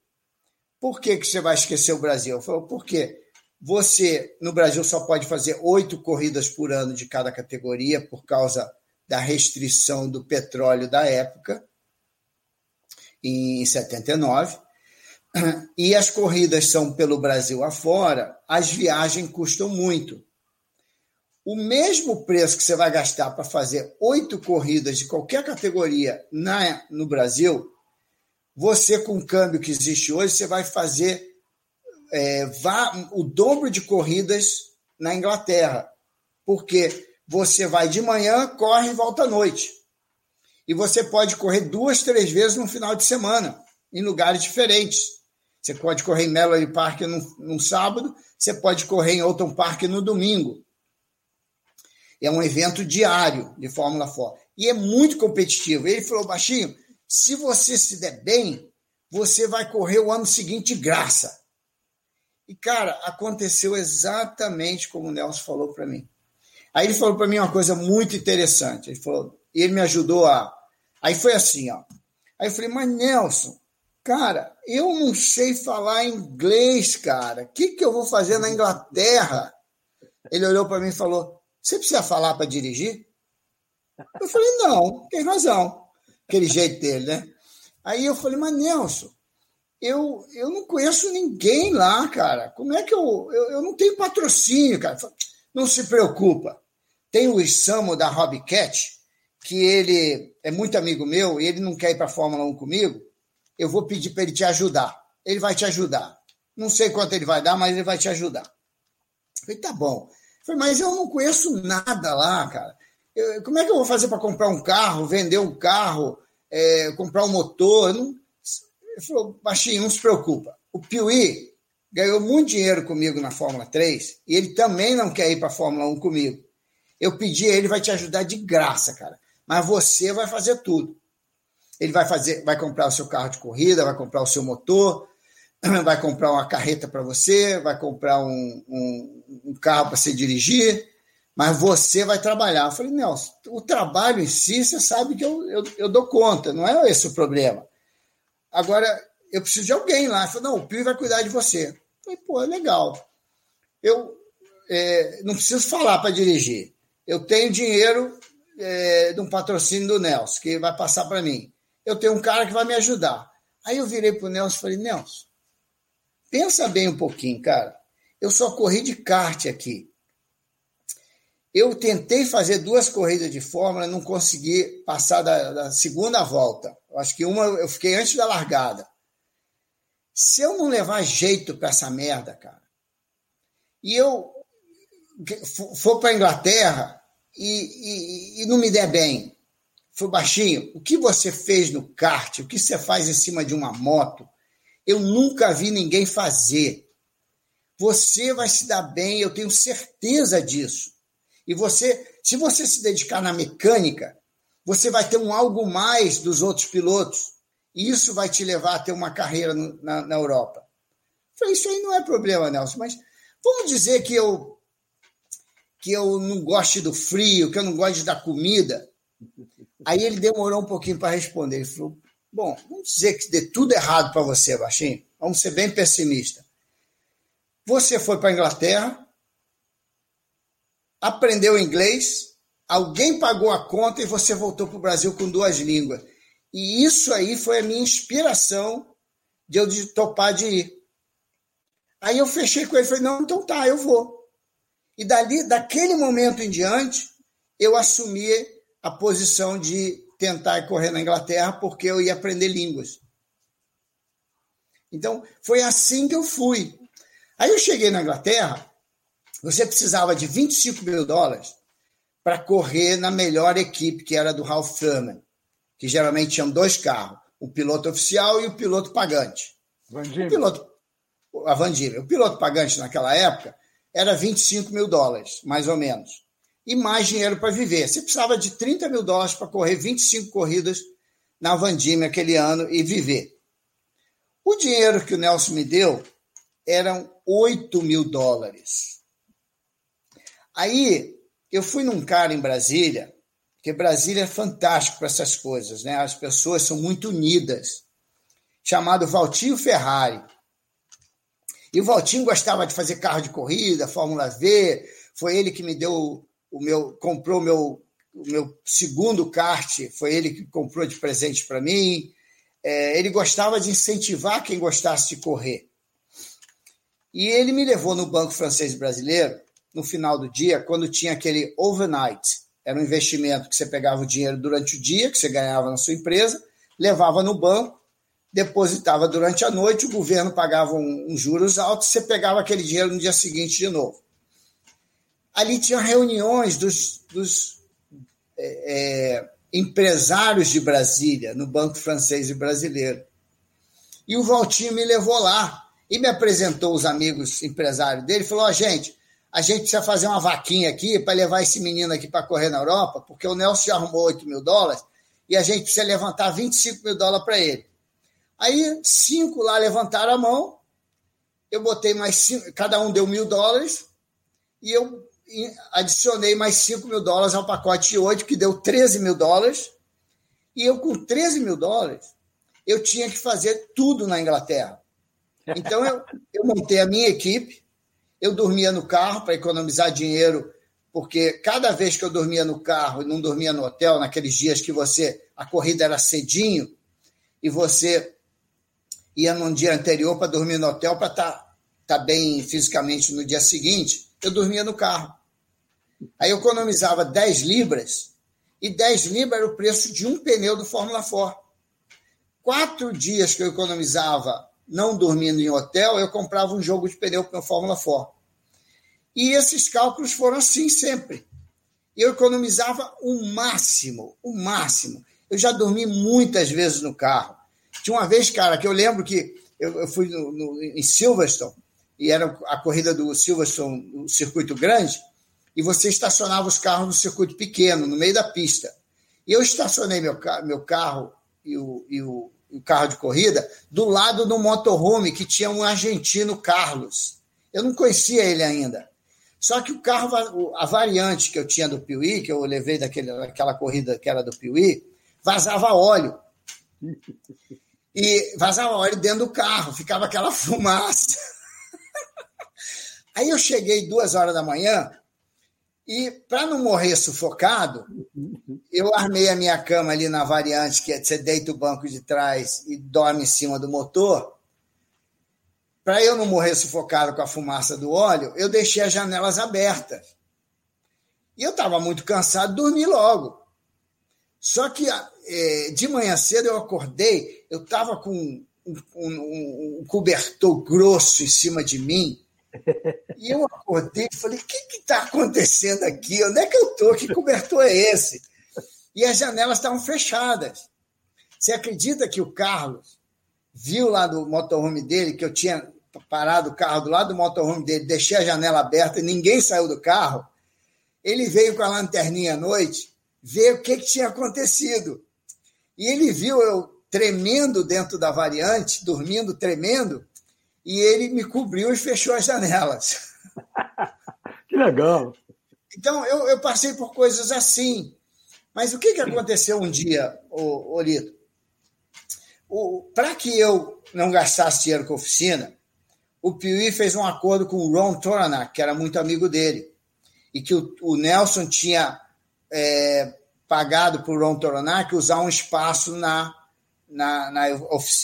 Por que, que você vai esquecer o Brasil? Eu falei: Por quê? Você, no Brasil, só pode fazer oito corridas por ano de cada categoria por causa da restrição do petróleo da época, em 79. E as corridas são pelo Brasil afora, as viagens custam muito. O mesmo preço que você vai gastar para fazer oito corridas de qualquer categoria na, no Brasil, você, com o câmbio que existe hoje, você vai fazer é, vá, o dobro de corridas na Inglaterra, porque você vai de manhã, corre e volta à noite. E você pode correr duas, três vezes no final de semana, em lugares diferentes. Você pode correr em Melody Park no, no sábado, você pode correr em Alton Park no domingo. É um evento diário de Fórmula 4. E é muito competitivo. Ele falou, baixinho, se você se der bem, você vai correr o ano seguinte de graça. E, cara, aconteceu exatamente como o Nelson falou para mim. Aí ele falou para mim uma coisa muito interessante. Ele falou, ele me ajudou a, Aí foi assim, ó. Aí eu falei, mas Nelson, cara, eu não sei falar inglês, cara. O que, que eu vou fazer na Inglaterra? Ele olhou para mim e falou: Você precisa falar para dirigir? Eu falei: Não, tem razão. Aquele jeito dele, né? Aí eu falei: Mas Nelson, eu, eu não conheço ninguém lá, cara. Como é que eu. Eu, eu não tenho patrocínio, cara. Não se preocupa. Tem o Isamo da Hobbycat, que ele é muito amigo meu e ele não quer ir para a Fórmula 1 comigo. Eu vou pedir para ele te ajudar. Ele vai te ajudar. Não sei quanto ele vai dar, mas ele vai te ajudar. Eu falei, tá bom. Falei, mas eu não conheço nada lá, cara. Eu, como é que eu vou fazer para comprar um carro, vender um carro, é, comprar um motor? Não... Ele falou, baixinho, não se preocupa. O Piuí ganhou muito dinheiro comigo na Fórmula 3 e ele também não quer ir para a Fórmula 1 comigo. Eu pedi a ele, vai te ajudar de graça, cara. Mas você vai fazer tudo. Ele vai fazer, vai comprar o seu carro de corrida, vai comprar o seu motor, vai comprar uma carreta para você, vai comprar um, um, um carro para você dirigir, mas você vai trabalhar. Eu falei, Nelson, o trabalho em si, você sabe que eu, eu, eu dou conta, não é esse o problema. Agora, eu preciso de alguém lá. Ele falou, não, o Pio vai cuidar de você. Eu falei, pô, é legal. Eu é, não preciso falar para dirigir. Eu tenho dinheiro é, de um patrocínio do Nelson, que vai passar para mim. Eu tenho um cara que vai me ajudar. Aí eu virei para o Nelson e falei, Nelson, Pensa bem um pouquinho, cara. Eu só corri de kart aqui. Eu tentei fazer duas corridas de Fórmula, não consegui passar da, da segunda volta. Eu acho que uma eu fiquei antes da largada. Se eu não levar jeito para essa merda, cara, e eu for para a Inglaterra e, e, e não me der bem, for baixinho, o que você fez no kart, o que você faz em cima de uma moto, eu nunca vi ninguém fazer. Você vai se dar bem, eu tenho certeza disso. E você, se você se dedicar na mecânica, você vai ter um algo mais dos outros pilotos. E isso vai te levar a ter uma carreira na, na Europa. Eu falei, isso aí não é problema, Nelson, mas vamos dizer que eu que eu não goste do frio, que eu não goste da comida. Aí ele demorou um pouquinho para responder. Ele falou: Bom, vamos dizer que dê tudo errado para você, Baixinho. Vamos ser bem pessimista. Você foi para a Inglaterra, aprendeu inglês, alguém pagou a conta e você voltou para o Brasil com duas línguas. E isso aí foi a minha inspiração de eu de topar de ir. Aí eu fechei com ele falei, não, então tá, eu vou. E dali, daquele momento em diante, eu assumi a posição de tentar correr na Inglaterra porque eu ia aprender línguas. Então, foi assim que eu fui. Aí eu cheguei na Inglaterra, você precisava de 25 mil dólares para correr na melhor equipe, que era do Ralph Thurman, que geralmente tinham dois carros, o piloto oficial e o piloto pagante. O piloto, a Van O piloto pagante naquela época era 25 mil dólares, mais ou menos e mais dinheiro para viver. Você precisava de 30 mil dólares para correr 25 corridas na Vandime aquele ano e viver. O dinheiro que o Nelson me deu eram 8 mil dólares. Aí eu fui num cara em Brasília, porque Brasília é fantástico para essas coisas, né? As pessoas são muito unidas, chamado Valtinho Ferrari. E o Valtinho gostava de fazer carro de corrida, Fórmula V, foi ele que me deu o meu comprou o meu, o meu segundo kart, foi ele que comprou de presente para mim. É, ele gostava de incentivar quem gostasse de correr. E ele me levou no Banco Francês Brasileiro, no final do dia, quando tinha aquele overnight. Era um investimento que você pegava o dinheiro durante o dia, que você ganhava na sua empresa, levava no banco, depositava durante a noite, o governo pagava um, um juros altos, você pegava aquele dinheiro no dia seguinte de novo ali tinha reuniões dos, dos é, é, empresários de Brasília, no Banco Francês e Brasileiro. E o Valtinho me levou lá e me apresentou os amigos empresários dele. Falou: oh, gente, a gente precisa fazer uma vaquinha aqui para levar esse menino aqui para correr na Europa, porque o Nelson já arrumou 8 mil dólares e a gente precisa levantar 25 mil dólares para ele. Aí, cinco lá levantaram a mão, eu botei mais cinco, cada um deu mil dólares, e eu adicionei mais 5 mil dólares ao pacote de 8, que deu 13 mil dólares. E eu, com 13 mil dólares, eu tinha que fazer tudo na Inglaterra. Então, eu, eu montei a minha equipe, eu dormia no carro para economizar dinheiro, porque cada vez que eu dormia no carro e não dormia no hotel, naqueles dias que você a corrida era cedinho e você ia num dia anterior para dormir no hotel para estar tá, tá bem fisicamente no dia seguinte, eu dormia no carro. Aí eu economizava 10 libras e 10 libras era o preço de um pneu do Fórmula 4. Quatro dias que eu economizava não dormindo em hotel, eu comprava um jogo de pneu para o Fórmula 4. E esses cálculos foram assim sempre. Eu economizava o máximo, o máximo. Eu já dormi muitas vezes no carro. Tinha uma vez, cara, que eu lembro que eu, eu fui no, no, em Silverstone, e era a corrida do Silverstone, o circuito grande, e você estacionava os carros no circuito pequeno, no meio da pista. E eu estacionei meu, meu carro e o, e o, o carro de corrida do lado do motorhome que tinha um argentino Carlos. Eu não conhecia ele ainda. Só que o carro, a variante que eu tinha do Piuí, que eu levei daquele, daquela corrida que era do Piuí, vazava óleo. E vazava óleo dentro do carro, ficava aquela fumaça. Aí eu cheguei duas horas da manhã e, para não morrer sufocado, eu armei a minha cama ali na variante, que é você deita o banco de trás e dorme em cima do motor. Para eu não morrer sufocado com a fumaça do óleo, eu deixei as janelas abertas. E eu estava muito cansado, dormi logo. Só que é, de manhã cedo eu acordei, eu estava com um, um, um, cobertor grosso em cima de mim. E eu acordei e falei: o que está acontecendo aqui? Onde é que eu estou? Que cobertor é esse? E as janelas estavam fechadas. Você acredita que o Carlos viu lá do motorhome dele que eu tinha parado o carro do lado do motorhome dele, deixei a janela aberta e ninguém saiu do carro? Ele veio com a lanterninha à noite ver o que, que tinha acontecido. E ele viu eu tremendo dentro da variante, dormindo tremendo, e ele me cobriu e fechou as janelas. que legal. Então, eu, eu passei por coisas assim. Mas o que, que aconteceu um dia, Olito? Para que eu não gastasse dinheiro com a oficina, o Piuí fez um acordo com o Ron Toranak, que era muito amigo dele, e que o, o Nelson tinha é, pagado por Ron Toranak usar um espaço na, na, na,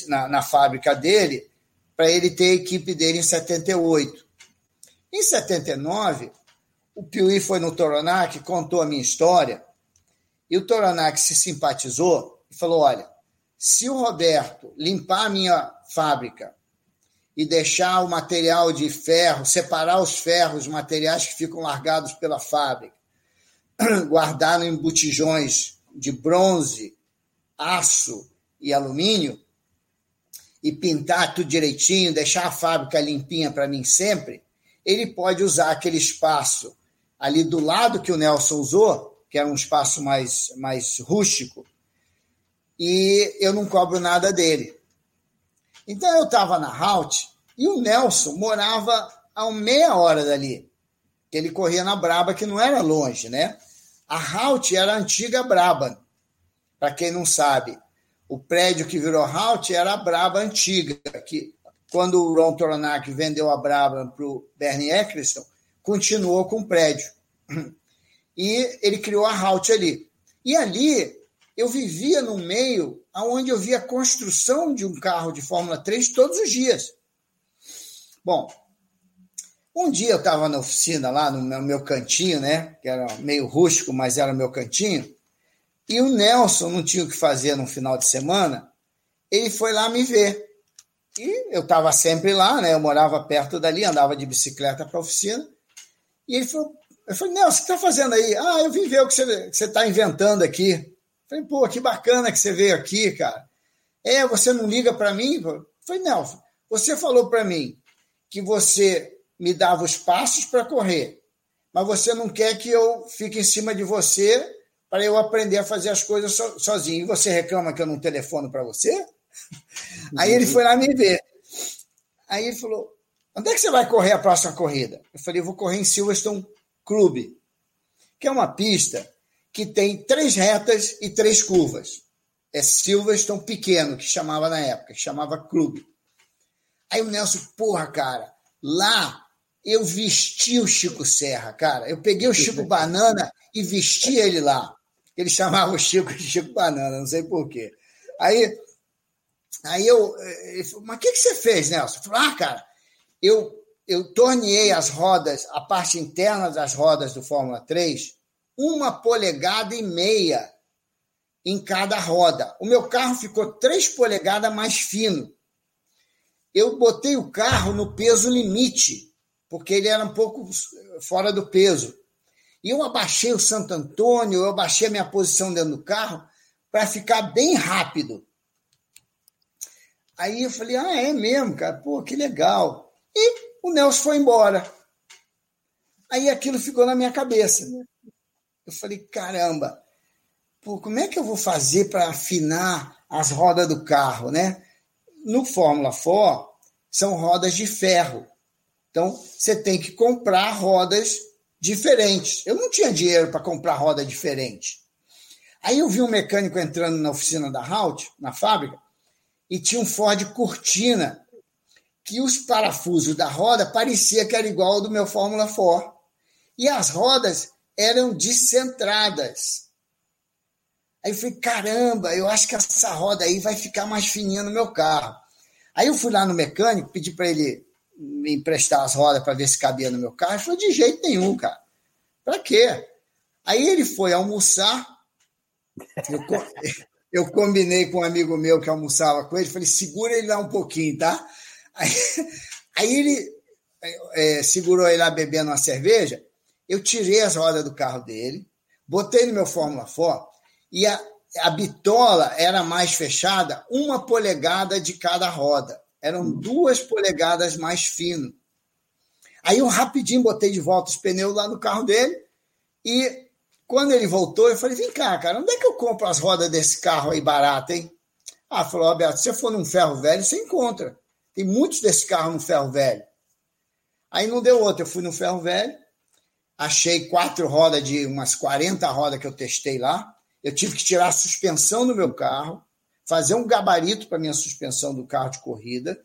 na, na fábrica dele para ele ter a equipe dele em 78. Em 79, o Piuí foi no Toranak, contou a minha história, e o Toranak se simpatizou e falou: olha, se o Roberto limpar a minha fábrica e deixar o material de ferro, separar os ferros, os materiais que ficam largados pela fábrica, guardar em botijões de bronze, aço e alumínio, e pintar tudo direitinho, deixar a fábrica limpinha para mim sempre, ele pode usar aquele espaço ali do lado que o Nelson usou, que era um espaço mais, mais rústico, e eu não cobro nada dele. Então eu estava na Halt e o Nelson morava a meia hora dali. Ele corria na Braba, que não era longe, né? A Halt era a antiga Braba. Para quem não sabe, o prédio que virou Halt era a Braba antiga, que quando o Ron Toronac vendeu a Braba para o Bernie Eccleston, continuou com o prédio. E ele criou a Halt ali. E ali eu vivia no meio onde eu via a construção de um carro de Fórmula 3 todos os dias. Bom, um dia eu estava na oficina lá no meu cantinho, né? Que era meio rústico, mas era meu cantinho. E o Nelson não tinha o que fazer no final de semana. Ele foi lá me ver. E eu estava sempre lá, né? Eu morava perto dali, andava de bicicleta para a oficina. E ele falou: eu falei, Nelson, o que está fazendo aí? Ah, eu vim ver o que você está inventando aqui. Eu falei, pô, que bacana que você veio aqui, cara. É, você não liga para mim? Eu falei, Nelson, você falou para mim que você me dava os passos para correr, mas você não quer que eu fique em cima de você para eu aprender a fazer as coisas so, sozinho. E você reclama que eu não telefono para você? Aí ele foi lá me ver. Aí ele falou: onde é que você vai correr a próxima corrida? Eu falei: eu vou correr em Silverstone Clube, que é uma pista que tem três retas e três curvas. é, Silverstone pequeno, que chamava na época, que chamava Clube. Aí o Nelson, porra, cara, lá eu vesti o Chico Serra, cara. Eu peguei o Chico Banana e vesti ele lá. Ele chamava o Chico de Chico Banana, não sei porquê. Aí, aí eu, falou, mas o que, que você fez, Nelson? Eu falei, ah, cara, eu, eu torneei as rodas, a parte interna das rodas do Fórmula 3, uma polegada e meia em cada roda. O meu carro ficou três polegadas mais fino. Eu botei o carro no peso limite, porque ele era um pouco fora do peso. E eu abaixei o Santo Antônio, eu abaixei a minha posição dentro do carro para ficar bem rápido. Aí eu falei, ah, é mesmo, cara? Pô, que legal. E o Nelson foi embora. Aí aquilo ficou na minha cabeça. Eu falei, caramba, pô, como é que eu vou fazer para afinar as rodas do carro, né? No Fórmula 4, são rodas de ferro. Então, você tem que comprar rodas diferentes. Eu não tinha dinheiro para comprar roda diferente. Aí eu vi um mecânico entrando na oficina da Halt, na fábrica, e tinha um Ford Cortina, que os parafusos da roda parecia que era igual ao do meu Fórmula 4. E as rodas eram descentradas. Aí eu falei, caramba, eu acho que essa roda aí vai ficar mais fininha no meu carro. Aí eu fui lá no mecânico, pedi para ele me emprestar as rodas para ver se cabia no meu carro. Falou, de jeito nenhum, cara. Para quê? Aí ele foi almoçar. Eu, eu, combinei com um amigo meu que almoçava com ele, falei, segura ele lá um pouquinho, tá? Aí, aí ele é, segurou ele lá bebendo uma cerveja. Eu tirei as rodas do carro dele, botei no meu Fórmula 4 e a, a bitola era mais fechada, uma polegada de cada roda. Eram duas polegadas mais fino. Aí eu rapidinho botei de volta os pneus lá no carro dele e quando ele voltou, eu falei: vem cá, cara, onde é que eu compro as rodas desse carro aí barato, hein? Ah, falou, Roberto, se você for num ferro velho, você encontra. Tem muitos desse carro no ferro velho. Aí não deu outro, eu fui no ferro velho, achei quatro rodas de umas 40 rodas que eu testei lá. Eu tive que tirar a suspensão do meu carro, fazer um gabarito para minha suspensão do carro de corrida,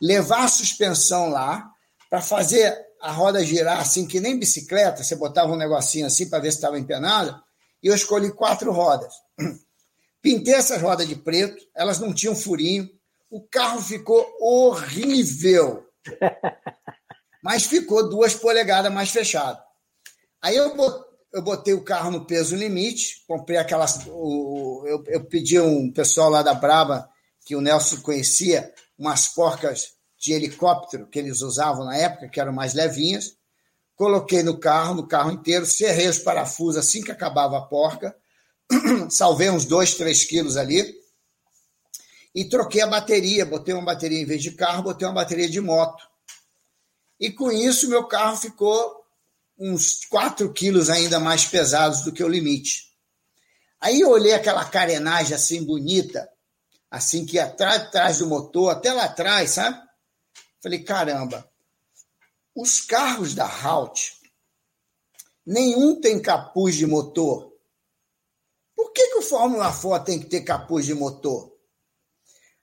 levar a suspensão lá para fazer a roda girar assim que nem bicicleta, você botava um negocinho assim para ver se estava empenada, e eu escolhi quatro rodas. Pintei essas rodas de preto, elas não tinham furinho, o carro ficou horrível. Mas ficou duas polegadas mais fechado. Aí eu eu botei o carro no peso limite, comprei aquelas. O, eu, eu pedi um pessoal lá da Braba, que o Nelson conhecia, umas porcas de helicóptero que eles usavam na época, que eram mais levinhas. Coloquei no carro, no carro inteiro, serrei os parafusos assim que acabava a porca, salvei uns 2, 3 quilos ali e troquei a bateria. Botei uma bateria em vez de carro, botei uma bateria de moto. E com isso, meu carro ficou uns 4 quilos ainda mais pesados do que o limite. Aí eu olhei aquela carenagem assim bonita, assim que atrás, atrás do motor, até lá atrás, sabe? Falei, caramba, os carros da Halt, nenhum tem capuz de motor. Por que, que o Fórmula 4 tem que ter capuz de motor?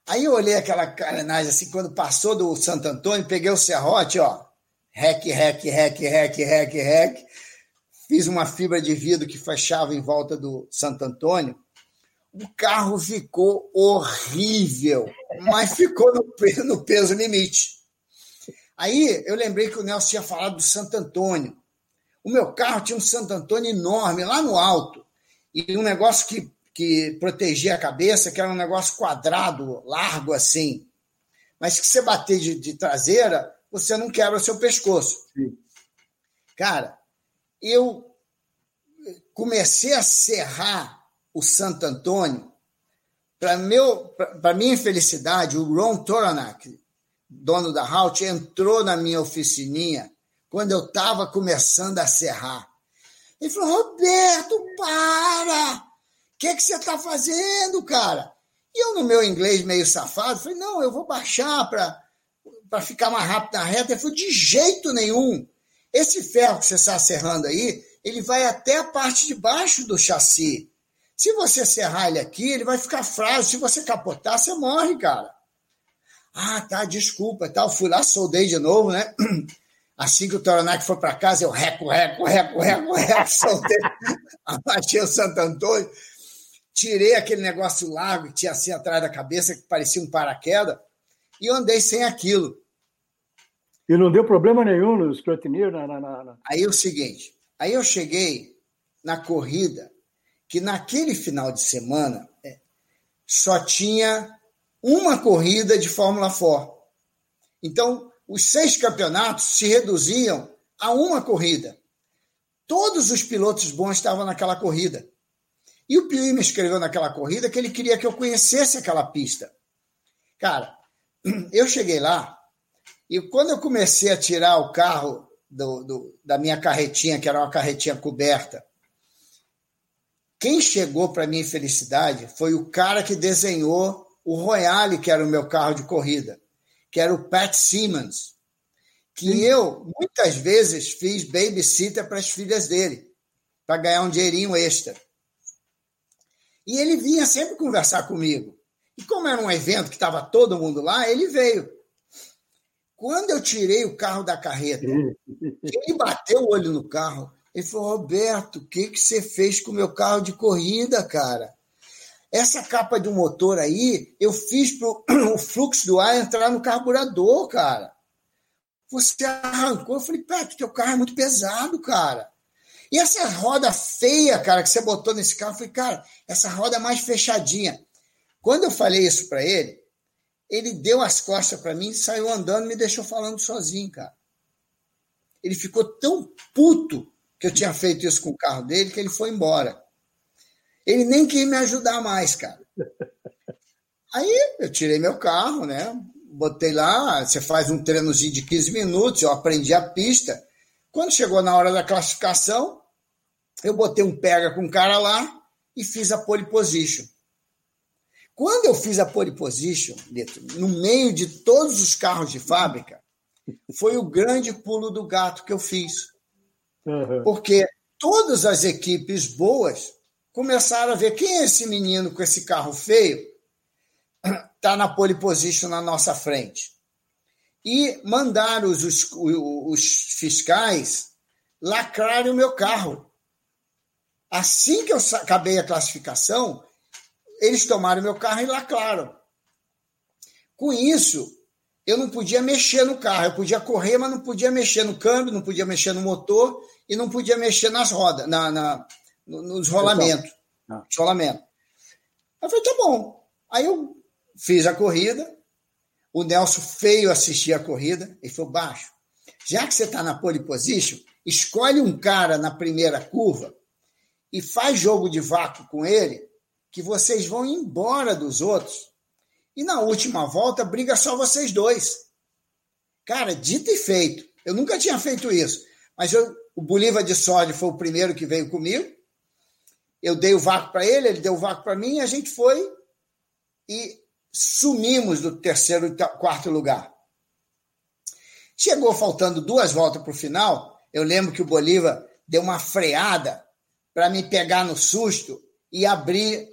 Aí eu olhei aquela carenagem assim, quando passou do Santo Antônio, peguei o serrote, ó, rec, rec, rec, rec, rec, rec. Fiz uma fibra de vidro que fechava em volta do Santo Antônio. O carro ficou horrível, mas ficou no, no peso limite. Aí eu lembrei que o Nelson tinha falado do Santo Antônio. O meu carro tinha um Santo Antônio enorme, lá no alto, e um negócio que, que protegia a cabeça, que era um negócio quadrado, largo assim. Mas que você bater de, de traseira, você não quebra seu pescoço. Sim. Cara, eu comecei a serrar o Santo Antônio. Para minha infelicidade, o Ron Toranak, dono da Halt, entrou na minha oficininha quando eu estava começando a serrar. Ele falou: Roberto, para! O que, que você está fazendo, cara? E eu, no meu inglês meio safado, falei: não, eu vou baixar para para ficar mais rápido na reta. Ele falou, de jeito nenhum. Esse ferro que você está serrando aí, ele vai até a parte de baixo do chassi. Se você serrar ele aqui, ele vai ficar frágil. Se você capotar, você morre, cara. Ah, tá, desculpa, tal. Fui lá, soldei de novo, né? Assim que o Toronac foi para casa, eu reco, reco, reco, reco, reco, soltei, abaixei o Santo Antônio, tirei aquele negócio largo que tinha assim atrás da cabeça, que parecia um paraquedas, e andei sem aquilo. E não deu problema nenhum no escrutineer? Na, na, na... Aí é o seguinte, aí eu cheguei na corrida, que naquele final de semana é, só tinha uma corrida de Fórmula 4. Então, os seis campeonatos se reduziam a uma corrida. Todos os pilotos bons estavam naquela corrida. E o Piuí me escreveu naquela corrida que ele queria que eu conhecesse aquela pista. Cara, eu cheguei lá e quando eu comecei a tirar o carro do, do, da minha carretinha, que era uma carretinha coberta, quem chegou para minha felicidade foi o cara que desenhou o Royale, que era o meu carro de corrida, que era o Pat Simmons, que Sim. eu muitas vezes fiz babysitter para as filhas dele, para ganhar um dinheirinho extra. E ele vinha sempre conversar comigo. E como era um evento que estava todo mundo lá, ele veio. Quando eu tirei o carro da carreta, ele bateu o olho no carro. Ele falou: Roberto, o que, que você fez com o meu carro de corrida, cara? Essa capa um motor aí, eu fiz para o fluxo do ar entrar no carburador, cara. Você arrancou. Eu falei, Peto, teu carro é muito pesado, cara. E essa roda feia, cara, que você botou nesse carro, eu falei, cara, essa roda é mais fechadinha. Quando eu falei isso para ele, ele deu as costas para mim, saiu andando e me deixou falando sozinho, cara. Ele ficou tão puto que eu tinha feito isso com o carro dele que ele foi embora. Ele nem quis me ajudar mais, cara. Aí eu tirei meu carro, né? Botei lá, você faz um treinozinho de 15 minutos, eu aprendi a pista. Quando chegou na hora da classificação, eu botei um pega com o cara lá e fiz a pole position. Quando eu fiz a pole position, no meio de todos os carros de fábrica, foi o grande pulo do gato que eu fiz. Uhum. Porque todas as equipes boas começaram a ver quem é esse menino com esse carro feio, está na pole position na nossa frente. E mandaram os, os, os fiscais lacrarem o meu carro. Assim que eu acabei a classificação, eles tomaram meu carro e lacraram. Com isso, eu não podia mexer no carro. Eu podia correr, mas não podia mexer no câmbio, não podia mexer no motor e não podia mexer nas rodas, na, na nos rolamentos. Rolamento. Eu falei, tá bom. Aí eu fiz a corrida, o Nelson feio assistia a corrida, e falou, baixo, já que você está na pole position, escolhe um cara na primeira curva e faz jogo de vácuo com ele, que vocês vão embora dos outros. E na última volta, briga só vocês dois. Cara, dito e feito. Eu nunca tinha feito isso. Mas eu, o Bolívar de Sode foi o primeiro que veio comigo. Eu dei o vácuo para ele, ele deu o vácuo para mim, e a gente foi e sumimos do terceiro quarto lugar. Chegou faltando duas voltas para o final, eu lembro que o Bolívar deu uma freada para me pegar no susto e abrir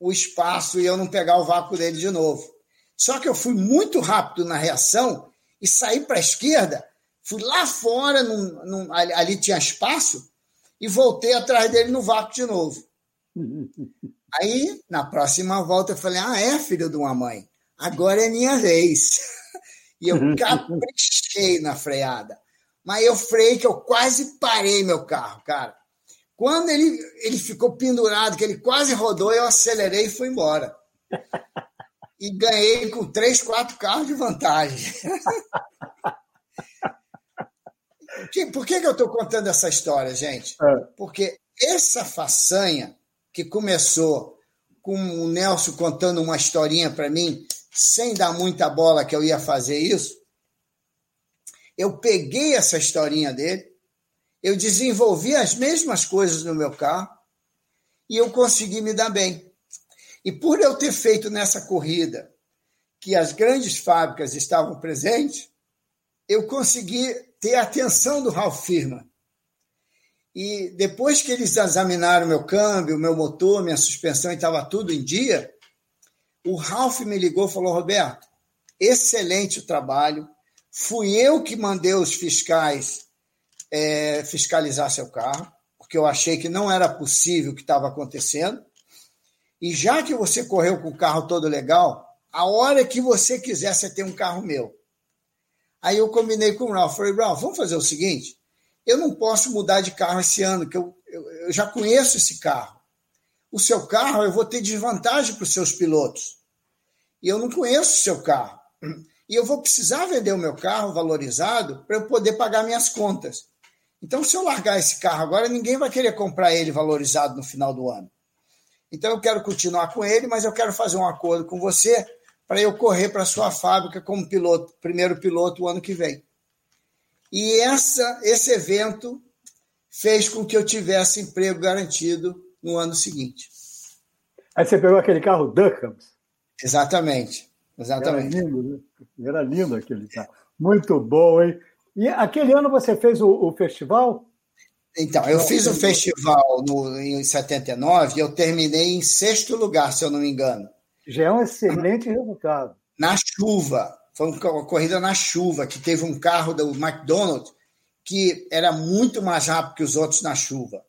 o espaço e eu não pegar o vácuo dele de novo. Só que eu fui muito rápido na reação e saí para a esquerda, fui lá fora, num, num, ali, ali tinha espaço, e voltei atrás dele no vácuo de novo. Aí, na próxima volta, eu falei: Ah, é, filho de uma mãe, agora é minha vez. E eu caprichei na freada. Mas eu freiei que eu quase parei meu carro, cara. Quando ele, ele ficou pendurado, que ele quase rodou, eu acelerei e fui embora. E ganhei com três, quatro carros de vantagem. Por que, que eu estou contando essa história, gente? É. Porque essa façanha que começou com o Nelson contando uma historinha para mim, sem dar muita bola que eu ia fazer isso. Eu peguei essa historinha dele, eu desenvolvi as mesmas coisas no meu carro e eu consegui me dar bem. E por eu ter feito nessa corrida que as grandes fábricas estavam presentes, eu consegui ter a atenção do Ralph Firma. E depois que eles examinaram meu câmbio, meu motor, minha suspensão e estava tudo em dia, o Ralph me ligou e falou: Roberto, excelente o trabalho. Fui eu que mandei os fiscais é, fiscalizar seu carro, porque eu achei que não era possível o que estava acontecendo. E já que você correu com o carro todo legal, a hora que você quiser, você tem um carro meu. Aí eu combinei com o Ralph. Falei, Ralph, vamos fazer o seguinte: eu não posso mudar de carro esse ano, que eu, eu, eu já conheço esse carro. O seu carro, eu vou ter desvantagem para os seus pilotos. E eu não conheço o seu carro. E eu vou precisar vender o meu carro valorizado para eu poder pagar minhas contas. Então, se eu largar esse carro agora, ninguém vai querer comprar ele valorizado no final do ano. Então, eu quero continuar com ele, mas eu quero fazer um acordo com você para eu correr para a sua fábrica como piloto, primeiro piloto o ano que vem. E essa, esse evento fez com que eu tivesse emprego garantido no ano seguinte. Aí você pegou aquele carro Duckhams? Exatamente, exatamente. Era lindo, né? Era lindo aquele carro. Muito bom, hein? E aquele ano você fez o, o festival? Então, eu fiz o festival no, em 79 e eu terminei em sexto lugar, se eu não me engano. Já é um excelente resultado. Na chuva. Foi uma corrida na chuva, que teve um carro do McDonald's que era muito mais rápido que os outros na chuva.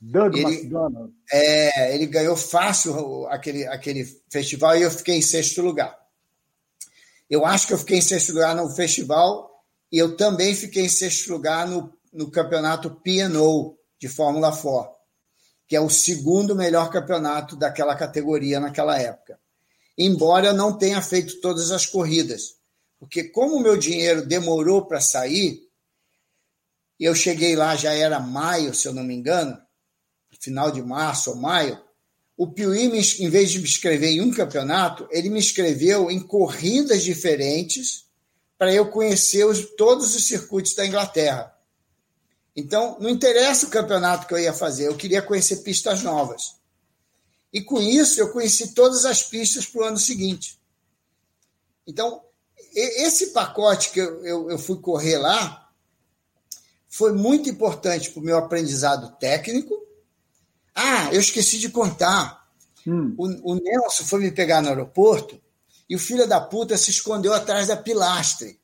Doug ele, McDonald. É, ele ganhou fácil aquele, aquele festival e eu fiquei em sexto lugar. Eu acho que eu fiquei em sexto lugar no festival e eu também fiquei em sexto lugar no, no campeonato P&O de Fórmula 4, que é o segundo melhor campeonato daquela categoria naquela época. Embora eu não tenha feito todas as corridas, porque como o meu dinheiro demorou para sair, eu cheguei lá, já era maio, se eu não me engano, final de março ou maio, o Piuí, em vez de me inscrever em um campeonato, ele me inscreveu em corridas diferentes para eu conhecer os, todos os circuitos da Inglaterra. Então, não interessa o campeonato que eu ia fazer, eu queria conhecer pistas novas. E com isso, eu conheci todas as pistas para o ano seguinte. Então, esse pacote que eu, eu, eu fui correr lá foi muito importante para o meu aprendizado técnico. Ah, eu esqueci de contar. Hum. O, o Nelson foi me pegar no aeroporto e o filho da puta se escondeu atrás da pilastre.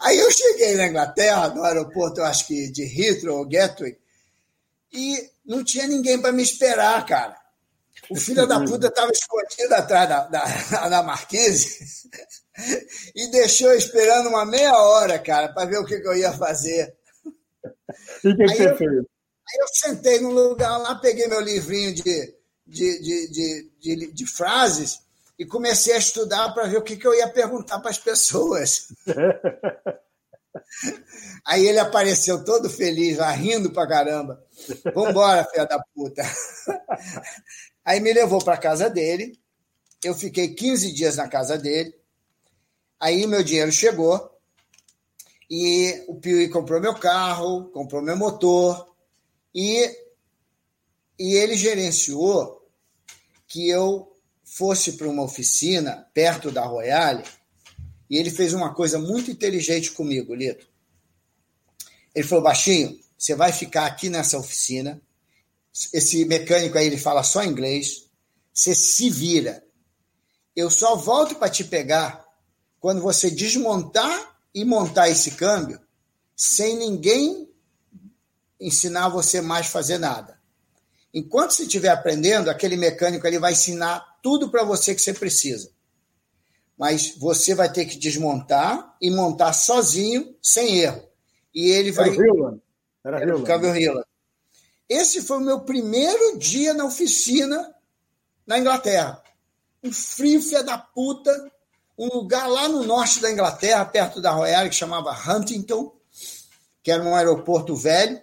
Aí eu cheguei na Inglaterra, no aeroporto, eu acho que de Heathrow ou Gatwick, e não tinha ninguém para me esperar, cara. O filho da puta estava escondido atrás da, da, da Marquise e deixou esperando uma meia hora, cara, para ver o que, que, eu ia fazer. E o que, que você eu, fez? Aí eu sentei num lugar lá, peguei meu livrinho de, de, de, de, de, frases e comecei a estudar para ver o que, que eu ia perguntar para as pessoas. Aí ele apareceu todo feliz, lá, rindo pra caramba. Vambora, filha da puta. Aí me levou para casa dele. Eu fiquei 15 dias na casa dele. Aí meu dinheiro chegou. E o Piuí comprou meu carro, comprou meu motor. E, e ele gerenciou que eu fosse para uma oficina perto da Royale e ele fez uma coisa muito inteligente comigo, Lito. Ele falou, baixinho, você vai ficar aqui nessa oficina. Esse mecânico aí, ele fala só inglês. Você se vira. Eu só volto para te pegar quando você desmontar e montar esse câmbio sem ninguém ensinar você mais a fazer nada. Enquanto você estiver aprendendo, aquele mecânico ele vai ensinar tudo para você que você precisa mas você vai ter que desmontar e montar sozinho, sem erro. E ele vai. Era o. Era, Era o Câmbio. Esse foi o meu primeiro dia na oficina na Inglaterra. Um frio fia da puta, um lugar lá no norte da Inglaterra, perto da Royal, que chamava Huntington, que era um aeroporto velho.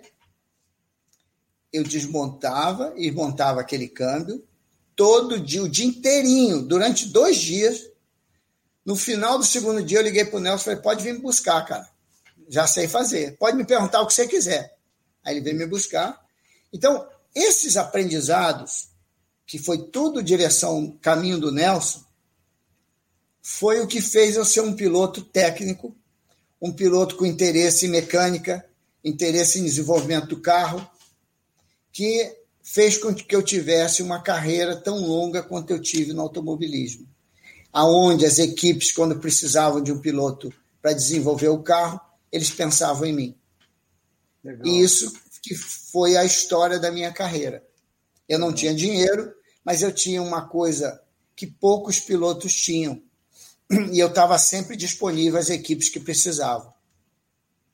Eu desmontava e montava aquele câmbio todo dia, o dia inteirinho, durante dois dias no final do segundo dia, eu liguei para o Nelson e falei: pode vir me buscar, cara. Já sei fazer. Pode me perguntar o que você quiser. Aí ele veio me buscar. Então, esses aprendizados, que foi tudo direção, caminho do Nelson, foi o que fez eu ser um piloto técnico, um piloto com interesse em mecânica, interesse em desenvolvimento do carro, que fez com que eu tivesse uma carreira tão longa quanto eu tive no automobilismo. Aonde as equipes, quando precisavam de um piloto para desenvolver o carro, eles pensavam em mim. Legal. E isso que foi a história da minha carreira. Eu não tinha dinheiro, mas eu tinha uma coisa que poucos pilotos tinham. E eu estava sempre disponível às equipes que precisavam.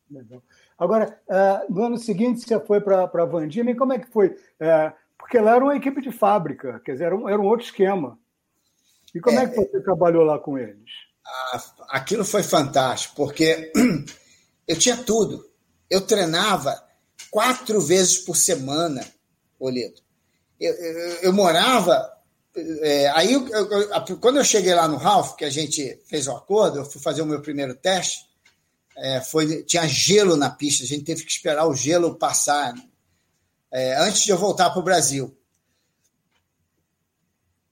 Legal. Agora, uh, no ano seguinte, você foi para a Van Diemen, como é que foi? Uh, porque lá era uma equipe de fábrica, quer dizer, era um, era um outro esquema. E como é, é que você trabalhou lá com eles? Aquilo foi fantástico, porque eu tinha tudo. Eu treinava quatro vezes por semana, Oledo. Eu, eu, eu morava. É, aí, eu, quando eu cheguei lá no Ralph, que a gente fez o um acordo, eu fui fazer o meu primeiro teste, é, foi, tinha gelo na pista, a gente teve que esperar o gelo passar né? é, antes de eu voltar para o Brasil.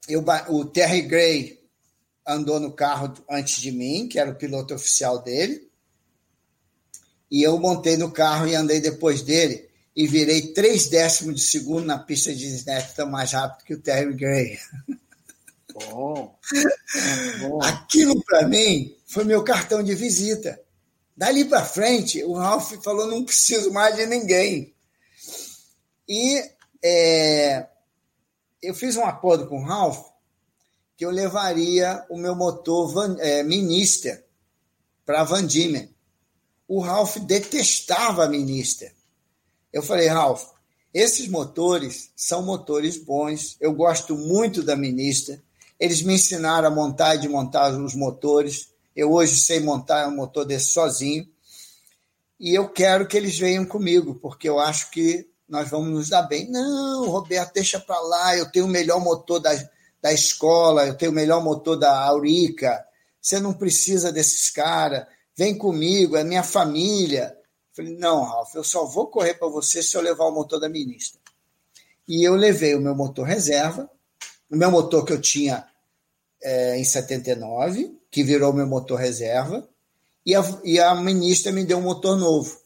Eu, o Terry Gray andou no carro antes de mim, que era o piloto oficial dele, e eu montei no carro e andei depois dele e virei três décimos de segundo na pista de Snapton mais rápido que o Terry Gray. Bom. Bom. Aquilo para mim foi meu cartão de visita. Dali para frente, o Ralph falou: não preciso mais de ninguém. E é, eu fiz um acordo com o Ralph que eu levaria o meu motor Van, é, Minister para Van Diemen. O Ralph detestava a Minister. Eu falei, Ralph, esses motores são motores bons. Eu gosto muito da Minister. Eles me ensinaram a montar e desmontar os motores. Eu hoje sei montar um motor desse sozinho. E eu quero que eles venham comigo, porque eu acho que nós vamos nos dar bem. Não, Roberto, deixa para lá. Eu tenho o melhor motor da, da escola, eu tenho o melhor motor da Aurica. Você não precisa desses caras. Vem comigo, é minha família. Eu falei, não, Ralf, eu só vou correr para você se eu levar o motor da ministra. E eu levei o meu motor reserva, o meu motor que eu tinha é, em 79, que virou meu motor reserva, e a, e a ministra me deu um motor novo.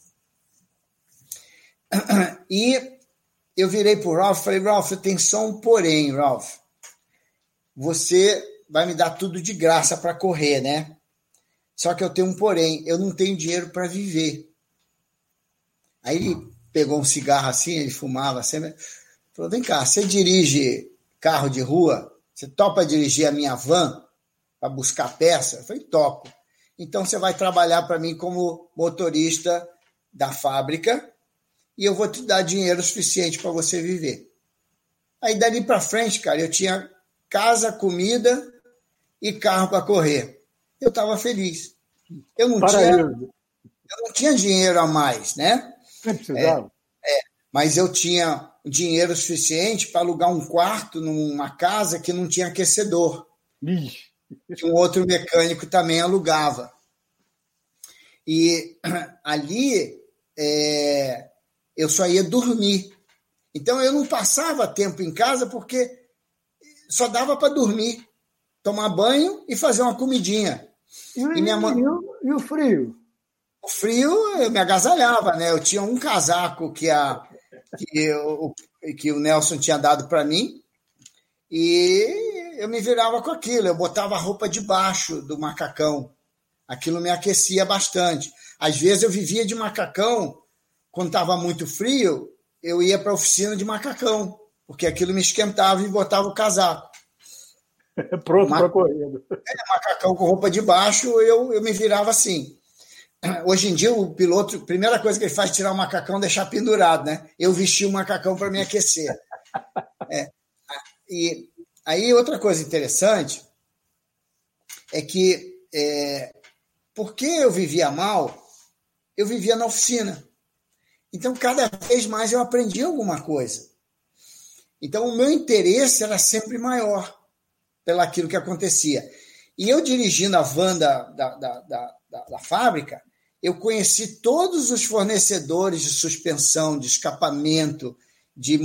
E eu virei para o Ralph e falei, Ralph, tem só um porém, Ralph. Você vai me dar tudo de graça para correr, né? Só que eu tenho um porém, eu não tenho dinheiro para viver. Aí ele pegou um cigarro assim, ele fumava sempre. Falou: vem cá, você dirige carro de rua? Você topa dirigir a minha van para buscar peça? Eu falei, topo. Então você vai trabalhar para mim como motorista da fábrica e eu vou te dar dinheiro suficiente para você viver. Aí dali para frente, cara, eu tinha casa, comida e carro para correr. Eu estava feliz. Eu não tinha, eu não tinha dinheiro a mais, né? Não precisava. É, é, mas eu tinha dinheiro suficiente para alugar um quarto numa casa que não tinha aquecedor. Ixi. Que um outro mecânico também alugava. E ali é, eu só ia dormir. Então eu não passava tempo em casa porque só dava para dormir, tomar banho e fazer uma comidinha. E, e, minha mãe... e, o, frio? O frio eu me agasalhava, né? Eu tinha um casaco que, a, que, o, que o Nelson tinha dado para mim e eu me virava com aquilo. Eu botava a roupa debaixo do macacão. Aquilo me aquecia bastante. Às vezes eu vivia de macacão, quando estava muito frio, eu ia para a oficina de macacão, porque aquilo me esquentava e botava o casaco. Pronto para corrida. É, macacão com roupa de baixo, eu, eu me virava assim. Hoje em dia, o piloto, a primeira coisa que ele faz é tirar o macacão e deixar pendurado, né? Eu vesti o macacão para me aquecer. É. E aí, outra coisa interessante é que, é, porque eu vivia mal, eu vivia na oficina. Então, cada vez mais eu aprendi alguma coisa. Então, o meu interesse era sempre maior pelaquilo que acontecia. E eu dirigindo a van da, da, da, da, da fábrica, eu conheci todos os fornecedores de suspensão, de escapamento, de,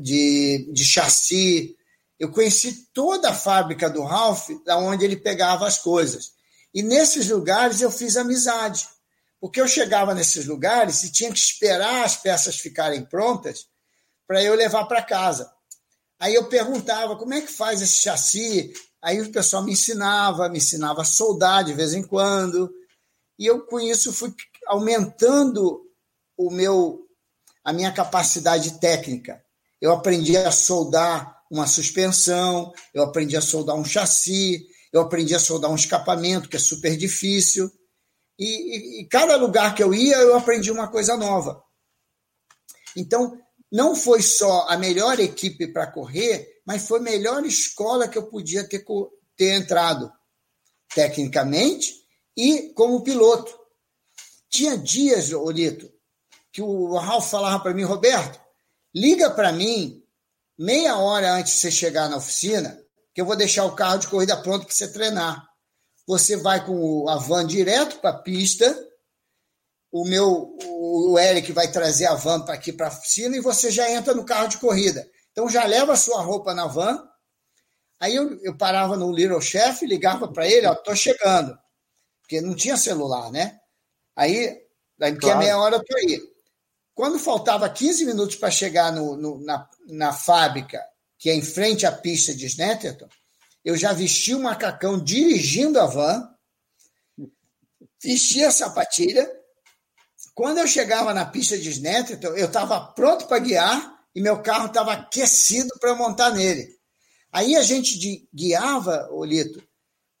de, de chassi. Eu conheci toda a fábrica do Ralph, da onde ele pegava as coisas. E nesses lugares eu fiz amizade, Porque eu chegava nesses lugares e tinha que esperar as peças ficarem prontas para eu levar para casa. Aí eu perguntava como é que faz esse chassi. Aí o pessoal me ensinava, me ensinava a soldar de vez em quando. E eu com isso fui aumentando o meu a minha capacidade técnica. Eu aprendi a soldar uma suspensão, eu aprendi a soldar um chassi, eu aprendi a soldar um escapamento, que é super difícil. E, e, e cada lugar que eu ia, eu aprendi uma coisa nova. Então, não foi só a melhor equipe para correr, mas foi a melhor escola que eu podia ter, ter entrado, tecnicamente e como piloto. Tinha dias, Olito, que o Ralf falava para mim, Roberto, liga para mim meia hora antes de você chegar na oficina, que eu vou deixar o carro de corrida pronto para você treinar. Você vai com a van direto para a pista, o meu o Eric vai trazer a van para aqui para a oficina e você já entra no carro de corrida. Então já leva a sua roupa na van. Aí eu, eu parava no Little Chef, ligava para ele, ó, tô chegando. Porque não tinha celular, né? Aí, daqui claro. a meia hora eu tô aí. Quando faltava 15 minutos para chegar no, no, na, na fábrica, que é em frente à pista de Snetterton, eu já vesti o macacão dirigindo a van, vesti a sapatilha, quando eu chegava na pista de Snetterton, eu estava pronto para guiar e meu carro estava aquecido para montar nele. Aí a gente guiava, Olito,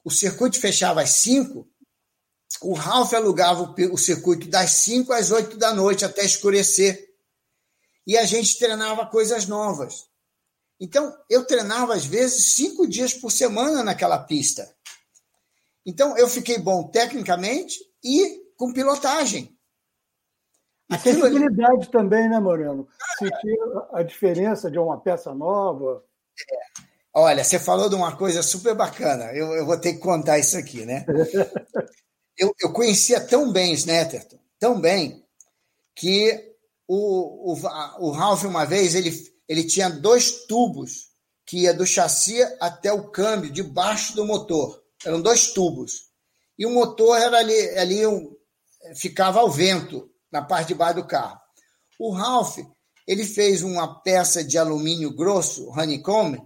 o circuito fechava às 5, o Ralph alugava o circuito das 5 às 8 da noite até escurecer. E a gente treinava coisas novas. Então, eu treinava às vezes cinco dias por semana naquela pista. Então, eu fiquei bom tecnicamente e com pilotagem. E sensibilidade ali... também, né, Moreno? Sentir a diferença de uma peça nova. É. Olha, você falou de uma coisa super bacana. Eu, eu vou ter que contar isso aqui, né? eu, eu conhecia tão bem Snetterton, tão bem, que o, o, o Ralph, uma vez, ele, ele tinha dois tubos que ia do chassi até o câmbio, debaixo do motor. Eram dois tubos. E o motor era ali, ali um, ficava ao vento na parte de baixo do carro. O Ralph ele fez uma peça de alumínio grosso, honeycomb,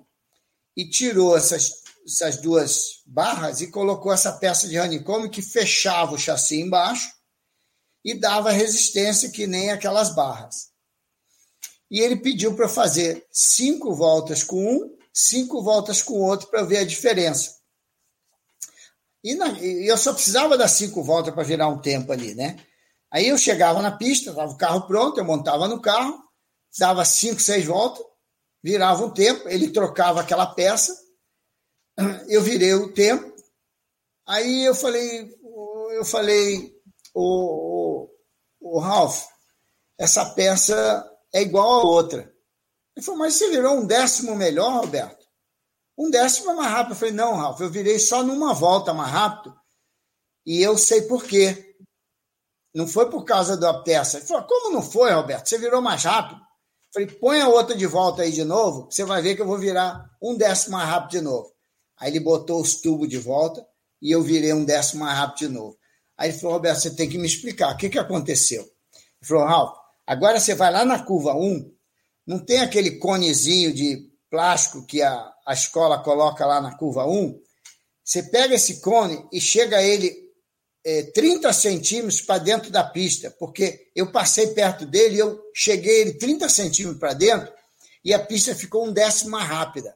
e tirou essas, essas duas barras e colocou essa peça de honeycomb que fechava o chassi embaixo e dava resistência que nem aquelas barras. E ele pediu para fazer cinco voltas com um, cinco voltas com o outro para ver a diferença. E, na, eu só precisava das cinco voltas para virar um tempo ali, né? Aí eu chegava na pista, estava o carro pronto, eu montava no carro, dava cinco, seis voltas, virava um tempo, ele trocava aquela peça, eu virei o tempo, aí eu falei, eu falei, o, o, o Ralph, essa peça é igual a outra. Ele falou, mas você virou um décimo melhor, Roberto? Um décimo é mais rápido. Eu falei, não, Ralph, eu virei só numa volta mais rápido e eu sei por quê. Não foi por causa da peça. Ele falou: como não foi, Roberto? Você virou mais rápido. Eu falei: põe a outra de volta aí de novo, você vai ver que eu vou virar um décimo mais rápido de novo. Aí ele botou os tubos de volta e eu virei um décimo mais rápido de novo. Aí ele falou: Roberto, você tem que me explicar o que, que aconteceu. Ele falou: Ralf, agora você vai lá na curva 1, não tem aquele conezinho de plástico que a, a escola coloca lá na curva 1? Você pega esse cone e chega ele é, 30 centímetros para dentro da pista, porque eu passei perto dele eu cheguei ele 30 centímetros para dentro e a pista ficou um décimo mais rápida.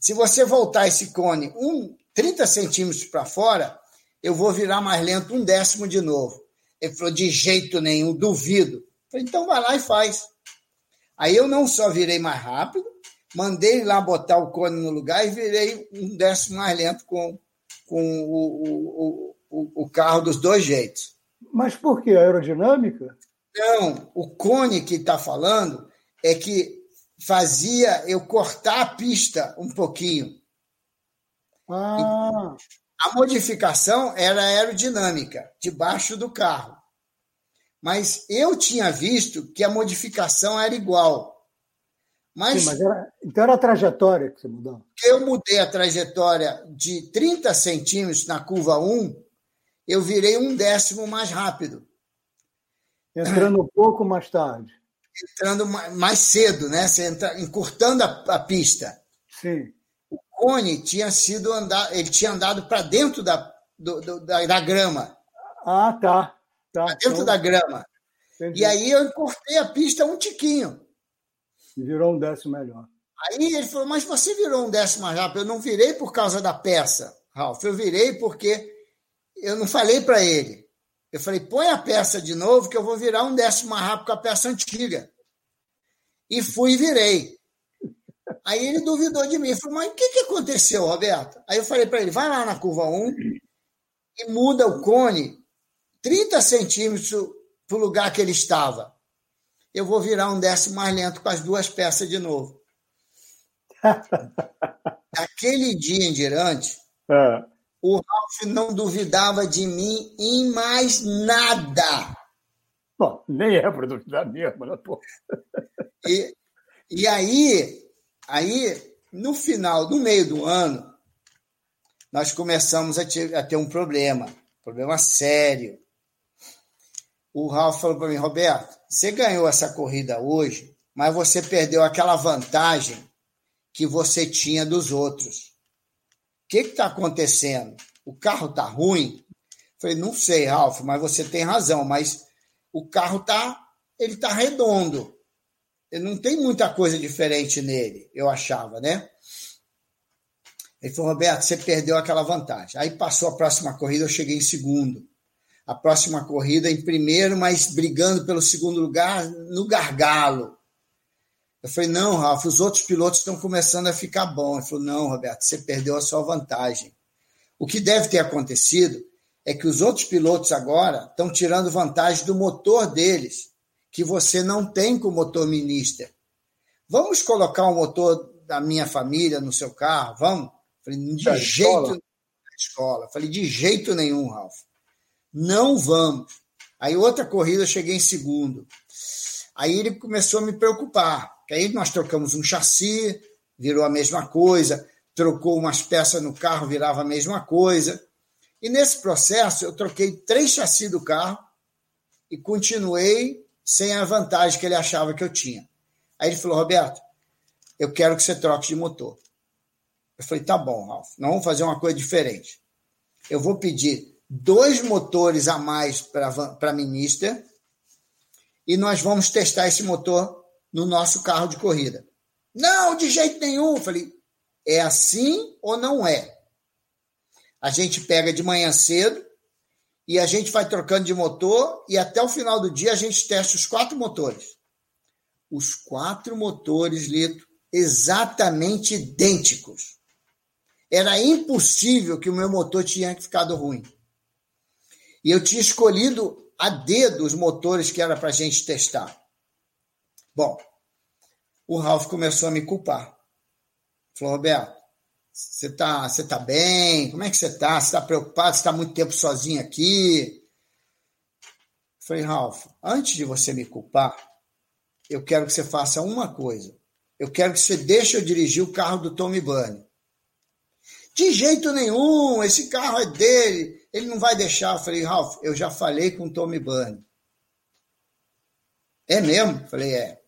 Se você voltar esse cone um 30 centímetros para fora, eu vou virar mais lento um décimo de novo. Ele falou, de jeito nenhum, duvido. Eu falei, então vai lá e faz. Aí eu não só virei mais rápido, mandei lá botar o cone no lugar e virei um décimo mais lento com, com o, o, o, o carro dos dois jeitos. Mas por que? Aerodinâmica? Não, o cone que está falando é que fazia eu cortar a pista um pouquinho. Ah. A modificação era aerodinâmica, debaixo do carro. Mas eu tinha visto que a modificação era igual. Mas, Sim, mas era, então era a trajetória que você mudou? Eu mudei a trajetória de 30 centímetros na curva 1 eu virei um décimo mais rápido. Entrando um pouco mais tarde. Entrando mais cedo, né? Você entra, encurtando a, a pista. Sim. O Cone tinha sido andar, ele tinha andado para dentro da, do, do, da, da, grama. Ah, tá. tá. Pra dentro então, da grama. Entendi. E aí eu encurtei a pista um tiquinho. E virou um décimo melhor. Aí ele falou, mas você virou um décimo mais rápido. Eu não virei por causa da peça, Ralf. Eu virei porque eu não falei para ele. Eu falei, põe a peça de novo que eu vou virar um décimo mais rápido com a peça antiga. E fui e virei. Aí ele duvidou de mim. Falou, mas o que, que aconteceu, Roberto? Aí eu falei para ele, vai lá na curva 1 e muda o cone 30 centímetros para o lugar que ele estava. Eu vou virar um décimo mais lento com as duas peças de novo. Daquele dia em diante, é. O Ralph não duvidava de mim em mais nada. Bom, nem é para duvidar mesmo, né, pô? E, e aí, aí, no final, no meio do ano, nós começamos a ter, a ter um problema, problema sério. O Ralph falou para mim, Roberto, você ganhou essa corrida hoje, mas você perdeu aquela vantagem que você tinha dos outros. Que está acontecendo? O carro está ruim? Falei, não sei, Ralf, mas você tem razão, mas o carro tá, ele tá redondo. Ele não tem muita coisa diferente nele, eu achava, né? Ele falou, Roberto, você perdeu aquela vantagem. Aí passou a próxima corrida, eu cheguei em segundo. A próxima corrida em primeiro, mas brigando pelo segundo lugar no gargalo. Eu falei, não, Rafa, os outros pilotos estão começando a ficar bom. Ele falou, não, Roberto, você perdeu a sua vantagem. O que deve ter acontecido é que os outros pilotos agora estão tirando vantagem do motor deles, que você não tem com o motor minister. Vamos colocar o motor da minha família no seu carro? Vamos? Falei, de da jeito escola. escola. Falei, de jeito nenhum, Ralf. Não vamos. Aí outra corrida eu cheguei em segundo. Aí ele começou a me preocupar. Que aí nós trocamos um chassi, virou a mesma coisa, trocou umas peças no carro, virava a mesma coisa. E nesse processo eu troquei três chassis do carro e continuei sem a vantagem que ele achava que eu tinha. Aí ele falou, Roberto, eu quero que você troque de motor. Eu falei, tá bom, Ralf, nós vamos fazer uma coisa diferente. Eu vou pedir dois motores a mais para a Minister e nós vamos testar esse motor no nosso carro de corrida. Não, de jeito nenhum. Eu falei, é assim ou não é? A gente pega de manhã cedo e a gente vai trocando de motor e até o final do dia a gente testa os quatro motores. Os quatro motores, Lito, exatamente idênticos. Era impossível que o meu motor tinha ficado ruim. E eu tinha escolhido a dedo os motores que era para a gente testar. Bom, o Ralph começou a me culpar. Falou, Roberto, você está você tá bem? Como é que você está? Você está preocupado? Você está muito tempo sozinho aqui? Falei, Ralph, antes de você me culpar, eu quero que você faça uma coisa. Eu quero que você deixe eu dirigir o carro do Tommy Bunny. De jeito nenhum, esse carro é dele, ele não vai deixar. Eu falei, Ralph, eu já falei com o Tommy Bunny. É mesmo? Falei, é.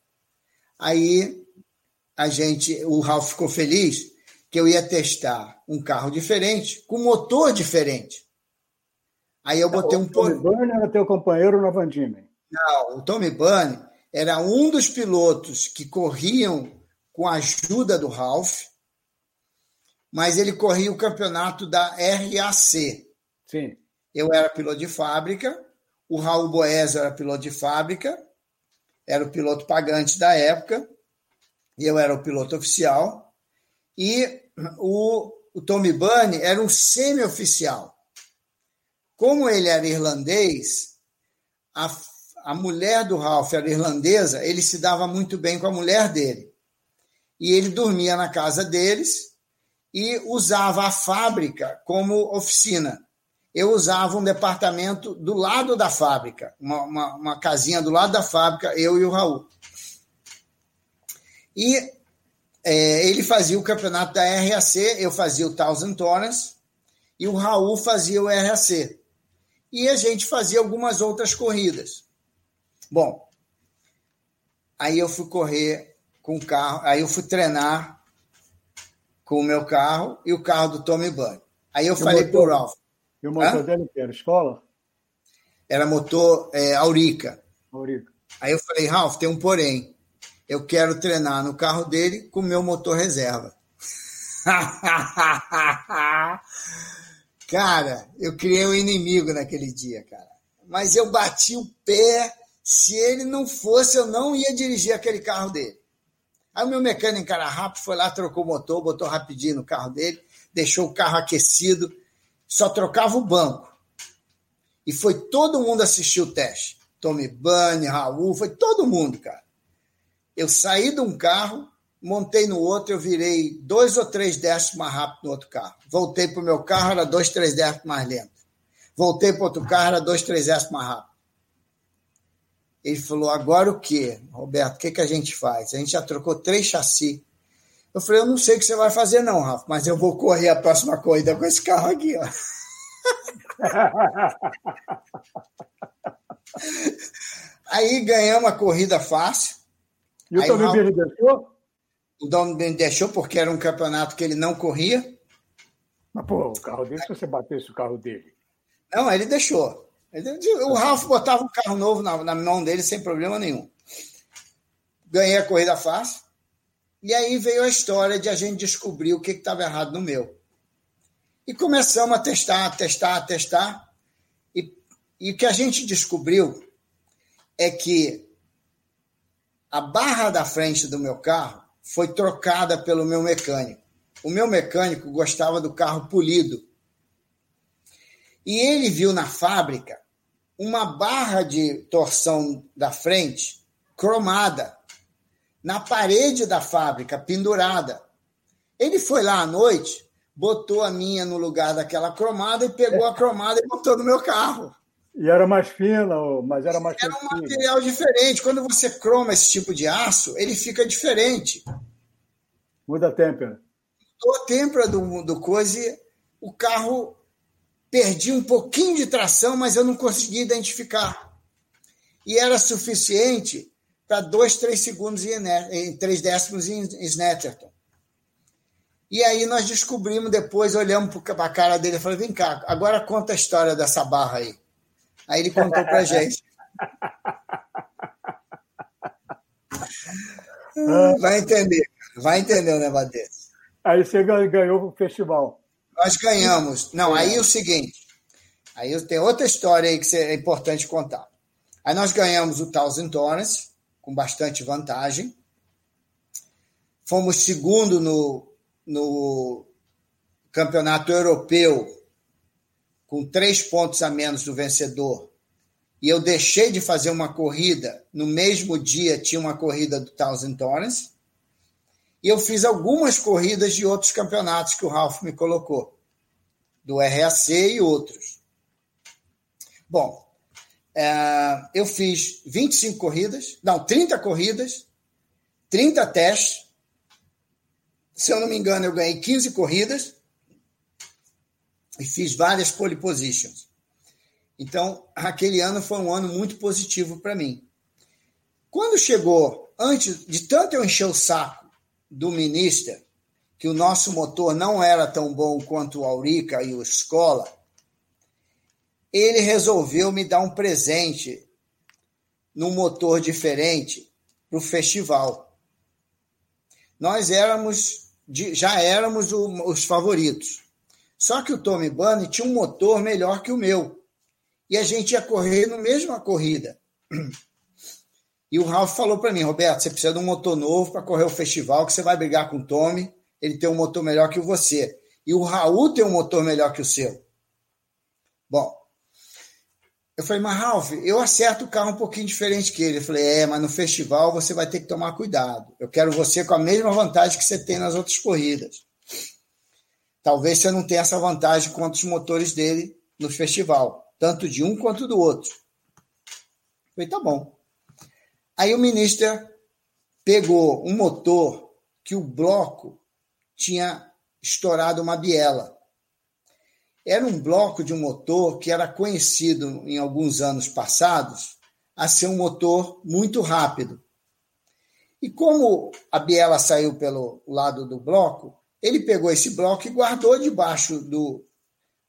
Aí a gente, o Ralph ficou feliz que eu ia testar um carro diferente, com motor diferente. Aí eu botei um. O Tommy Bunny era teu companheiro no Van Não, o Tommy Bunny era um dos pilotos que corriam com a ajuda do Ralph, mas ele corria o campeonato da RAC. Sim. Eu era piloto de fábrica, o Raul Boés era piloto de fábrica, era o piloto pagante da época, eu era o piloto oficial, e o, o Tommy Bunny era um semi-oficial. Como ele era irlandês, a, a mulher do Ralph era irlandesa, ele se dava muito bem com a mulher dele. E ele dormia na casa deles e usava a fábrica como oficina eu usava um departamento do lado da fábrica, uma, uma, uma casinha do lado da fábrica, eu e o Raul. E é, ele fazia o campeonato da RAC, eu fazia o Thousand Torrens, e o Raul fazia o RAC. E a gente fazia algumas outras corridas. Bom, aí eu fui correr com o carro, aí eu fui treinar com o meu carro e o carro do Tommy Bunny. Aí eu E o falei motor? pro Ralph. E o motor Hã? dele que era escola? Era motor é, Aurica. Aurica. Aí eu falei, Ralph, tem um porém. Eu quero treinar no carro dele com o meu motor reserva. cara, eu criei um inimigo naquele dia, cara. Mas eu bati o pé. Se ele não fosse, eu não ia dirigir aquele carro dele. Aí o meu mecânico, cara rápido, foi lá, trocou o motor, botou rapidinho no carro dele, deixou o carro aquecido, só trocava o banco. E foi todo mundo assistir o teste. Tommy Bunny, Raul, foi todo mundo, cara. Eu saí de um carro, montei no outro, eu virei dois ou três décimos mais rápido no outro carro. Voltei para o meu carro, era dois, três décimos mais lento. Voltei para outro carro, era dois, três décimos mais rápido. Ele falou: agora o quê, Roberto? O que, que a gente faz? A gente já trocou três chassi. Eu falei: eu não sei o que você vai fazer, não, Rafa, mas eu vou correr a próxima corrida com esse carro aqui, ó. Aí ganhamos a corrida fácil. E o Tommy Raul- deixou? O Dom me deixou porque era um campeonato que ele não corria. Mas, pô, o carro dele, se você batesse o carro dele. Não, ele deixou. O Ralf botava um carro novo na, na mão dele sem problema nenhum. Ganhei a corrida fácil. E aí veio a história de a gente descobrir o que estava errado no meu. E começamos a testar, testar, testar. E, e o que a gente descobriu é que a barra da frente do meu carro foi trocada pelo meu mecânico. O meu mecânico gostava do carro polido. E ele viu na fábrica uma barra de torção da frente cromada na parede da fábrica, pendurada. Ele foi lá à noite, botou a minha no lugar daquela cromada e pegou a cromada e botou no meu carro. E era mais fina, mas era mais Era um flexível. material diferente. Quando você croma esse tipo de aço, ele fica diferente. Muda a têmpera. Mudou a têmpera do, do coisa o carro perdi um pouquinho de tração, mas eu não consegui identificar. E era suficiente para dois, três segundos em, em três décimos em Snetterton. E aí nós descobrimos depois, olhamos para a cara dele e falei, vem cá, agora conta a história dessa barra aí. Aí ele contou para gente. Vai entender, vai entender o negócio desse. Aí você gan- ganhou o festival. Nós ganhamos. Não, aí é o seguinte. Aí tem outra história aí que é importante contar. Aí nós ganhamos o Thousand Torrents, com bastante vantagem. Fomos segundo no, no campeonato europeu, com três pontos a menos do vencedor. E eu deixei de fazer uma corrida. No mesmo dia tinha uma corrida do Thousand Torrents. E eu fiz algumas corridas de outros campeonatos que o Ralph me colocou, do RAC e outros. Bom, é, eu fiz 25 corridas, não, 30 corridas, 30 testes. Se eu não me engano, eu ganhei 15 corridas e fiz várias pole positions. Então, aquele ano foi um ano muito positivo para mim. Quando chegou, antes de tanto eu encher o saco do Minister, que o nosso motor não era tão bom quanto o Aurica e o Escola, ele resolveu me dar um presente num motor diferente para o festival. Nós éramos, já éramos os favoritos. Só que o Tommy Bunny tinha um motor melhor que o meu. E a gente ia correr na mesma corrida. E o Ralph falou para mim, Roberto, você precisa de um motor novo para correr o festival, que você vai brigar com o Tommy, ele tem um motor melhor que você. E o Raul tem um motor melhor que o seu. Bom, eu falei, mas Ralph, eu acerto o carro um pouquinho diferente que ele. Eu falei, é, mas no festival você vai ter que tomar cuidado. Eu quero você com a mesma vantagem que você tem nas outras corridas. Talvez você não tenha essa vantagem contra os motores dele no festival, tanto de um quanto do outro. Eu falei, tá bom. Aí o ministro pegou um motor que o bloco tinha estourado uma biela. Era um bloco de um motor que era conhecido em alguns anos passados a ser um motor muito rápido. E como a biela saiu pelo lado do bloco, ele pegou esse bloco e guardou debaixo do,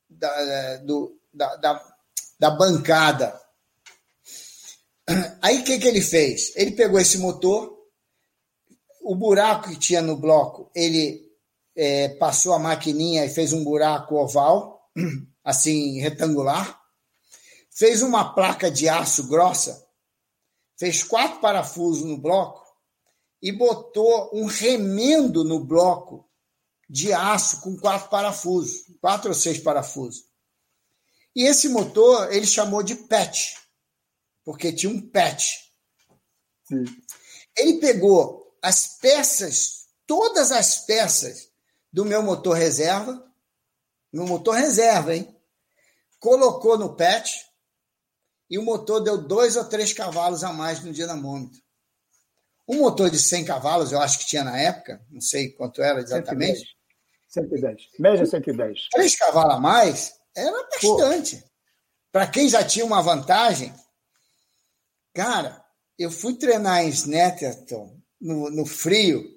da, do, da, da, da bancada. Aí o que, que ele fez? Ele pegou esse motor, o buraco que tinha no bloco, ele é, passou a maquininha e fez um buraco oval, assim, retangular, fez uma placa de aço grossa, fez quatro parafusos no bloco e botou um remendo no bloco de aço com quatro parafusos, quatro ou seis parafusos. E esse motor ele chamou de PET, porque tinha um PET. Sim. Ele pegou as peças, todas as peças do meu motor reserva, meu motor reserva, hein? Colocou no PET e o motor deu dois ou três cavalos a mais no dinamômetro. Um motor de 100 cavalos, eu acho que tinha na época, não sei quanto era exatamente. 110. 110. Média 110. Três cavalos a mais era bastante. Para quem já tinha uma vantagem, cara, eu fui treinar em Snetterton no, no frio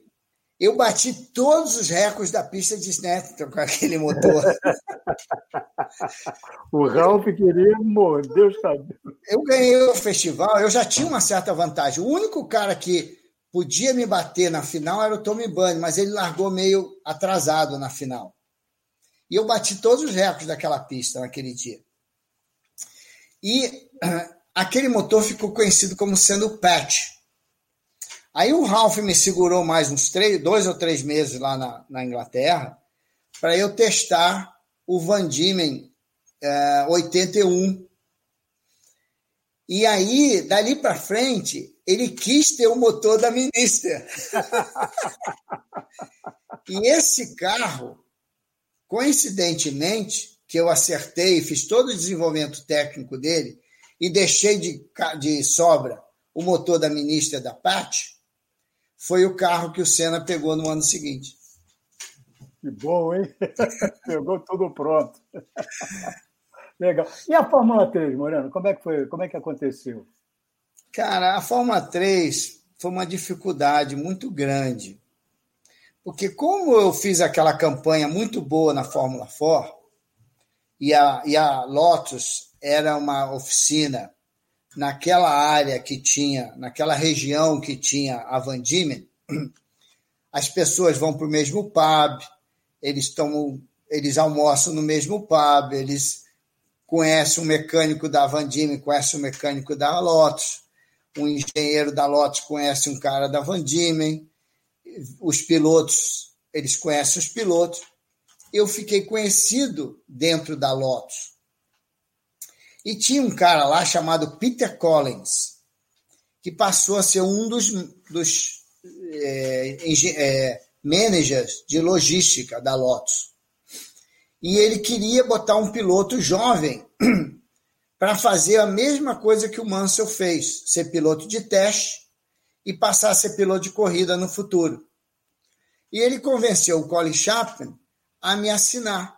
eu bati todos os recordes da pista de Snetterton com aquele motor. o Ralph queria morrer, Deus sabe. Eu ganhei o festival, eu já tinha uma certa vantagem. O único cara que podia me bater na final era o Tommy Bunny, mas ele largou meio atrasado na final. E eu bati todos os recordes daquela pista naquele dia. E aquele motor ficou conhecido como sendo o Patch Aí o Ralph me segurou mais uns três, dois ou três meses lá na, na Inglaterra para eu testar o Van Diemen é, 81. E aí, dali para frente, ele quis ter o motor da Minister. e esse carro, coincidentemente, que eu acertei, fiz todo o desenvolvimento técnico dele e deixei de, de sobra o motor da Minister da Pat, foi o carro que o Senna pegou no ano seguinte. Que bom, hein? Pegou tudo pronto. Legal. E a Fórmula 3, Moreno, como é que foi? Como é que aconteceu? Cara, a Fórmula 3 foi uma dificuldade muito grande. Porque como eu fiz aquela campanha muito boa na Fórmula 4, e a, e a Lotus era uma oficina naquela área que tinha, naquela região que tinha a Van Diemen, as pessoas vão para o mesmo pub, eles tomam, eles almoçam no mesmo pub, eles conhecem um mecânico da Van Diemen, conhecem um mecânico da Lotus, um engenheiro da Lotus conhece um cara da Van Diemen, os pilotos, eles conhecem os pilotos. Eu fiquei conhecido dentro da Lotus. E tinha um cara lá chamado Peter Collins, que passou a ser um dos, dos é, é, managers de logística da Lotus. E ele queria botar um piloto jovem para fazer a mesma coisa que o Mansell fez, ser piloto de teste e passar a ser piloto de corrida no futuro. E ele convenceu o Colin Chapman a me assinar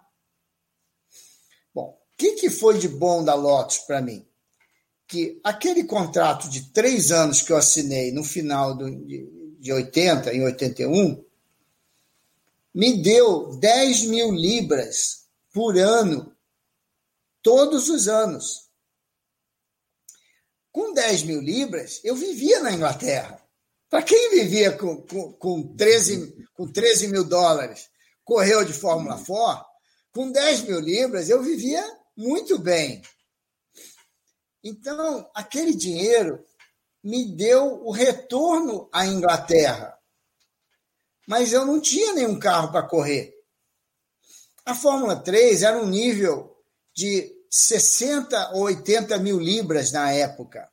que, que foi de bom da Lotus para mim? Que aquele contrato de três anos que eu assinei no final do, de, de 80, em 81, me deu 10 mil libras por ano, todos os anos. Com 10 mil libras, eu vivia na Inglaterra. Para quem vivia com, com, com, 13, com 13 mil dólares, correu de Fórmula 4, com 10 mil libras, eu vivia muito bem. Então, aquele dinheiro me deu o retorno à Inglaterra. Mas eu não tinha nenhum carro para correr. A Fórmula 3 era um nível de 60 ou 80 mil libras na época.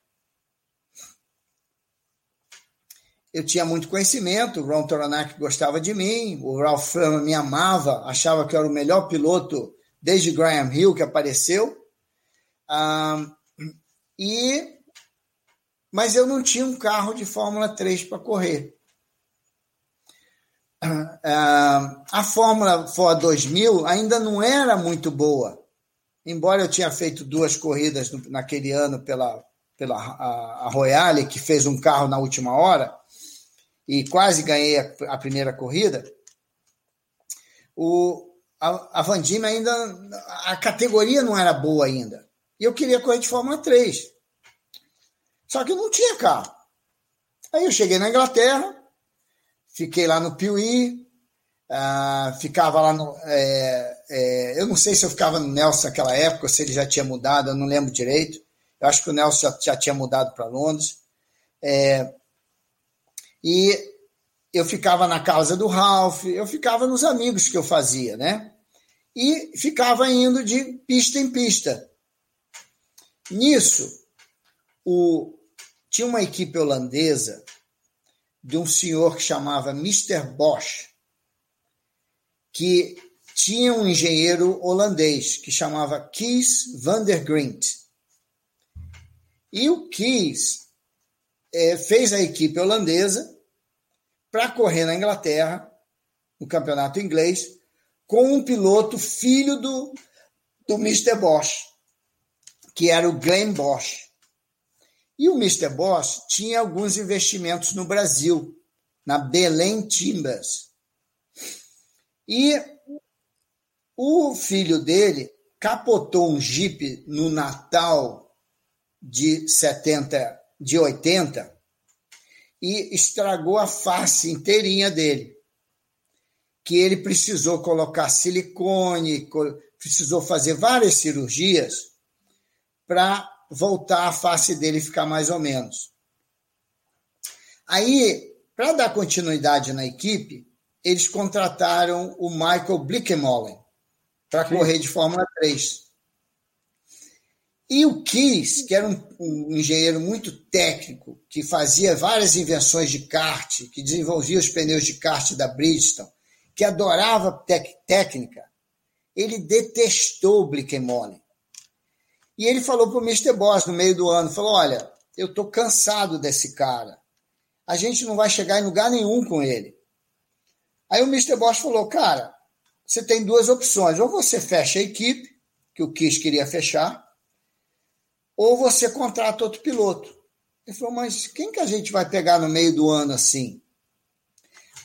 Eu tinha muito conhecimento, o Ron Toronac gostava de mim, o Ralph Furman me amava, achava que eu era o melhor piloto desde Graham Hill que apareceu. E mas eu não tinha um carro de Fórmula 3 para correr. A Fórmula Ford 2000 ainda não era muito boa, embora eu tinha feito duas corridas naquele ano pela, pela a, a Royale, que fez um carro na última hora, e quase ganhei a, a primeira corrida, o, a, a ainda. A categoria não era boa ainda. E eu queria correr de Fórmula 3. Só que não tinha carro. Aí eu cheguei na Inglaterra, fiquei lá no Piuí, uh, ficava lá no. É, é, eu não sei se eu ficava no Nelson naquela época, se ele já tinha mudado, eu não lembro direito. Eu acho que o Nelson já, já tinha mudado para Londres. É, e eu ficava na casa do Ralph, eu ficava nos amigos que eu fazia, né? E ficava indo de pista em pista. Nisso, o, tinha uma equipe holandesa de um senhor que chamava Mr. Bosch, que tinha um engenheiro holandês que chamava Kees van der Grint. E o Kees é, fez a equipe holandesa para correr na Inglaterra, no campeonato inglês, com um piloto filho do, do Mr. Bosch, que era o Glenn Bosch. E o Mr. Bosch tinha alguns investimentos no Brasil, na Belém Timbers. E o filho dele capotou um Jeep no Natal de 70, de 80, e estragou a face inteirinha dele. Que ele precisou colocar silicone, precisou fazer várias cirurgias para voltar a face dele ficar mais ou menos. Aí, para dar continuidade na equipe, eles contrataram o Michael Blickenmolen para correr de Fórmula 3. E o Kiss, que era um, um, engenheiro muito técnico, que fazia várias invenções de kart, que desenvolvia os pneus de kart da Bridgestone, que adorava técnica, ele detestou o Blickenmolen. E ele falou para o Mr. Boss no meio do ano, falou, olha, eu estou cansado desse cara. A gente não vai chegar em lugar nenhum com ele. Aí o Mr. Boss falou, cara, você tem duas opções. Ou você fecha a equipe, que o Kiss queria fechar, ou você contrata outro piloto. Ele falou, mas quem que a gente vai pegar no meio do ano assim?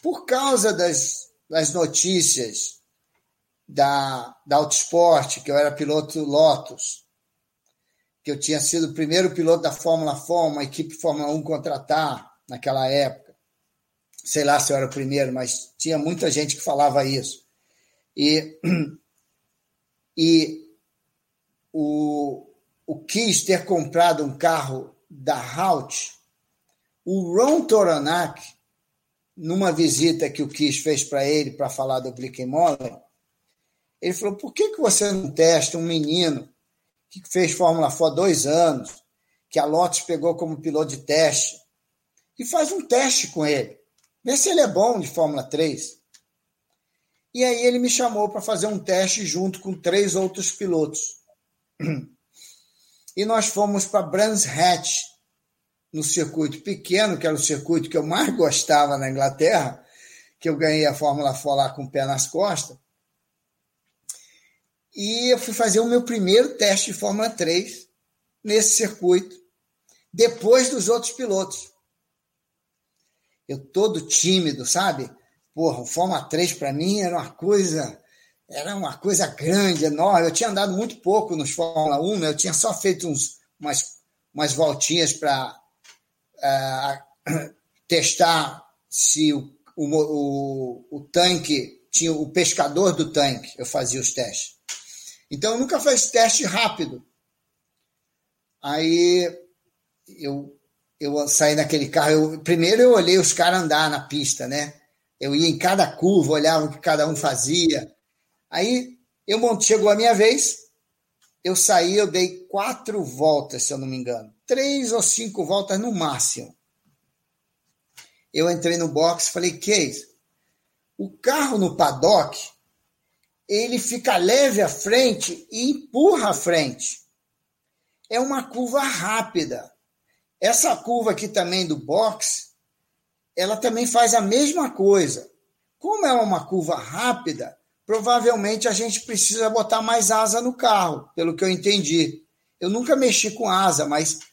Por causa das, das notícias da, da Autosport, que eu era piloto Lotus, que eu tinha sido o primeiro piloto da Fórmula Fórmula, uma equipe Fórmula 1 contratar naquela época. Sei lá se eu era o primeiro, mas tinha muita gente que falava isso. E, e o, o quis ter comprado um carro da Halt, o Ron Toronac, numa visita que o Kiss fez para ele para falar do Blickenmoller, ele falou: por que, que você não testa um menino que fez Fórmula 4 há dois anos, que a Lotus pegou como piloto de teste, e faz um teste com ele, vê se ele é bom de Fórmula 3. E aí ele me chamou para fazer um teste junto com três outros pilotos. e nós fomos para Brands Hatch, no circuito pequeno, que era o circuito que eu mais gostava na Inglaterra, que eu ganhei a Fórmula 4 lá com o pé nas costas. E eu fui fazer o meu primeiro teste de Fórmula 3 nesse circuito, depois dos outros pilotos. Eu todo tímido, sabe? Porra, o Fórmula 3 para mim era uma coisa era uma coisa grande, enorme. Eu tinha andado muito pouco nos Fórmula 1, né? eu tinha só feito uns, umas, umas voltinhas para uh, testar se o, o, o, o, tanque tinha o pescador do tanque, eu fazia os testes. Então eu nunca fiz teste rápido. Aí eu, eu saí naquele carro. Eu, primeiro eu olhei os caras andar na pista, né? Eu ia em cada curva, olhava o que cada um fazia. Aí eu chegou a minha vez, eu saí, eu dei quatro voltas, se eu não me engano. Três ou cinco voltas no máximo. Eu entrei no box e falei, Case, o carro no paddock, ele fica leve à frente e empurra à frente. É uma curva rápida. Essa curva aqui também do box, ela também faz a mesma coisa. Como é uma curva rápida, provavelmente a gente precisa botar mais asa no carro, pelo que eu entendi. Eu nunca mexi com asa, mas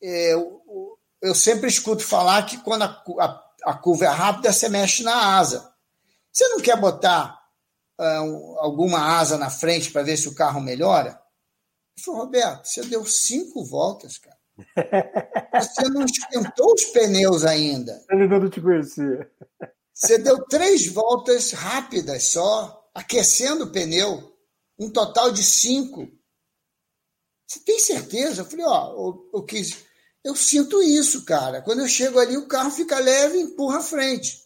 eu, eu sempre escuto falar que quando a, a, a curva é rápida, você mexe na asa. Você não quer botar uh, alguma asa na frente para ver se o carro melhora? Ele falou, Roberto, você deu cinco voltas, cara. Você não esquentou os pneus ainda. Ele não te conhecia. Você deu três voltas rápidas só, aquecendo o pneu. Um total de cinco. Você tem certeza? Eu falei, ó, eu, eu quis. Eu sinto isso, cara. Quando eu chego ali, o carro fica leve e empurra a frente.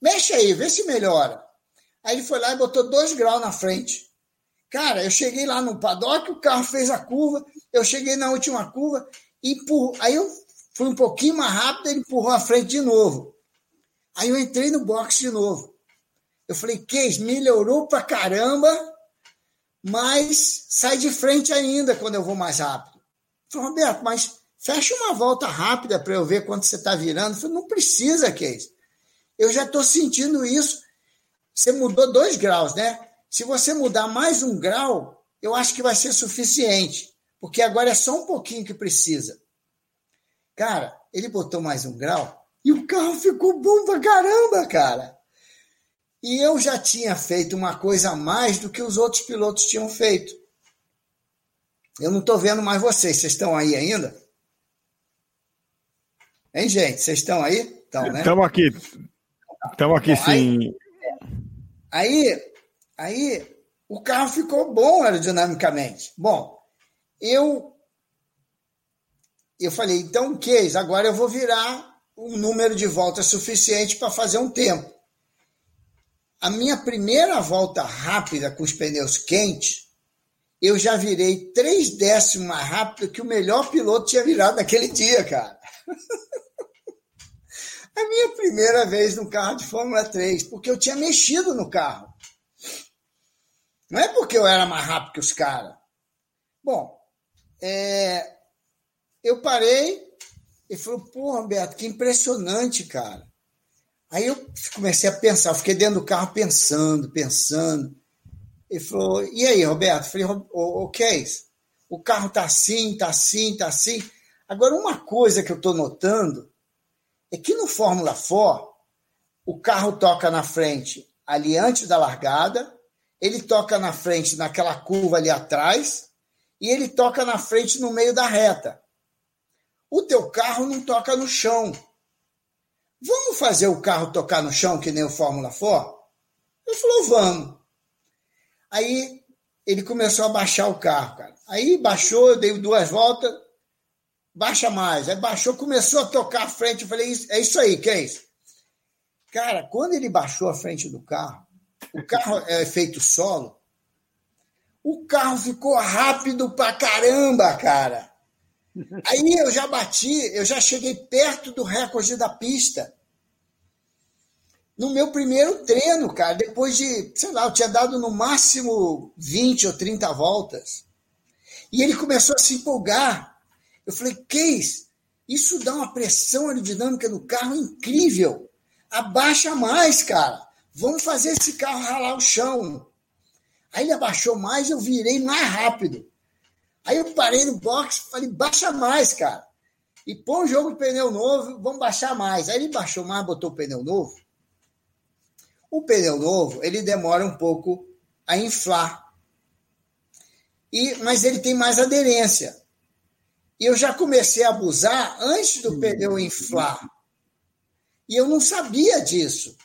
Mexe aí, vê se melhora. Aí ele foi lá e botou dois graus na frente. Cara, eu cheguei lá no paddock, o carro fez a curva, eu cheguei na última curva, e empurrou. Aí eu fui um pouquinho mais rápido, ele empurrou a frente de novo. Aí eu entrei no box de novo. Eu falei, Keis, melhorou pra caramba, mas sai de frente ainda quando eu vou mais rápido. Falei, Roberto, mas fecha uma volta rápida para eu ver quanto você está virando. Eu falei, não precisa, Keis. Eu já estou sentindo isso. Você mudou dois graus, né? Se você mudar mais um grau, eu acho que vai ser suficiente, porque agora é só um pouquinho que precisa. Cara, ele botou mais um grau e o carro ficou bom pra caramba, cara. E eu já tinha feito uma coisa a mais do que os outros pilotos tinham feito. Eu não estou vendo mais vocês. Vocês estão aí ainda? Hein, gente? Vocês estão aí? Estão, né? Estamos aqui. Estamos aqui, Bom, sim. Aí, aí, aí, o carro ficou bom aerodinamicamente. Bom, eu eu falei, então, Keis, agora eu vou virar um número de voltas suficiente para fazer um tempo. A minha primeira volta rápida com os pneus quentes, eu já virei três décimos mais rápido que o melhor piloto tinha virado naquele dia, cara. a minha primeira vez no carro de Fórmula 3, porque eu tinha mexido no carro. Não é porque eu era mais rápido que os caras. Bom, é, eu parei e falou, pô, Roberto, que impressionante, cara. Aí eu comecei a pensar, fiquei dentro do carro pensando, pensando. Ele falou, e aí, Roberto? Eu falei, o, o que é? O carro tá assim, tá assim, tá assim. Agora, uma coisa que eu estou notando é que no Fórmula 4, o carro toca na frente ali antes da largada, ele toca na frente naquela curva ali atrás, e ele toca na frente no meio da reta. O teu carro não toca no chão. Vamos fazer o carro tocar no chão, que nem o Fórmula 4? Ele falou, vamos. Aí ele começou a baixar o carro, cara. Aí baixou, eu dei duas voltas, baixa mais. Aí baixou, começou a tocar a frente. Eu falei, é isso aí, que é isso? Cara, quando ele baixou a frente do carro, o carro é feito solo, o carro ficou rápido pra caramba, cara. Aí eu já bati, eu já cheguei perto do recorde da pista. No meu primeiro treino, cara, depois de, sei lá, eu tinha dado no máximo 20 ou 30 voltas. E ele começou a se empolgar. Eu falei, Keis, isso dá uma pressão aerodinâmica no carro incrível. Abaixa mais, cara. Vamos fazer esse carro ralar o chão. Aí ele abaixou mais, eu virei mais rápido. Aí eu parei no box, falei, baixa mais, cara. E põe o jogo de pneu novo, vamos baixar mais. Aí ele baixou mais, botou o pneu novo. O pneu novo, ele demora um pouco a inflar. E, mas ele tem mais aderência. E eu já comecei a abusar antes do pneu inflar. E eu não sabia disso.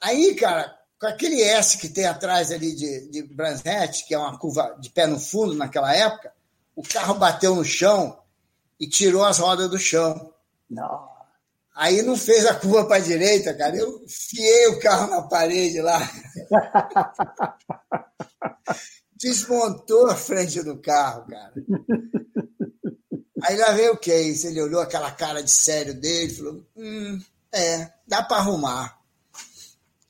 Aí, cara, com aquele S que tem atrás ali de, de que é uma curva de pé no fundo naquela época, o carro bateu no chão e tirou as rodas do chão. Não. Aí não fez a curva para a direita, cara. Eu fiei o carro na parede lá. Desmontou a frente do carro, cara. Aí lá veio o Case. Ele olhou aquela cara de sério dele e falou: Hum, é, dá para arrumar.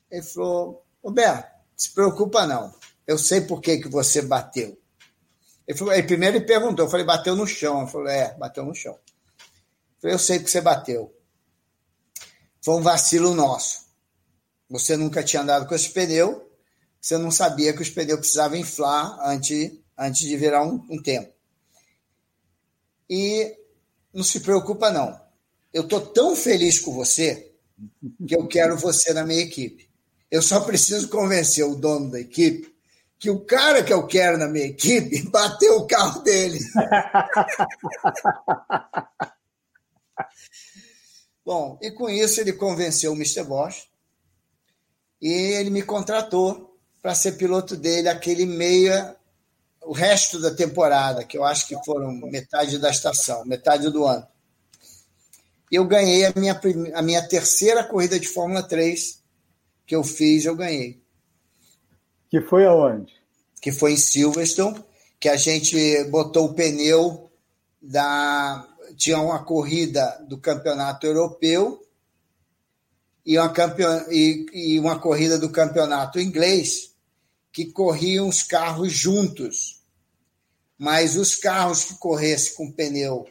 Ele falou, Roberto, se preocupa não. Eu sei por que, que você bateu. Ele, falou, ele primeiro ele perguntou, eu falei, bateu no chão. Ele falou, é, bateu no chão. Eu falei, eu sei que você bateu. Foi um vacilo nosso. Você nunca tinha andado com esse pneu, você não sabia que os pneus precisavam inflar antes, antes de virar um, um tempo. E não se preocupa, não. Eu estou tão feliz com você que eu quero você na minha equipe. Eu só preciso convencer o dono da equipe que o cara que eu quero na minha equipe bateu o carro dele. Bom, e com isso ele convenceu o Mr. Bosch e ele me contratou para ser piloto dele aquele meia, o resto da temporada, que eu acho que foram metade da estação, metade do ano. E eu ganhei a minha, a minha terceira corrida de Fórmula 3 que eu fiz, eu ganhei. Que foi aonde? Que foi em Silverstone, que a gente botou o pneu da. Tinha uma corrida do campeonato europeu e uma, campeon... e, e uma corrida do campeonato inglês, que corriam os carros juntos. Mas os carros que corressem com pneu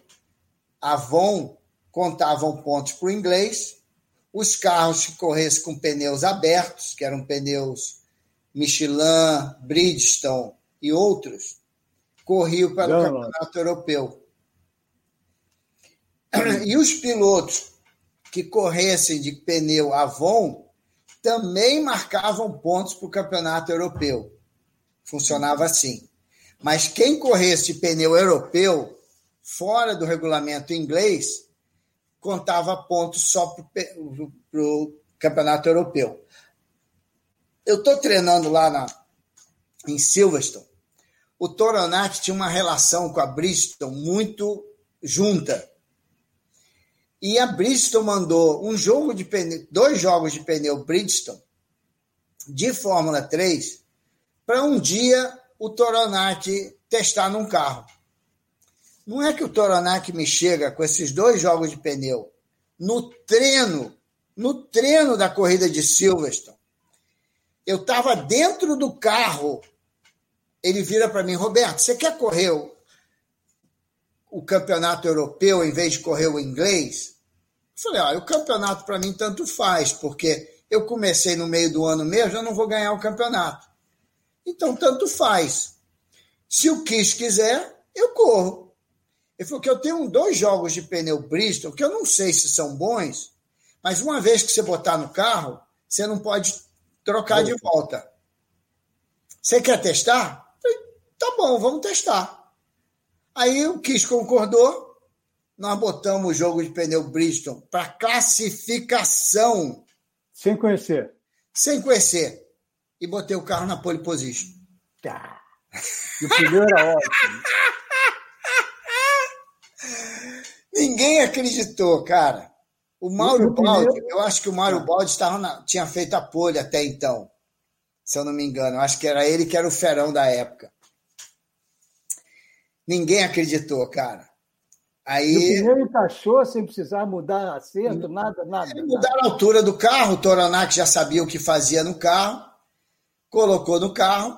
Avon contavam pontos para o inglês os carros que corressem com pneus abertos, que eram pneus Michelin, Bridgestone e outros, corriam para o campeonato europeu. E os pilotos que corressem de pneu Avon também marcavam pontos para o campeonato europeu. Funcionava assim. Mas quem corresse de pneu europeu, fora do regulamento inglês, contava pontos só para o campeonato europeu. Eu estou treinando lá na, em Silverstone. O Toronac tinha uma relação com a Bristol muito junta. E a Bristol mandou um jogo de pneu, dois jogos de pneu Bridgestone de Fórmula 3 para um dia o Toronac testar num carro. Não é que o Toronac me chega com esses dois jogos de pneu no treino, no treino da corrida de Silverstone. Eu estava dentro do carro. Ele vira para mim, Roberto, você quer correr o, o campeonato europeu em vez de correr o inglês? Falei, olha, o campeonato para mim tanto faz, porque eu comecei no meio do ano mesmo, eu não vou ganhar o campeonato. Então, tanto faz. Se o Kiss quiser, eu corro. Ele falou que eu tenho dois jogos de pneu Bristol que eu não sei se são bons, mas uma vez que você botar no carro, você não pode trocar de volta. Você quer testar? Falei, tá bom, vamos testar. Aí o Kiss concordou, nós botamos o jogo de pneu Bristol para classificação. Sem conhecer. Sem conhecer. E botei o carro na pole position. Tá. E o pneu era ótimo. Ninguém acreditou, cara. O Mauro Baldi, eu acho que o Mauro Baldi estava na, tinha feito a pole até então, se eu não me engano. Eu acho que era ele que era o ferão da época. Ninguém acreditou, cara. Aí. o pneu encaixou sem precisar mudar assento, nada, nada. Mudaram a altura do carro, o Toronac já sabia o que fazia no carro, colocou no carro,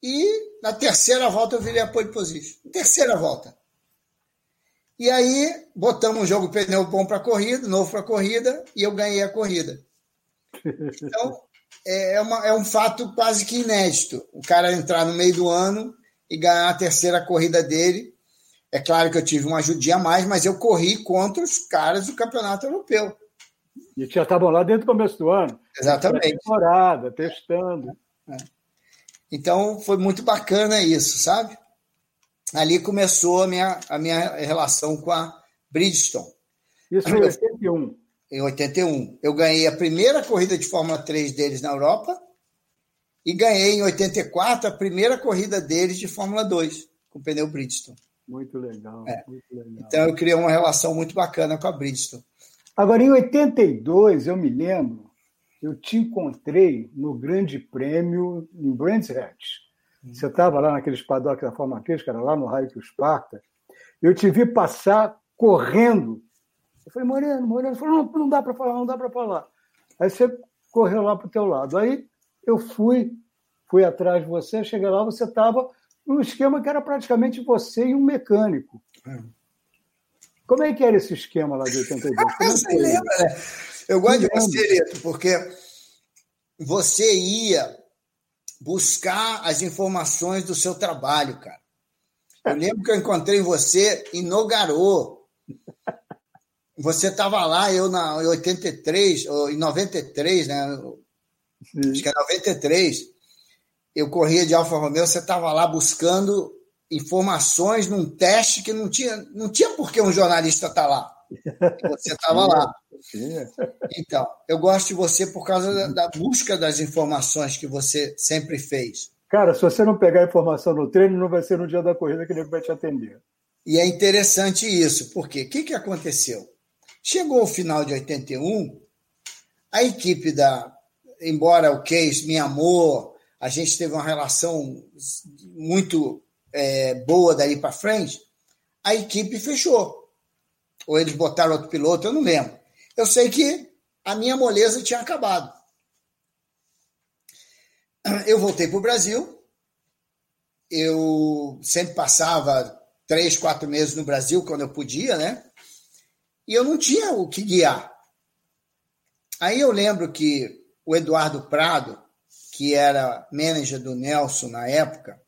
e na terceira volta eu virei a pole position. Terceira volta. E aí botamos um jogo pneu bom para corrida, novo para corrida, e eu ganhei a corrida. Então, é, é, uma, é um fato quase que inédito. O cara entrar no meio do ano e ganhar a terceira corrida dele. É claro que eu tive uma ajudinha a mais, mas eu corri contra os caras do campeonato europeu. E já estavam lá dentro do começo do ano. Exatamente. Temporada, testando. É. Então foi muito bacana isso, sabe? ali começou a minha, a minha relação com a Bridgestone. Isso em 81. Em 81. Eu ganhei a primeira corrida de Fórmula 3 deles na Europa e ganhei em 84 a primeira corrida deles de Fórmula 2 com pneu Bridgestone. Muito legal, é. muito legal. Então eu criei uma relação muito bacana com a Bridgestone. Agora, em 82, eu me lembro, eu te encontrei no Grande Prêmio em Brands Hatch. Você estava lá naquele paddock da Forma 3, que era lá no Raio que Esparta. Eu te vi passar correndo. Eu falei, Moreno, Moreno. Falou, não, não dá para falar, não dá para falar. Aí você correu lá para o teu lado. Aí eu fui, fui atrás de você, cheguei lá, você estava num esquema que era praticamente você e um mecânico. É. Como é que era esse esquema lá de 82? você lembra, né? Eu gosto de você, Lito, porque você ia buscar as informações do seu trabalho, cara. Eu lembro que eu encontrei você em Nogarô. Você estava lá, eu na, em 83, ou em 93, né? Sim. Acho que é 93. Eu corria de Alfa Romeo, você estava lá buscando informações num teste que não tinha, não tinha por que um jornalista estar tá lá. Você estava lá. Então, eu gosto de você por causa da, da, busca das informações que você sempre fez. Cara, se você não pegar informação no treino, não vai ser no dia da corrida que ele vai te atender. E é interessante isso, porque o que, que aconteceu? Chegou o final de 81, a equipe da. Embora o Case me amou, a gente teve uma relação muito é, boa daí para frente, a equipe fechou. Ou eles botaram outro piloto, eu não lembro. Eu sei que a minha moleza tinha acabado. Eu voltei para o Brasil. Eu sempre passava três, quatro meses no Brasil quando eu podia, né? E eu não tinha o que guiar. Aí eu lembro que o Eduardo Prado, que era manager do Nelson na época,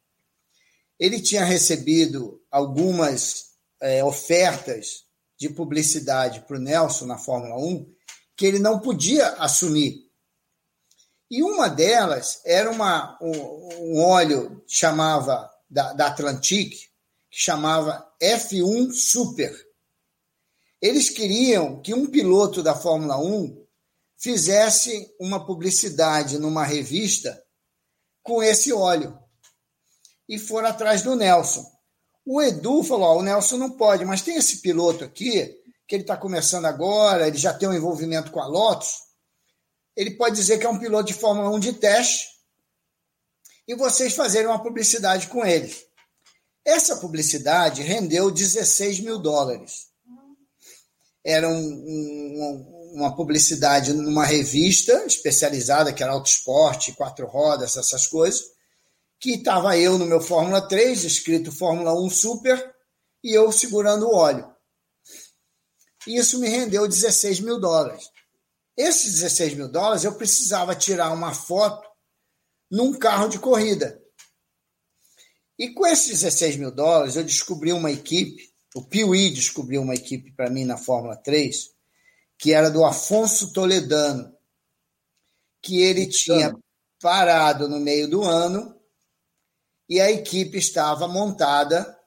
ele tinha recebido algumas é, ofertas de publicidade para o Nelson na Fórmula 1 que ele não podia assumir. E uma delas era uma, um, um óleo chamava da, da Atlantic, que chamava F1 Super. Eles queriam que um piloto da Fórmula 1 fizesse uma publicidade numa revista com esse óleo e foram atrás do Nelson. O Edu falou: ó, o Nelson não pode, mas tem esse piloto aqui, que ele está começando agora, ele já tem um envolvimento com a Lotus. Ele pode dizer que é um piloto de Fórmula 1 de teste e vocês fazerem uma publicidade com ele. Essa publicidade rendeu 16 mil dólares. Era um, um, uma publicidade numa revista especializada, que era Auto Esporte, quatro rodas, essas coisas que estava eu no meu Fórmula 3, escrito Fórmula 1 Super, e eu segurando o óleo. Isso me rendeu 16 mil dólares. Esses 16 mil dólares eu precisava tirar uma foto num carro de corrida. E com esses 16 mil dólares eu descobri uma equipe, o Piuí descobriu uma equipe para mim na Fórmula 3, que era do Afonso Toledano, que ele tinha parado no meio do ano e a equipe estava montada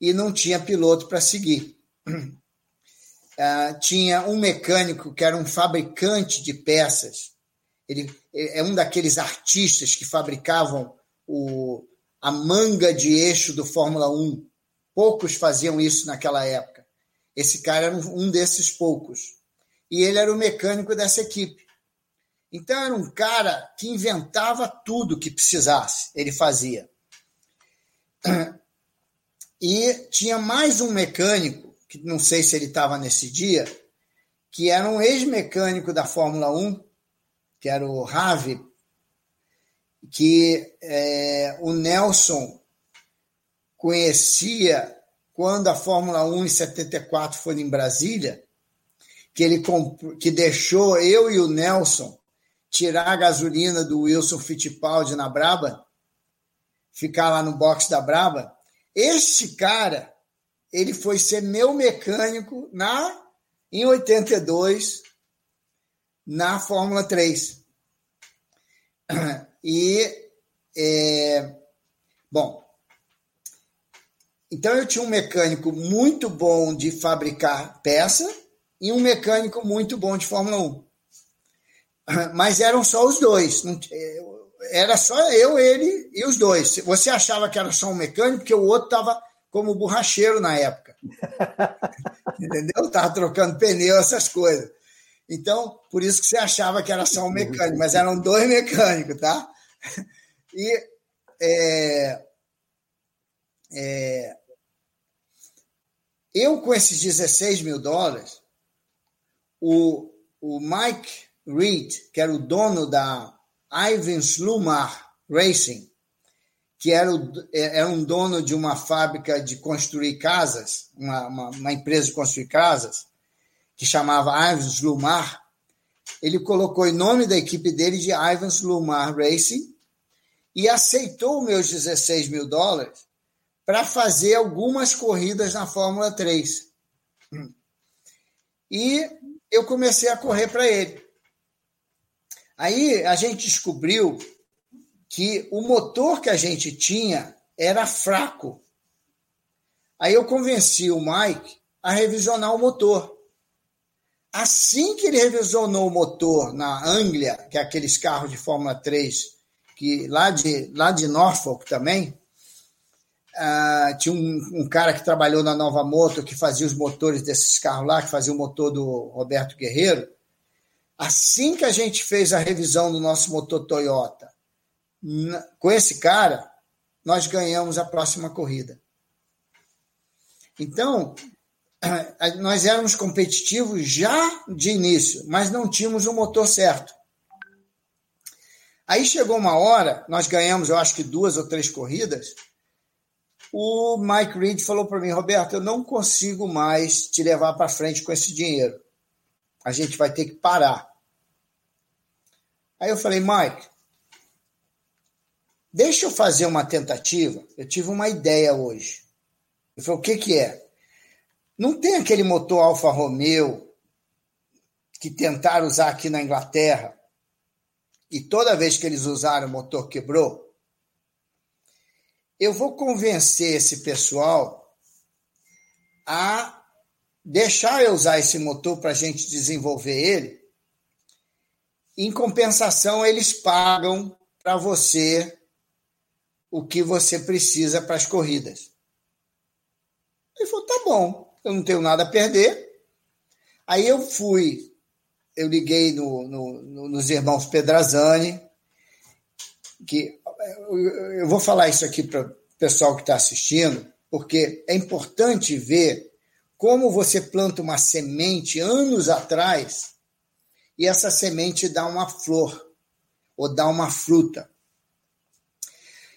e não tinha piloto para seguir. Uh, tinha um mecânico que era um fabricante de peças. Ele é um daqueles artistas que fabricavam o, a manga de eixo do Fórmula 1. Poucos faziam isso naquela época. Esse cara era um, desses poucos. E ele era o mecânico dessa equipe. Então era um cara que inventava tudo que precisasse, ele fazia. E tinha mais um mecânico, que não sei se ele estava nesse dia, que era um ex-mecânico da Fórmula 1, que era o Ravi, que é, o Nelson conhecia quando a Fórmula 1 em 74 foi em Brasília, que ele que deixou eu e o Nelson tirar a gasolina do Wilson Fittipaldi na Braba, ficar lá no box da Braba. Este cara, ele foi ser meu mecânico na em 82 na Fórmula 3. E é, bom, então eu tinha um mecânico muito bom de fabricar peça e um mecânico muito bom de Fórmula 1 mas eram só os dois. Era só eu, ele e os dois. Você achava que era só um mecânico, porque o outro estava como borracheiro na época. Entendeu? Estava trocando pneu, essas coisas. Então, por isso que você achava que era só um mecânico, mas eram dois mecânicos, tá? E é, é, eu, com esses 16 mil dólares, o, o Mike Reed, que era o dono da Ivan Slumar Racing, que era, o, é, era um dono de uma fábrica de construir casas, uma, uma, uma empresa de construir casas, que chamava Ivan Slumar, ele colocou em nome da equipe dele de Ivan Slumar Racing e aceitou meus 16 mil dólares para fazer algumas corridas na Fórmula 3. E eu comecei a correr para ele. Aí a gente descobriu que o motor que a gente tinha era fraco. Aí eu convenci o Mike a revisionar o motor. Assim que ele revisionou o motor na Anglia, que é aqueles carros de Fórmula 3, que lá de, lá de Norfolk também, uh, tinha um, um, cara que trabalhou na Nova Moto, que fazia os motores desses carros lá, que fazia o motor do Roberto Guerreiro. Assim que a gente fez a revisão do nosso motor Toyota, com esse cara, nós ganhamos a próxima corrida. Então, nós éramos competitivos já de início, mas não tínhamos o motor certo. Aí chegou uma hora, nós ganhamos, eu acho que duas ou três corridas. O Mike Reed falou para mim, Roberto, eu não consigo mais te levar para frente com esse dinheiro. A gente vai ter que parar. Aí eu falei, Mike, deixa eu fazer uma tentativa. Eu tive uma ideia hoje. Ele falou, o que, que é? Não tem aquele motor Alfa Romeo que tentaram usar aqui na Inglaterra e toda vez que eles usaram o motor quebrou? Eu vou convencer esse pessoal a deixar eu usar esse motor para a gente desenvolver ele. Em compensação, eles pagam para você o que você precisa para as corridas. Ele falou: tá bom eu não tenho nada a perder. Aí eu fui, eu liguei no, no, no, nos irmãos Pedrazani, que eu vou falar isso aqui para o pessoal que está assistindo, porque é importante ver como você planta uma semente anos atrás e essa semente dá uma flor ou dá uma fruta.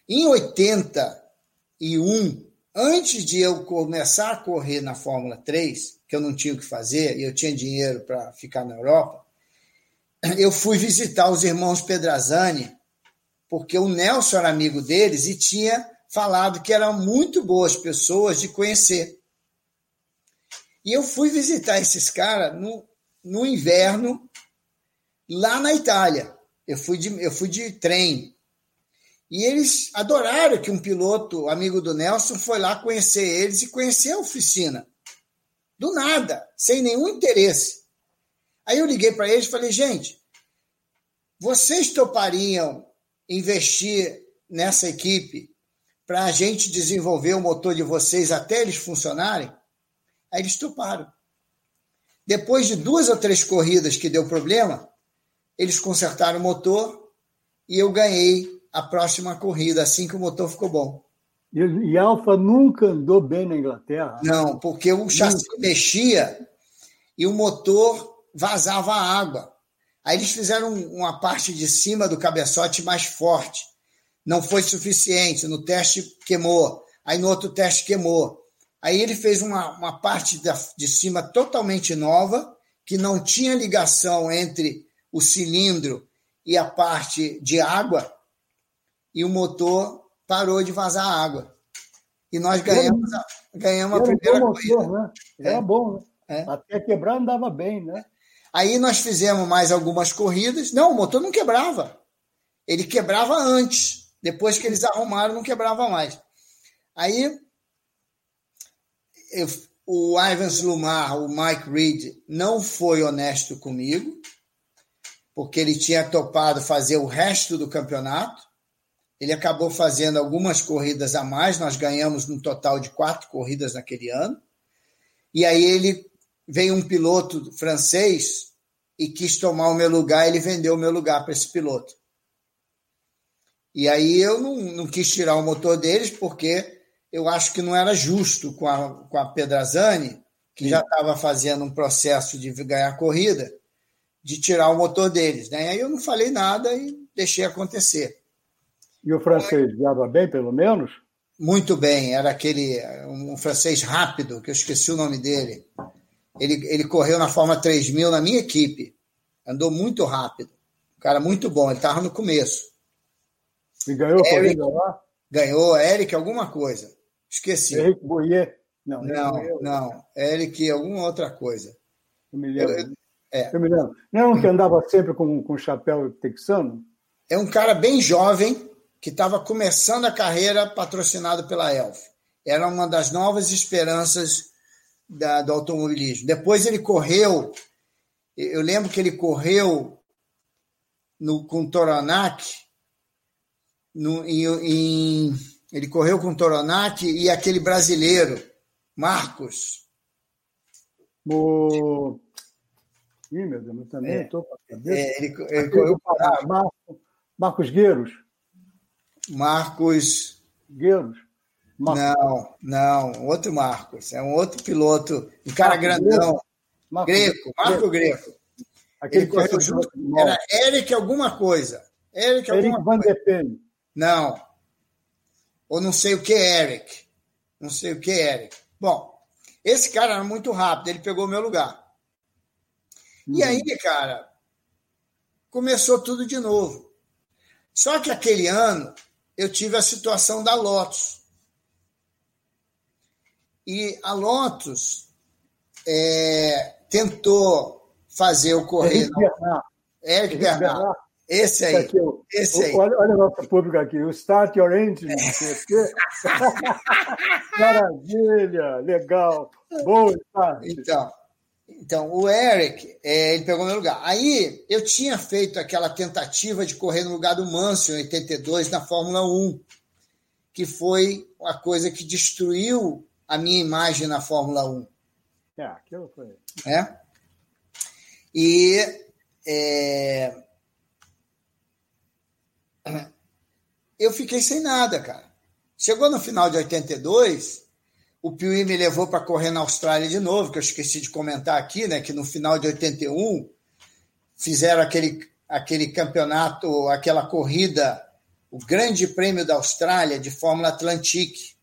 Em 81, antes de eu começar a correr na Fórmula 3, que eu não tinha o que fazer e eu tinha dinheiro para ficar na Europa, eu fui visitar os irmãos Pedrazani, porque o Nelson era amigo deles e tinha falado que eram muito boas pessoas de conhecer. E eu fui visitar esses caras no, no inverno, lá na Itália. Eu fui de, eu fui de trem e eles adoraram que um piloto, amigo do Nelson, foi lá conhecer eles e conhecer a oficina. Do nada, sem nenhum interesse. Aí eu liguei para eles e falei: gente, vocês topariam investir nessa equipe para a gente desenvolver o motor de vocês até eles funcionarem? Aí eles toparam. Depois de duas ou três corridas que deu problema, eles consertaram o motor e eu ganhei a próxima corrida, assim que o motor ficou bom. E, e Alfa nunca andou bem na Inglaterra? Não, porque o chassi nunca. mexia e o motor vazava água. Aí eles fizeram uma parte de cima do cabeçote mais forte. Não foi suficiente. No teste queimou. Aí no outro teste queimou. Aí ele fez uma, uma parte de cima totalmente nova, que não tinha ligação entre o cilindro e a parte de água, e o motor parou de vazar água. E nós ganhamos a, ganhamos a primeira motor, corrida. Né? Era é. bom, né? É. Até quebrar andava bem, né? Aí nós fizemos mais algumas corridas. Não, o motor não quebrava. Ele quebrava antes. Depois que eles arrumaram, não quebrava mais. Aí eu, o Ivan Lumar, o Mike Reed, não foi honesto comigo, porque ele tinha topado fazer o resto do campeonato. Ele acabou fazendo algumas corridas a mais, nós ganhamos no total de quatro corridas naquele ano. E aí ele veio um piloto francês e quis tomar o meu lugar, ele vendeu o meu lugar para esse piloto. E aí eu não, não quis tirar o motor deles, porque eu acho que não era justo com a, com a Pedrazani, que Sim. já estava fazendo um processo de ganhar corrida, de tirar o motor deles. Né? Aí eu não falei nada e deixei acontecer. E o francês guiava bem, pelo menos? Muito bem, era aquele um francês rápido, que eu esqueci o nome dele. Ele, ele correu na Fórmula 3000 na minha equipe. Andou muito rápido. Um cara muito bom, ele estava no começo. E ganhou a corrida lá? Ganhou, Eric, alguma coisa. Esqueci. Eric Boyer? Não, não, não. Eric, alguma outra coisa. Eu me lembro. Eu, é. eu me lembro. Não é um que andava sempre com, com chapéu texano? É um cara bem jovem que estava começando a carreira patrocinado pela Elf. Era uma das novas esperanças da, do automobilismo. Depois ele correu, eu lembro que ele correu no, com Toronac, no, em, em, ele correu com Toronac e aquele brasileiro, Marcos. O... Ih, meu Deus, eu também estou é, cabeça. É, ele, ele correu com Marcos, Marcos Gueiros. Marcos. Gueiros. Marcos. Não, não, outro Marcos. É um outro piloto, um cara Marcos grandão. Marcos Greco, Marco Greco. Aquele Ele correu junto. Era Eric alguma coisa. Eric, Eric alguma Van coisa. Não. Ou não sei o que é Eric. Não sei o que é Eric. Bom, esse cara era muito rápido, ele pegou o meu lugar. Uhum. E aí, cara, começou tudo de novo. Só que aquele ano eu tive a situação da Lotus. E a Lotus é, tentou fazer o correr. Eric Bernard. Eric Bernard. Bernard. Esse aí. Aqui, esse aí. Olha, olha o nosso público aqui. O Start Your Engine. Maravilha, legal. Bom Start. Então, então o Eric, é, ele pegou meu lugar. Aí eu tinha feito aquela tentativa de correr no lugar do Manso em 82 na Fórmula 1, que foi a coisa que destruiu a minha imagem na Fórmula 1. É, aquilo foi. É. E é, eu fiquei sem nada, cara. Chegou no final de 82, o Piuí me levou para correr na Austrália de novo, que eu esqueci de comentar aqui, né? Que no final de 81 fizeram aquele, aquele campeonato, aquela corrida, o Grande Prêmio da Austrália de Fórmula Atlantique.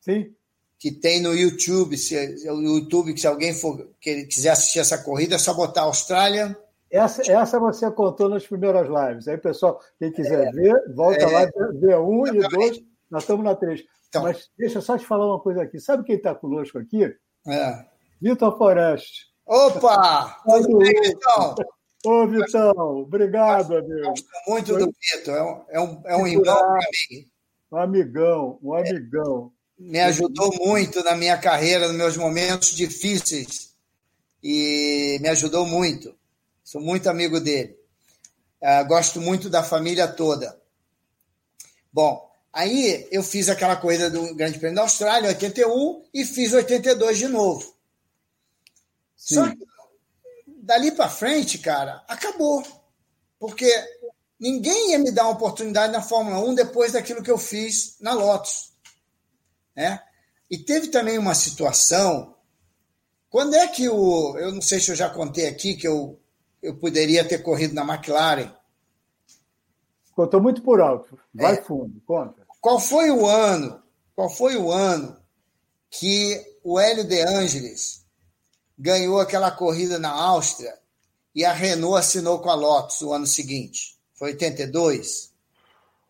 Sim que tem no YouTube. Se o YouTube, se alguém for que quiser assistir essa corrida, é só botar Austrália. Essa, essa você contou nas primeiras lives. Aí, pessoal, quem quiser é, ver, volta é, lá, vê um e dois. Nós estamos na três. Então, Mas deixa eu só te falar uma coisa aqui. Sabe quem está conosco aqui? É. Vitor Foreste. Opa! Tudo bem, Vitão? Ô, Vitão, obrigado, amigo. Gosto muito Foi... do Vitor. É um, é um, é um irmão para mim. Um amigão, um amigão me ajudou muito na minha carreira, nos meus momentos difíceis. E me ajudou muito. Sou muito amigo dele. Uh, gosto muito da família toda. Bom, aí eu fiz aquela corrida do Grande Prêmio da Austrália, 81, e fiz 82 de novo. Sim. Só que dali para frente, cara, acabou. Porque ninguém ia me dar uma oportunidade na Fórmula 1 depois daquilo que eu fiz na Lotus. Né? E teve também uma situação. Quando é que o. Eu não sei se eu já contei aqui que eu, eu poderia ter corrido na McLaren. Contou muito por alto. Vai é. fundo, conta. Qual foi o ano? Qual foi o ano que o Hélio De Angelis ganhou aquela corrida na Áustria e a Renault assinou com a Lotus o ano seguinte? Foi 82?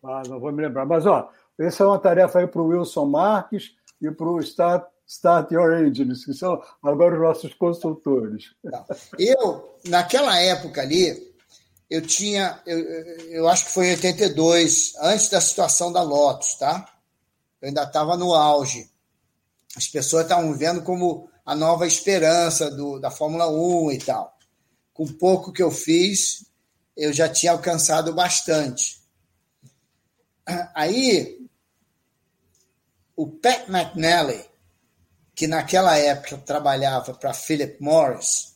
Ah, não vou me lembrar. Mas, ó, essa é uma tarefa aí para o Wilson Marques e para o Start, Start Your Engines, que são agora os nossos consultores. Tá. Eu, naquela época ali, eu tinha, eu, eu acho que foi em 82, antes da situação da Lotus, tá? Eu ainda estava no auge. As pessoas estavam vendo como a nova esperança do, da Fórmula 1 e tal. Com pouco que eu fiz, eu já tinha alcançado bastante. Aí, o Pat McNally, que naquela época trabalhava para Philip Morris,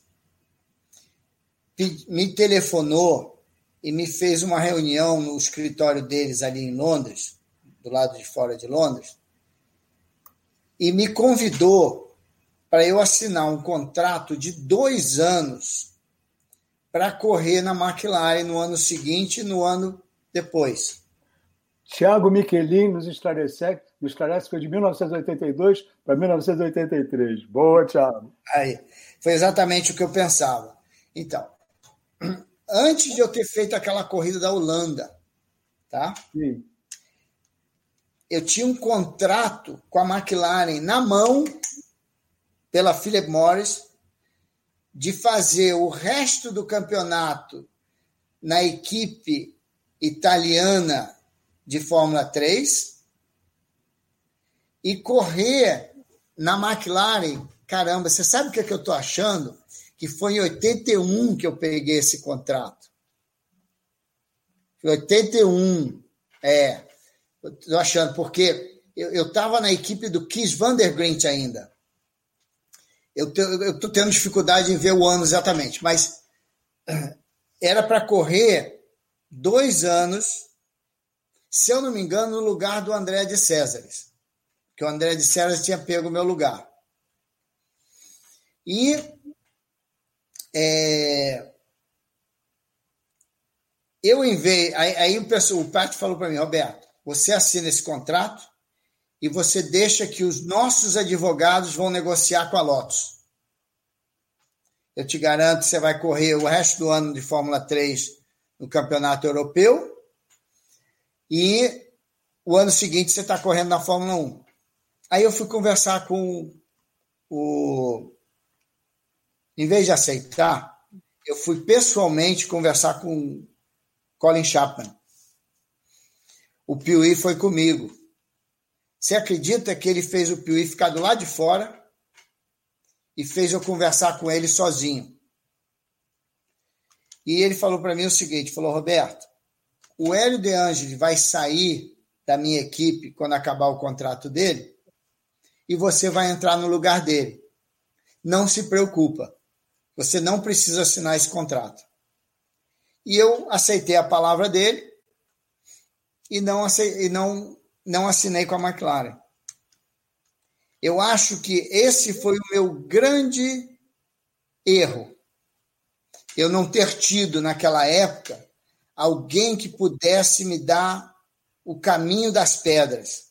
me telefonou e me fez uma reunião no escritório deles ali em Londres, do lado de fora de Londres, e me convidou para eu assinar um contrato de dois anos para correr na McLaren no ano seguinte e no ano depois. Tiago Michelin nos esclarece, que foi de 1982 para 1983. Boa, Tiago. Aí, foi exatamente o que eu pensava. Então, antes de eu ter feito aquela corrida da Holanda, tá? Sim. eu tinha um contrato com a McLaren na mão, pela Philip Morris, de fazer o resto do campeonato na equipe italiana de Fórmula 3 e correr na McLaren. Caramba, você sabe o que, é que eu estou achando? Que foi em 81 que eu peguei esse contrato. Foi 81, é. Estou achando, porque eu estava na equipe do Kiss Vandergrint ainda. Eu estou tendo dificuldade em ver o ano exatamente, mas era para correr dois anos, se eu não me engano, no lugar do André de Césares, que o André de Césares tinha pego o meu lugar. E é, eu enviei, aí, aí o, pessoal, o Pat falou para mim, Roberto, você assina esse contrato e você deixa que os nossos advogados vão negociar com a Lotus. Eu te garanto que você vai correr o resto do ano de Fórmula 3 no Campeonato Europeu e o ano seguinte você está correndo na Fórmula 1. Aí eu fui conversar com o. Em vez de aceitar, eu fui pessoalmente conversar com Colin Chapman. O Piuí foi comigo. Você acredita que ele fez o Piuí ficar do lado de fora e fez eu conversar com ele sozinho? E ele falou para mim o seguinte: falou, Roberto, o Hélio De Angeli vai sair da minha equipe quando acabar o contrato dele e você vai entrar no lugar dele. Não se preocupa, você não precisa assinar esse contrato. E eu aceitei a palavra dele e não, e não, não assinei com a McLaren. Eu acho que esse foi o meu grande erro. Eu não ter tido, naquela época, alguém que pudesse me dar o caminho das pedras.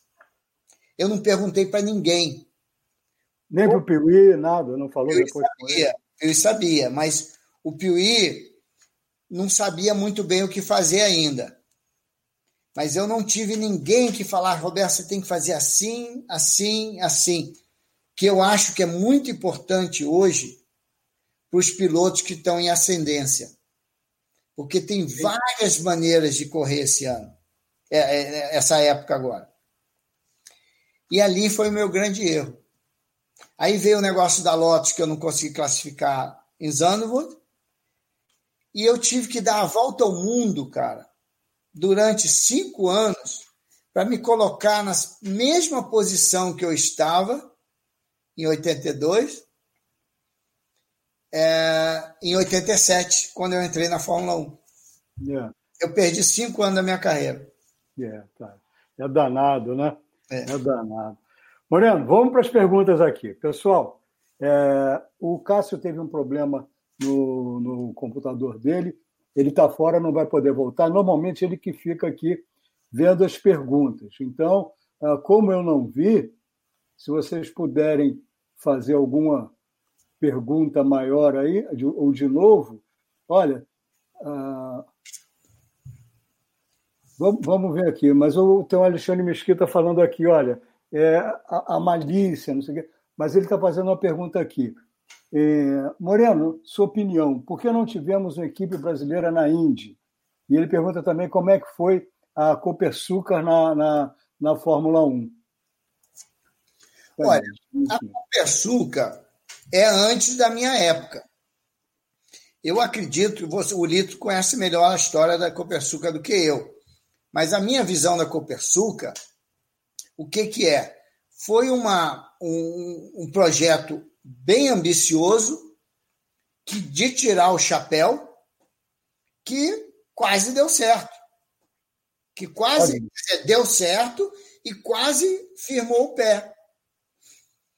Eu não perguntei para ninguém. Nem para o Piuí, nada, não falou Piuí depois. Sabia, Piuí sabia, mas o Piuí não sabia muito bem o que fazer ainda. Mas eu não tive ninguém que falar, Roberto, você tem que fazer assim, assim, assim. Que eu acho que é muito importante hoje para os pilotos que estão em ascendência. Porque tem várias maneiras de correr esse ano, é, é, é, essa época agora. E ali foi o meu grande erro. Aí veio o negócio da Lotus, que eu não consegui classificar em Zandvoort, e eu tive que dar a volta ao mundo, cara, durante cinco anos, para me colocar na mesma posição que eu estava em 82, é, em 87, quando eu entrei na Fórmula 1. Yeah. Eu perdi cinco anos da minha carreira. Yeah, tá. É danado, né? É, é danado. Moreno, vamos para as perguntas aqui. Pessoal, é, o Cássio teve um problema no, no computador dele. Ele está fora, não vai poder voltar. Normalmente ele que fica aqui vendo as perguntas. Então, ah, como eu não vi, se vocês puderem fazer alguma pergunta maior aí, ou de novo, olha, uh, vamos, vamos ver aqui, mas o, tem o Alexandre Mesquita falando aqui, olha, é, a, a malícia, não sei o quê, mas ele está fazendo uma pergunta aqui. É, Moreno, sua opinião, por que não tivemos uma equipe brasileira na Indy? E ele pergunta também como é que foi a Copersucar na, na, na Fórmula 1. Olha, a Copersucar é antes da minha época. Eu acredito que você, o Lito conhece melhor a história da Copersucar do que eu. Mas a minha visão da Copersucar, o que, que é? Foi uma, um, um projeto bem ambicioso, que de tirar o chapéu, que quase deu certo. Que quase deu certo e quase firmou o pé.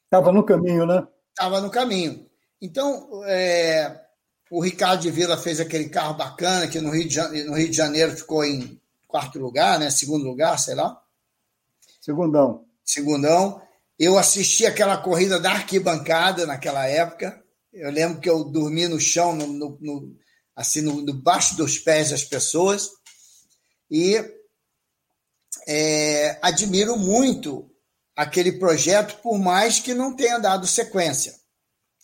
Estava no caminho, né? Estava no caminho. Então, é, o Ricardo de Vila fez aquele carro bacana que no Rio, de, no Rio de Janeiro ficou em quarto lugar, né? Segundo lugar, sei lá. Segundão. Segundão. Eu assisti aquela corrida da arquibancada naquela época. Eu lembro que eu dormi no chão, no, no, no assim, no, no, baixo dos pés das pessoas. E é, admiro muito aquele projeto, por mais que não tenha dado sequência.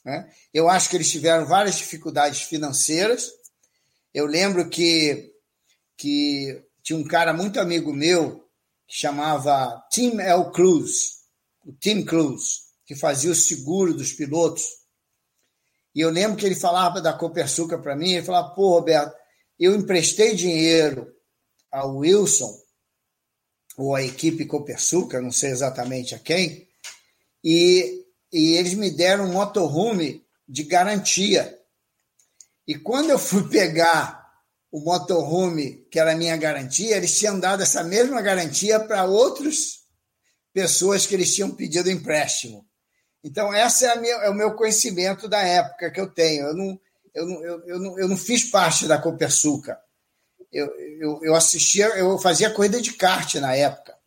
Né? Eu acho que eles tiveram várias dificuldades financeiras. Eu lembro que, que tinha um cara muito amigo meu que chamava Tim L. Cruz, o Tim Cruz, que fazia o seguro dos pilotos. E eu lembro que ele falava da Copersuca para mim, ele falava, pô, Roberto, eu emprestei dinheiro ao Wilson, ou à equipe Copersuca, não sei exatamente a quem, e, e eles me deram um motorhome de garantia. E quando eu fui pegar o motorhome, que era a minha garantia, eles tinham dado essa mesma garantia para outras pessoas que eles tinham pedido empréstimo. Então, esse é, minha, é, o meu conhecimento da época que eu tenho. Eu não, eu não, eu, eu não, eu não fiz parte da Copersuca. Eu, eu, eu assistia, eu fazia corrida de kart na época.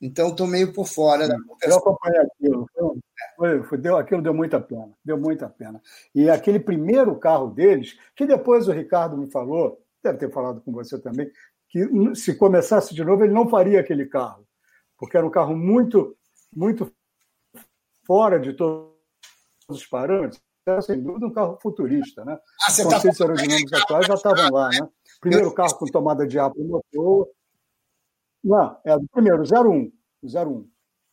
Então, estou meio por fora da Copersuca. Eu acompanhei aquilo. Foi, deu, aquilo deu muita pena. Deu muita pena. E aquele primeiro carro deles, que depois o Ricardo me falou, deve ter falado com você também, que se começasse de novo, ele não faria aquele carro. Porque era um carro muito, muito fora de todos os parâmetros, era sem dúvida um carro futurista. Né? Ah, Os conceitos tá... aerodinâmicos atuais já estavam lá. Né? Primeiro carro com tomada de ar para o motor. Não, é o primeiro, 01. O 01.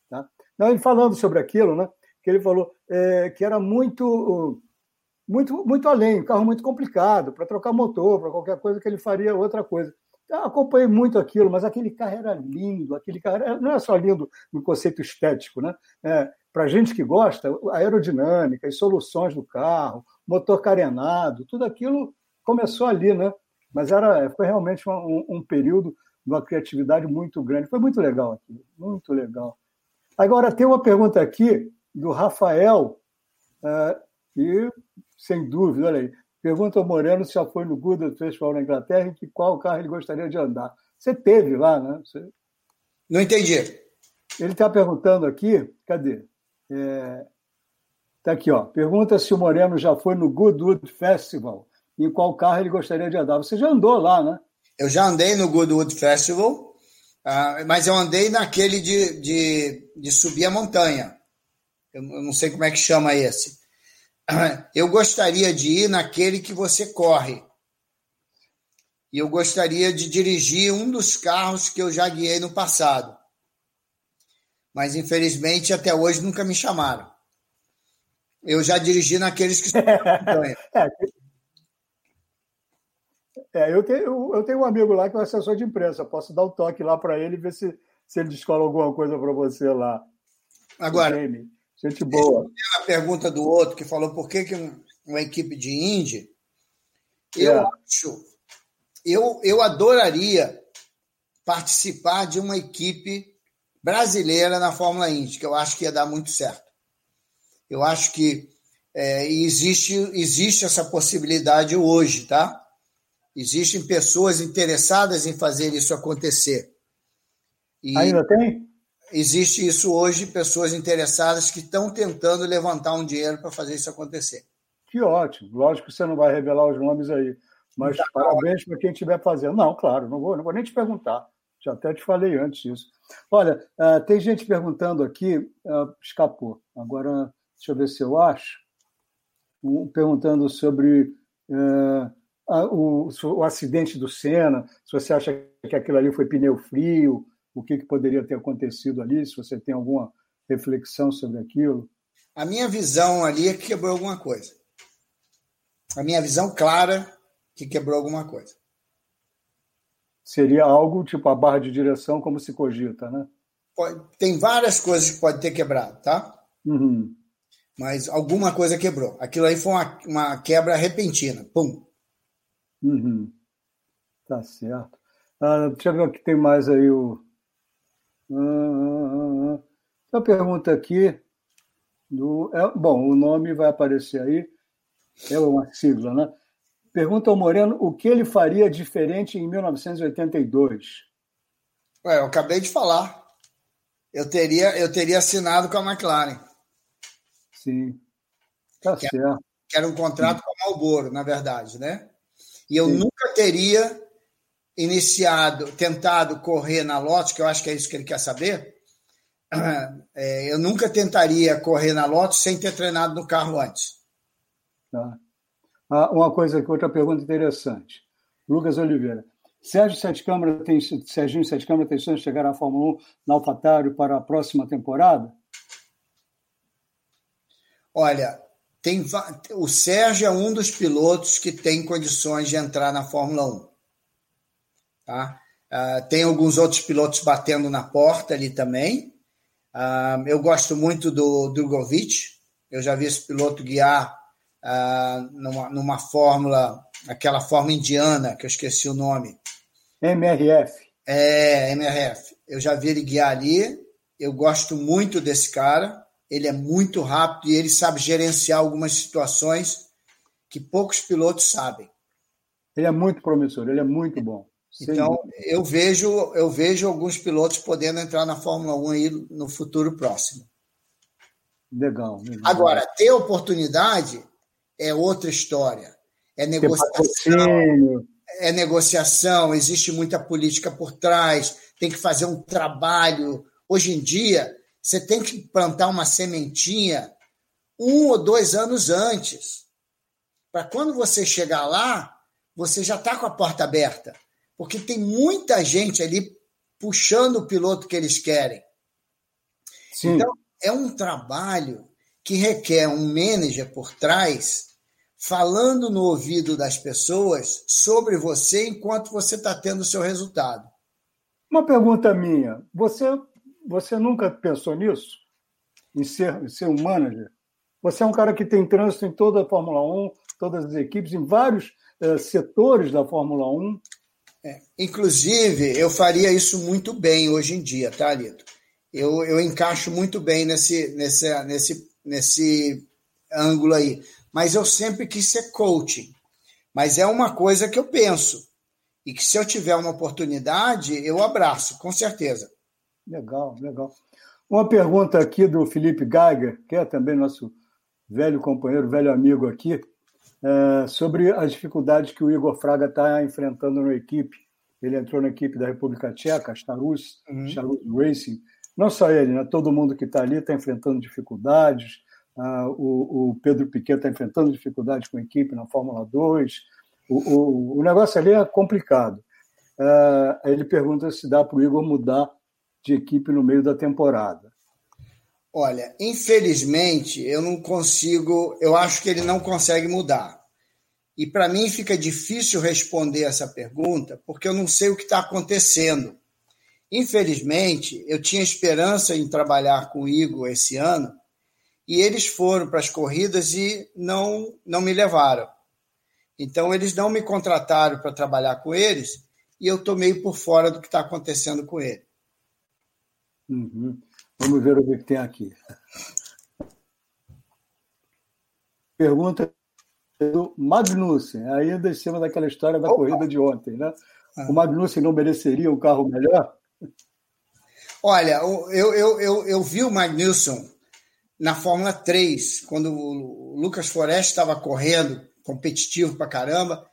Tá? Não, ele falando sobre aquilo, né? Que ele falou é, que era muito, muito, muito além, um carro muito complicado, para trocar motor, para qualquer coisa que ele faria outra coisa. Eu acompanhei muito aquilo, mas aquele carro era lindo, aquele carro era, não é só lindo no conceito estético, né? É, para gente que gosta, a aerodinâmica, as soluções do carro, motor carenado, tudo aquilo começou ali, né? Mas era, foi realmente um, um período de uma criatividade muito grande. Foi muito legal aqui, muito legal. Agora, tem uma pergunta aqui do Rafael, uh, e, sem dúvida, olha aí, pergunta ao Moreno se já foi no Good Festival na Inglaterra e que qual carro ele gostaria de andar. Você teve lá, né? Você... Não entendi. Ele está perguntando aqui, cadê? É... Tá aqui, ó. Pergunta se o Moreno já foi no Goodwood Festival e em qual carro ele gostaria de andar. Você já andou lá, né? Eu já andei no Goodwood Festival, uh, mas eu andei naquele de, de, de, subir a montanha. Eu não sei como é que chama esse. Eu gostaria de ir naquele que você corre. E eu gostaria de dirigir um dos carros que eu já guiei no passado mas infelizmente até hoje nunca me chamaram. Eu já dirigi naqueles que é, é, eu, tenho, eu tenho um amigo lá que é um assessor de imprensa. Posso dar um toque lá para ele e ver se, se ele descola alguma coisa para você lá. Agora, gente boa. A pergunta do outro que falou por que, que uma equipe de Indy. Eu é. acho, eu, eu adoraria participar de uma equipe brasileira na Fórmula Indy, que eu acho que ia dar muito certo. Eu acho que é, existe, existe essa possibilidade hoje, tá? Existem pessoas interessadas em fazer isso acontecer. E Ainda tem? Existe isso hoje, pessoas interessadas que estão tentando levantar um dinheiro para fazer isso acontecer. Que ótimo. Lógico que você não vai revelar os nomes aí. Mas tá parabéns para quem estiver fazendo. Não, claro, não vou, não vou nem te perguntar. Já até te falei antes isso. Olha, uh, tem gente perguntando aqui, uh, escapou. Agora, deixa eu ver se eu acho. Um, perguntando sobre uh, a, o, o, acidente do Senna, se você acha que aquilo ali foi pneu frio, o que, que poderia ter acontecido ali, se você tem alguma reflexão sobre aquilo. A minha visão ali é que quebrou alguma coisa. A minha visão clara que quebrou alguma coisa seria algo tipo a barra de direção, como se cogita, né? Tem várias coisas que pode ter quebrado, tá? Uhum. Mas alguma coisa quebrou. Aquilo aí foi uma, uma quebra repentina. Pum. Uhum. Tá certo. Ah, deixa eu ver o que tem mais aí. O... Ah, ah. Uma pergunta aqui. Do... É, bom, o nome vai aparecer aí. É uma sigla, né? Pergunta ao Moreno o que ele faria diferente em 1982. Ué, eu acabei de falar. Eu teria, eu teria assinado com a McLaren. Sim. Tá que certo. Era, que era um contrato com a Marlboro, na verdade, né? E eu Sim. nunca teria iniciado, tentado correr na Lotus, que eu acho que é isso que ele quer saber, é, eu nunca tentaria correr na Lotus sem ter treinado no carro antes. Tá. Ah, uma coisa, outra pergunta interessante. Lucas Oliveira. Sérgio Sete Câmara tem, Serginho Sete Câmara tem chance de chegar à Fórmula 1 na AlphaTauri para a próxima temporada? Olha, tem, o Sérgio é um dos pilotos que tem condições de entrar na Fórmula 1. Tá? Uh, tem alguns outros pilotos batendo na porta ali também. Uh, eu gosto muito do Drogovic. Eu já vi esse piloto guiar uh, numa, numa fórmula, aquela fórmula indiana, que eu esqueci o nome. MRF. É, MRF. Eu já vi ele guiar ali. Eu gosto muito desse cara. Ele é muito rápido e ele sabe gerenciar algumas situações que poucos pilotos sabem. Ele é muito promissor, ele é muito bom. Então, eu vejo, eu vejo alguns pilotos podendo entrar na Fórmula 1 aí no futuro próximo. Legal, legal. Agora, ter oportunidade é outra história. É negociação. É negociação, existe muita política por trás, tem que fazer um trabalho. Hoje em dia, você tem que plantar uma sementinha um ou dois anos antes. Para quando você chegar lá, você já está com a porta aberta porque tem muita gente ali puxando o piloto que eles querem. Sim. Então, é um trabalho que requer um manager por trás falando no ouvido das pessoas sobre você enquanto você está tendo o seu resultado. Uma pergunta minha: você, você nunca pensou nisso? Em ser, em ser um manager? Você é um cara que tem trânsito em toda a Fórmula 1, todas as equipes, em vários uh, setores da Fórmula 1. É. Inclusive, eu faria isso muito bem hoje em dia, tá, Lito? Eu, eu encaixo muito bem nesse, nesse, nesse, nesse ângulo aí. Mas eu sempre quis ser coaching. Mas é uma coisa que eu penso. E que se eu tiver uma oportunidade, eu abraço, com certeza. Legal, legal. Uma pergunta aqui do Felipe Geiger, que é também nosso velho companheiro, velho amigo aqui é, sobre as dificuldades que o Igor Fraga está enfrentando na equipe. Ele entrou na equipe da República Tcheca, Starus, uhum. Starus Racing. Não só ele, né? todo mundo que está ali está enfrentando dificuldades. Uh, o, o, Pedro Piquet está enfrentando dificuldades com a equipe na Fórmula 2. O, o, o negócio ali é complicado. Uh, ele pergunta se dá para o Igor mudar de equipe no meio da temporada. Olha, infelizmente, eu não consigo, eu acho que ele não consegue mudar. E para mim fica difícil responder essa pergunta, porque eu não sei o que está acontecendo. Infelizmente, eu tinha esperança em trabalhar com o Igor esse ano, e eles foram para as corridas e não, não me levaram. Então, eles não me contrataram para trabalhar com eles, e eu estou meio por fora do que está acontecendo com ele. Uhum. Vamos ver o que tem aqui. Pergunta do Magnussen, ainda em cima daquela história da Opa. corrida de ontem, né? Ah. O Magnussen não mereceria um carro melhor? Olha, eu, eu, eu, eu vi o Magnussen na Fórmula 3, quando o Lucas Forest estava correndo, competitivo pra caramba,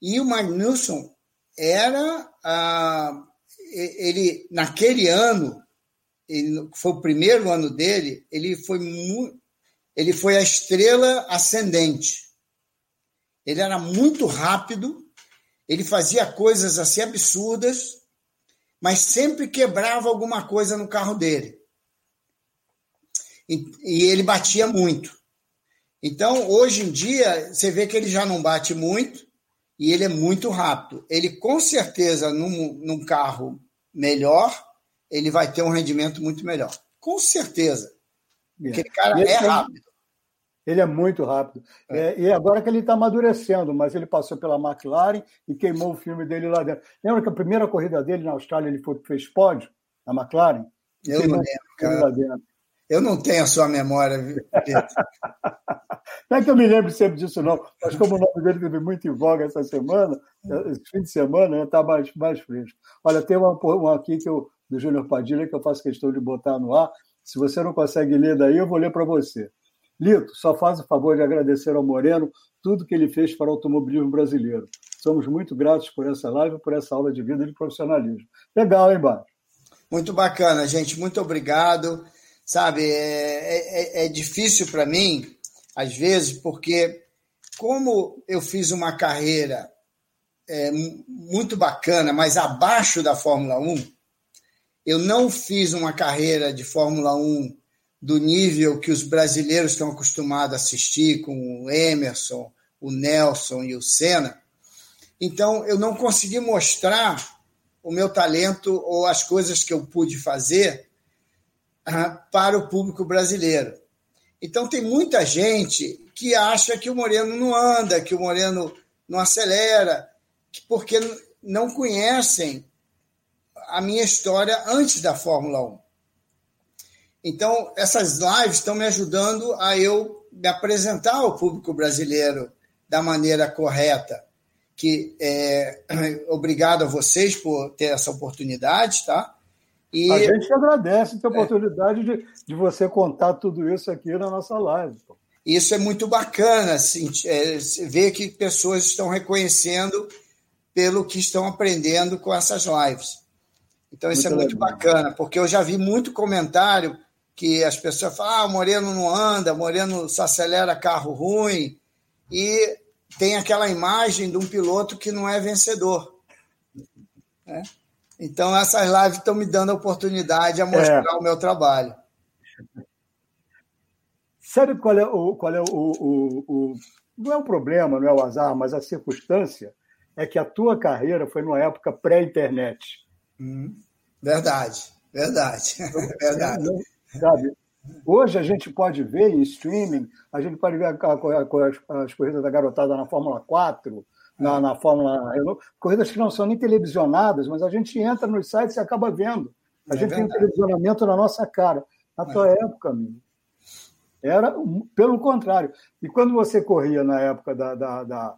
e o Magnussen era. Ah, ele, naquele ano, ele, foi o primeiro ano dele, ele foi ele foi a estrela ascendente. Ele era muito rápido, ele fazia coisas assim absurdas, mas sempre quebrava alguma coisa no carro dele. E, e ele batia muito. Então, hoje em dia, você vê que ele já não bate muito e ele é muito rápido. Ele, com certeza, num, num carro melhor, ele vai ter um rendimento muito melhor. Com certeza. Yeah. Aquele cara é rápido. Ele é muito rápido. É. É, e agora que ele está amadurecendo, mas ele passou pela McLaren e queimou o filme dele lá dentro. Lembra que a primeira corrida dele na Austrália ele foi, fez pódio, na McLaren? Eu não lembro, cara. Eu não tenho a sua memória, Não é que eu me lembro sempre disso, não. Mas como o nome dele teve muito em voga essa semana, esse fim de semana, está mais, mais fresco. Olha, tem uma, uma aqui que eu do Júnior Padilha, que eu faço questão de botar no ar. Se você não consegue ler daí, eu vou ler para você. Lito, só faz o favor de agradecer ao Moreno tudo que ele fez para o automobilismo brasileiro. Somos muito gratos por essa live, por essa aula de vida e de profissionalismo. Legal, hein, Bar? Muito bacana, gente. Muito obrigado. Sabe, é, é, é difícil para mim, às vezes, porque como eu fiz uma carreira é, muito bacana, mas abaixo da Fórmula 1, eu não fiz uma carreira de Fórmula 1 do nível que os brasileiros estão acostumados a assistir, com o Emerson, o Nelson e o Senna. Então, eu não consegui mostrar o meu talento ou as coisas que eu pude fazer uh, para o público brasileiro. Então, tem muita gente que acha que o Moreno não anda, que o Moreno não acelera, porque não conhecem a minha história antes da Fórmula 1. Então, essas lives estão me ajudando a eu me apresentar ao público brasileiro da maneira correta. Que é, obrigado a vocês por ter essa oportunidade, tá? E... A gente agradece a oportunidade de, de você contar tudo isso aqui na nossa live. Isso é muito bacana, assim, é, ver que pessoas estão reconhecendo pelo que estão aprendendo com essas lives. Então, isso muito é muito legal. bacana, porque eu já vi muito comentário que as pessoas falam: ah, Moreno não anda, Moreno só acelera carro ruim, e tem aquela imagem de um piloto que não é vencedor. Né? Então, essas lives estão me dando a oportunidade a mostrar é. o meu trabalho. Sabe qual é o. Qual é o, o, o, não é o problema, não é o azar, mas a circunstância é que a tua carreira foi numa época pré-internet. Hum, verdade, verdade, verdade. Sabe? Hoje a gente pode ver em streaming, a gente pode ver as corridas da garotada na Fórmula 4, na, na Fórmula Renault, corridas que não são nem televisionadas, mas a gente entra nos sites e acaba vendo. A é gente verdade. tem um televisionamento na nossa cara. Na tua é. época, amigo, era pelo contrário. E quando você corria na época da, da, da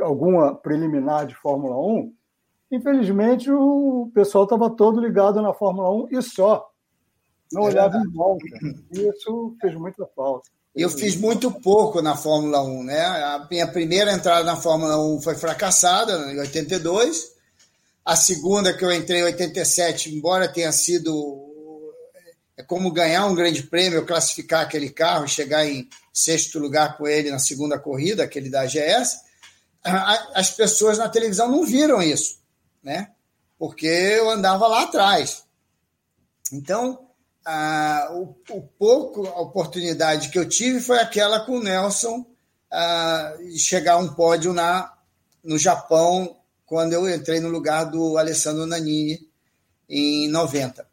alguma preliminar de Fórmula 1, infelizmente o pessoal estava todo ligado na Fórmula 1 e só. Não é olhava em volta. E isso fez muita falta. Eu fiz muito pouco na Fórmula 1, né? A minha primeira entrada na Fórmula 1 foi fracassada, em 82. A segunda que eu entrei em 87, embora tenha sido é como ganhar um grande prêmio, classificar aquele carro, chegar em sexto lugar com ele na segunda corrida, aquele da AGS, as pessoas na televisão não viram isso, né? Porque eu andava lá atrás. Então, ah, o, o, pouco a oportunidade que eu tive foi aquela com o Nelson chegar a um pódio na, no Japão quando eu entrei no lugar do Alessandro Nanini em 90.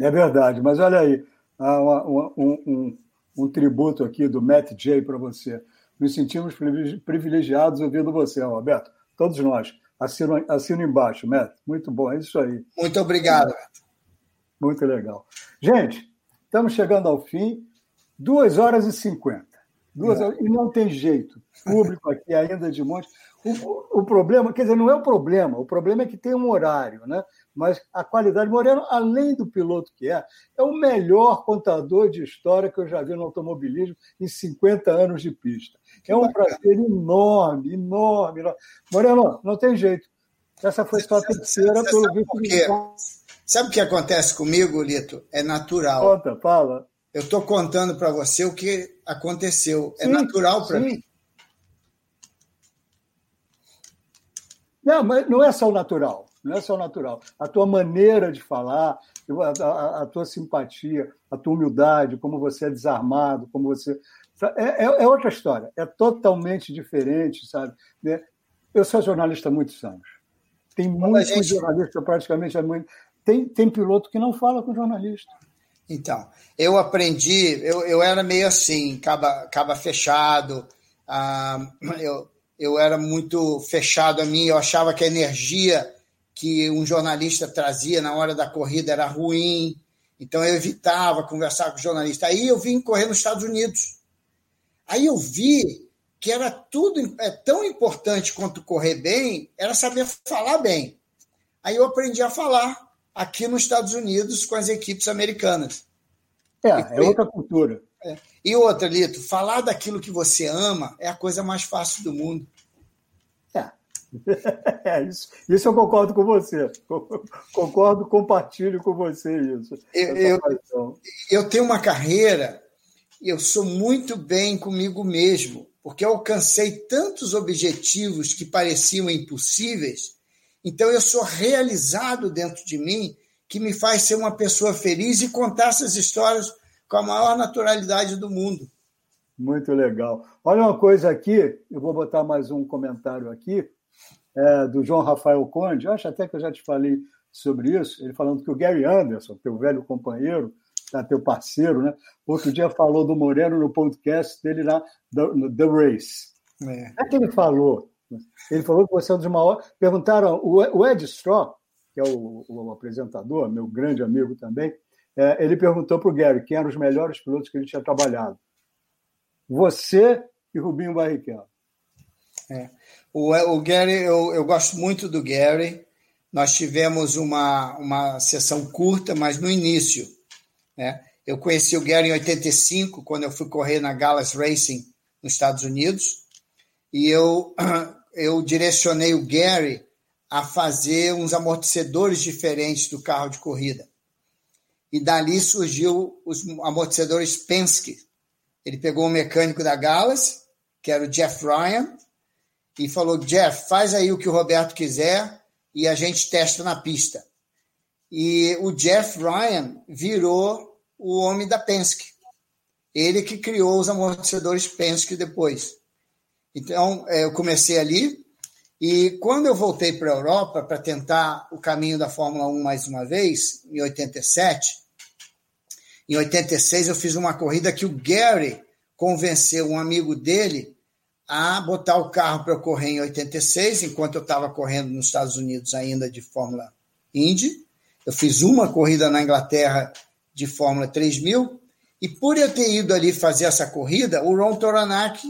É verdade, mas olha aí, um, um, um tributo aqui do Matt J para você. Nos sentimos privilegiados ouvindo você, Roberto. Todos nós. Assino, assino embaixo, Matt. Muito bom, é isso aí. Muito obrigado. Muito legal. Gente, estamos chegando ao fim. Duas horas e cinquenta. Duas é. horas, e não tem jeito. Público aqui ainda de monte. O, o, problema, quer dizer, não é o problema, o problema é que tem um horário, né? Mas a qualidade, Moreno, além do piloto que é, é o melhor contador de história que eu já vi no automobilismo em 50 anos de pista. Que é um prazer enorme, enorme, enorme. Moreno, não tem jeito. Essa foi sua terceira, pelo visto. Sabe o que acontece comigo, Lito? É natural. Conta, fala. Eu estou contando para você o que aconteceu. É sim, é natural para mim. Não, mas não é só o natural. Não é só o natural. A tua maneira de falar, a, a, a tua simpatia, a tua humildade, como você é desarmado, como você. É, é, é outra história. É totalmente diferente, sabe? Né? Eu sou jornalista há muitos anos. Tem muitos gente... jornalistas, praticamente há muito tem, tem piloto que não fala com jornalista. Então, eu aprendi, eu, eu era meio assim, caba, caba fechado, ah, eu, eu era muito fechado a mim, eu achava que a energia que um jornalista trazia na hora da corrida era ruim, então eu evitava conversar com o jornalista. Aí eu vim correr nos Estados Unidos. Aí eu vi que era tudo é tão importante quanto correr bem, era saber falar bem. Aí eu aprendi a falar aqui nos Estados Unidos com as equipes americanas. É, é foi... é outra cultura. É. E outra, Lito, falar daquilo que você ama é a coisa mais fácil do mundo. É. Isso, isso eu concordo com você. Concordo, compartilho com você isso. Eu, eu, eu tenho uma carreira e eu sou muito bem comigo mesmo, porque eu alcancei tantos objetivos que pareciam impossíveis, então eu sou realizado dentro de mim, que me faz ser uma pessoa feliz e contar essas histórias com a maior naturalidade do mundo. Muito legal. Olha uma coisa aqui, eu vou botar mais um comentário aqui, é, do João Rafael Conde. Eu acho até que eu já te falei sobre isso. Ele falando que o Gary Anderson, teu velho companheiro, tá, teu parceiro, né? Outro dia falou do Moreno no podcast dele lá, no The Race. É. é que ele falou. Ele falou que você é um dos maiores. Perguntaram, o Ed Straw, que é o, o apresentador, meu grande amigo também, é, ele perguntou para o Gary quem eram os melhores pilotos que ele tinha trabalhado. Você e Rubinho Barrichello. É. O, o Gary, eu, eu gosto muito do Gary. Nós tivemos uma, uma sessão curta, mas no início. Né? Eu conheci o Gary em 85, quando eu fui correr na Gallus Racing nos Estados Unidos. E eu, eu direcionei o Gary a fazer uns amortecedores diferentes do carro de corrida. E dali surgiu os amortecedores Penske, ele pegou um mecânico da Gallus, que era o Jeff Ryan, e falou: Jeff, faz aí o que o Roberto quiser e a gente testa na pista. E o Jeff Ryan virou o homem da Penske. Ele que criou os amortecedores Penske depois. Então, é, eu comecei ali. E quando eu voltei para a Europa para tentar o caminho da Fórmula 1 mais uma vez, em 87, em 86, eu fiz uma corrida que o Gary convenceu um amigo dele a botar o carro para eu correr em 86, enquanto eu estava correndo nos Estados Unidos ainda de Fórmula Indy. Eu fiz uma corrida na Inglaterra de Fórmula 3000, e por eu ter ido ali fazer essa corrida, o Ron Toranak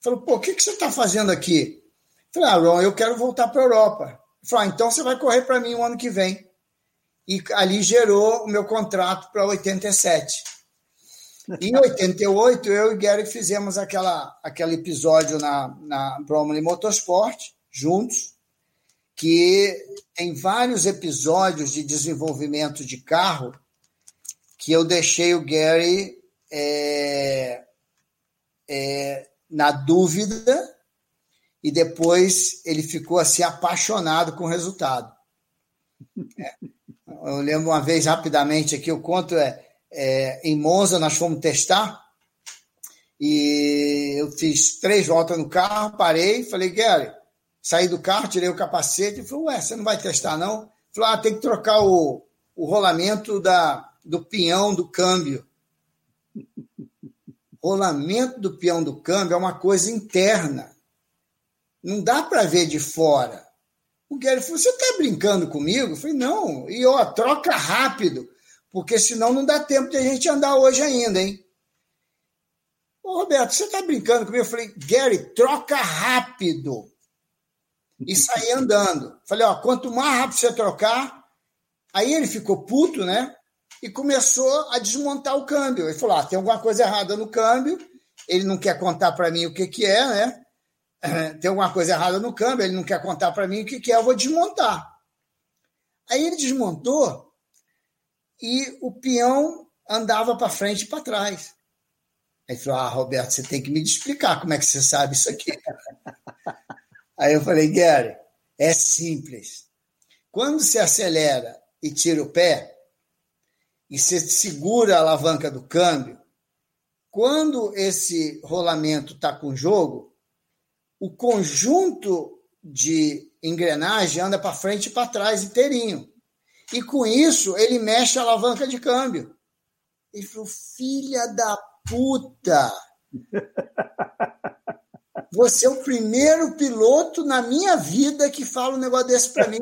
falou: pô, o que, que você está fazendo aqui? Eu falei: ah, Ron, eu quero voltar para a Europa. Ele falou: ah, então você vai correr para mim o ano que vem e ali gerou o meu contrato para 87. Em 88, eu e Gary fizemos aquela, aquele episódio na, na Bromley Motorsport, juntos, que tem vários episódios de desenvolvimento de carro que eu deixei o Gary é, é, na dúvida e depois ele ficou assim apaixonado com o resultado. É. Eu lembro uma vez, rapidamente, aqui, o conto é, é em Monza, nós fomos testar, e eu fiz três voltas no carro, parei, falei, Gary, saí do carro, tirei o capacete, e falei, ué, você não vai testar, não? Falei, ah, tem que trocar o, o rolamento da, do pinhão do câmbio. rolamento do peão do câmbio é uma coisa interna. Não dá para ver de fora. O Gary falou: Você está brincando comigo? Eu falei: Não, e ó, troca rápido, porque senão não dá tempo de a gente andar hoje ainda, hein? Ô, Roberto, você está brincando comigo? Eu falei: Gary, troca rápido. E saí andando. Falei: Ó, quanto mais rápido você trocar. Aí ele ficou puto, né? E começou a desmontar o câmbio. Ele falou: ah, tem alguma coisa errada no câmbio. Ele não quer contar para mim o que, que é, né? tem alguma coisa errada no câmbio, ele não quer contar para mim o que, que é, eu vou desmontar. Aí ele desmontou e o peão andava para frente e para trás. Aí falou: Ah, Roberto, você tem que me explicar como é que você sabe isso aqui. Aí eu falei: Gary, é simples. Quando você acelera e tira o pé, e você segura a alavanca do câmbio, quando esse rolamento está com jogo, o conjunto de engrenagem anda para frente e para trás inteirinho. E com isso, ele mexe a alavanca de câmbio. Ele falou: filha da puta! Você é o primeiro piloto na minha vida que fala um negócio desse para mim.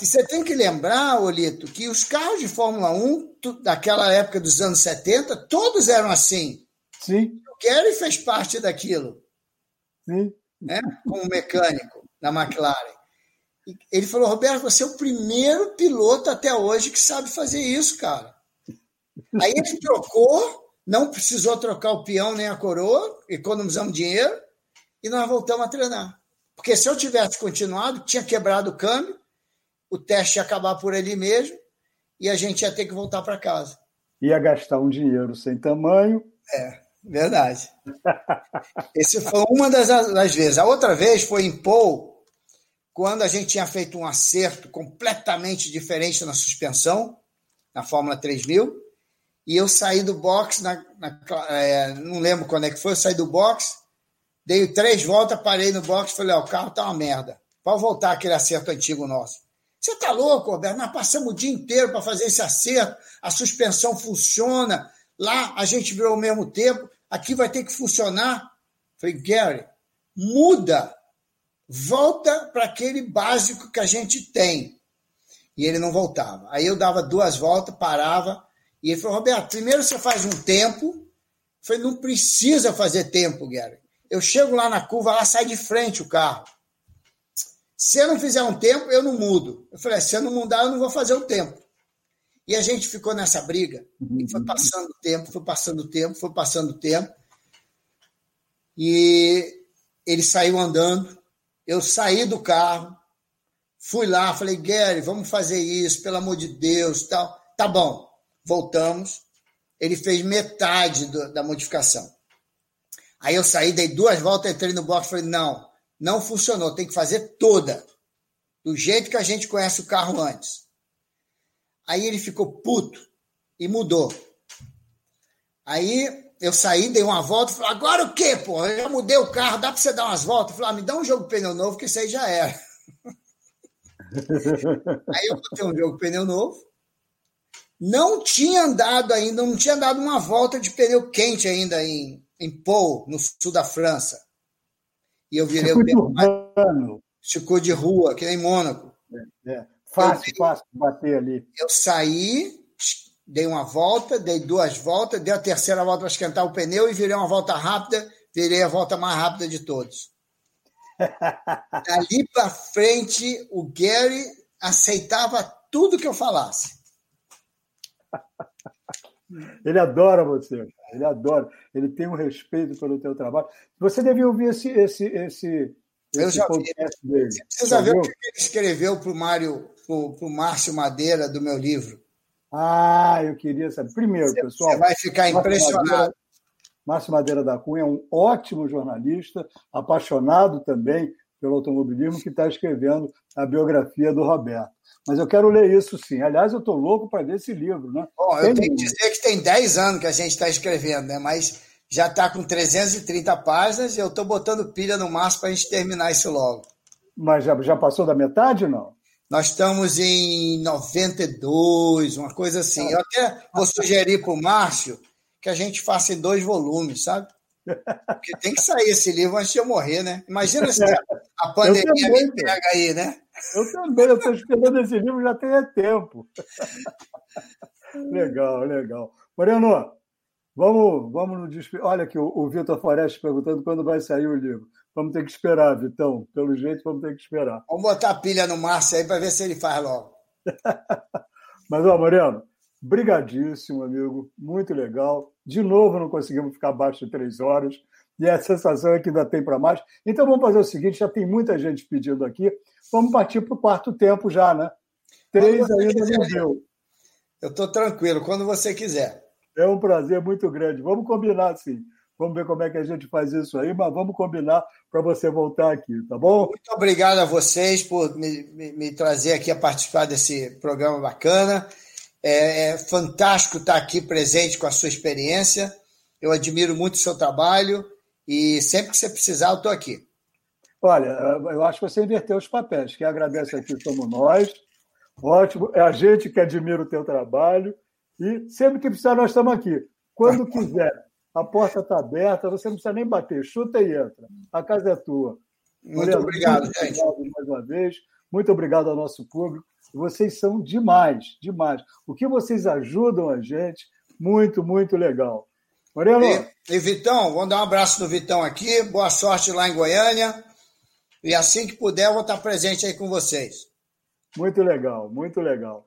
E você tem que lembrar, Olito, que os carros de Fórmula 1, daquela época dos anos 70, todos eram assim. Sim. O Gary fez parte daquilo né, como mecânico na McLaren. Ele falou: Roberto, você é o primeiro piloto até hoje que sabe fazer isso, cara. Aí ele trocou, não precisou trocar o peão nem a coroa, economizamos dinheiro e nós voltamos a treinar. Porque se eu tivesse continuado, tinha quebrado o câmbio, o teste ia acabar por ali mesmo e a gente ia ter que voltar para casa. Ia gastar um dinheiro sem tamanho. É, verdade. Esse foi uma das, das vezes. A outra vez foi em Paul, quando a gente tinha feito um acerto completamente diferente na suspensão, na Fórmula 3000, e eu saí do box, na, na é, não lembro quando é que foi, eu saí do box, dei três voltas, parei no box falei, ó, o carro tá uma merda. Pode voltar aquele acerto antigo nosso. Você tá louco, Roberto? Nós passamos o dia inteiro para fazer esse acerto, a suspensão funciona, lá a gente virou ao mesmo tempo, aqui vai ter que funcionar. Falei, Gary, muda, volta para aquele básico que a gente tem. E ele não voltava. Aí eu dava duas voltas, parava, e ele falou, Roberto, primeiro você faz um tempo. Eu falei, não precisa fazer tempo, Gary. Eu chego lá na curva, lá sai de frente o carro. Se eu não fizer um tempo, eu não mudo. Eu falei, se eu não mudar, eu não vou fazer o tempo. E a gente ficou nessa briga. E foi passando o tempo, foi passando o tempo, foi passando o tempo. E ele saiu andando. Eu saí do carro, fui lá, falei, Gary, vamos fazer isso, pelo amor de Deus, tal. Tá bom voltamos. Ele fez metade do, da modificação. Aí eu saí, dei duas voltas, entrei no box falei: não, não funcionou, tem que fazer toda. Do jeito que a gente conhece o carro antes. Aí ele ficou puto e mudou. Aí eu saí, dei uma volta e falei: agora o quê, pô? Eu já mudei o carro, dá para você dar umas voltas? Eu falei: ah, me dá um jogo de pneu novo, que isso aí já era. aí eu botei um jogo de pneu novo não tinha andado ainda, não tinha dado uma volta de pneu quente ainda em, em Pau, no sul da França. E eu virei Ficou o pneu. Ficou de rua, que nem Mônaco. É, é. Fácil, eu, fácil bater ali. Eu saí, dei uma volta, dei duas voltas, dei a terceira volta para esquentar o pneu e virei uma volta rápida, virei a volta mais rápida de todos. Dali para frente, o Gary aceitava tudo que eu falasse. Ele adora você, ele adora. Ele tem um respeito pelo teu trabalho. Você devia ouvir esse, esse, esse, eu já podcast vi. dele. Você precisa ver o que ele escreveu para o Mário, para o Márcio Madeira do meu livro. Ah, eu queria saber. Primeiro, você, pessoal. Você vai ficar impressionado. Madeira, Márcio Madeira da Cunha é um ótimo jornalista, apaixonado também pelo automobilismo, que está escrevendo a biografia do Roberto. Mas eu quero ler isso sim. Aliás, eu estou louco para ler esse livro. Né? Bom, eu tenho que dizer que tem 10 anos que a gente está escrevendo, né? mas já está com 330 páginas e eu estou botando pilha no máximo para a gente terminar isso logo. Mas já, já passou da metade, não? Nós estamos em 92, uma coisa assim. Eu até vou sugerir para o Márcio que a gente faça em dois volumes, sabe? Porque tem que sair esse livro antes de eu morrer, né? Imagina se a pandemia me pega aí, né? Eu também, eu estou esperando esse livro já tem tempo. legal, legal. Moreno, vamos, vamos no despedir. Olha aqui, o, o Vitor Foreste perguntando quando vai sair o livro. Vamos ter que esperar, Vitão. Pelo jeito, vamos ter que esperar. Vamos botar a pilha no Márcio aí para ver se ele faz logo. Mas, ó, Moreno, brigadíssimo, amigo. Muito legal. De novo, não conseguimos ficar abaixo de três horas. E a sensação é que ainda tem para mais. Então, vamos fazer o seguinte: já tem muita gente pedindo aqui. Vamos partir para o quarto tempo já, né? Três ainda quiser. não deu. Eu estou tranquilo, quando você quiser. É um prazer muito grande. Vamos combinar, sim. Vamos ver como é que a gente faz isso aí, mas vamos combinar para você voltar aqui, tá bom? Muito obrigado a vocês por me, me, me trazer aqui a participar desse programa bacana. É, é, fantástico estar aqui presente com a sua experiência. Eu admiro muito o seu trabalho e sempre que você precisar, eu estou aqui. Olha, eu acho que você inverteu os papéis. Quem agradece aqui somos nós. Ótimo. É a gente que admira o teu trabalho. E sempre que precisar, nós estamos aqui. Quando quiser, a porta está aberta, você não precisa nem bater. Chuta e entra. A casa é tua. Muito obrigado, muito gente. Obrigado mais uma vez. Muito obrigado ao nosso público. Vocês são demais, demais. O que vocês ajudam a gente, muito, muito legal. Moreno. E, e Vitão, vamos dar um abraço no Vitão aqui. Boa sorte lá em Goiânia. E assim que puder, eu vou estar presente aí com vocês. Muito legal, muito legal.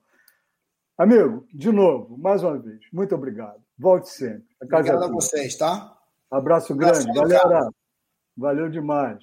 Amigo, de novo, mais uma vez, muito obrigado. Volte sempre. A casa obrigado é a vocês, tá? Abraço grande. Galera, valeu demais.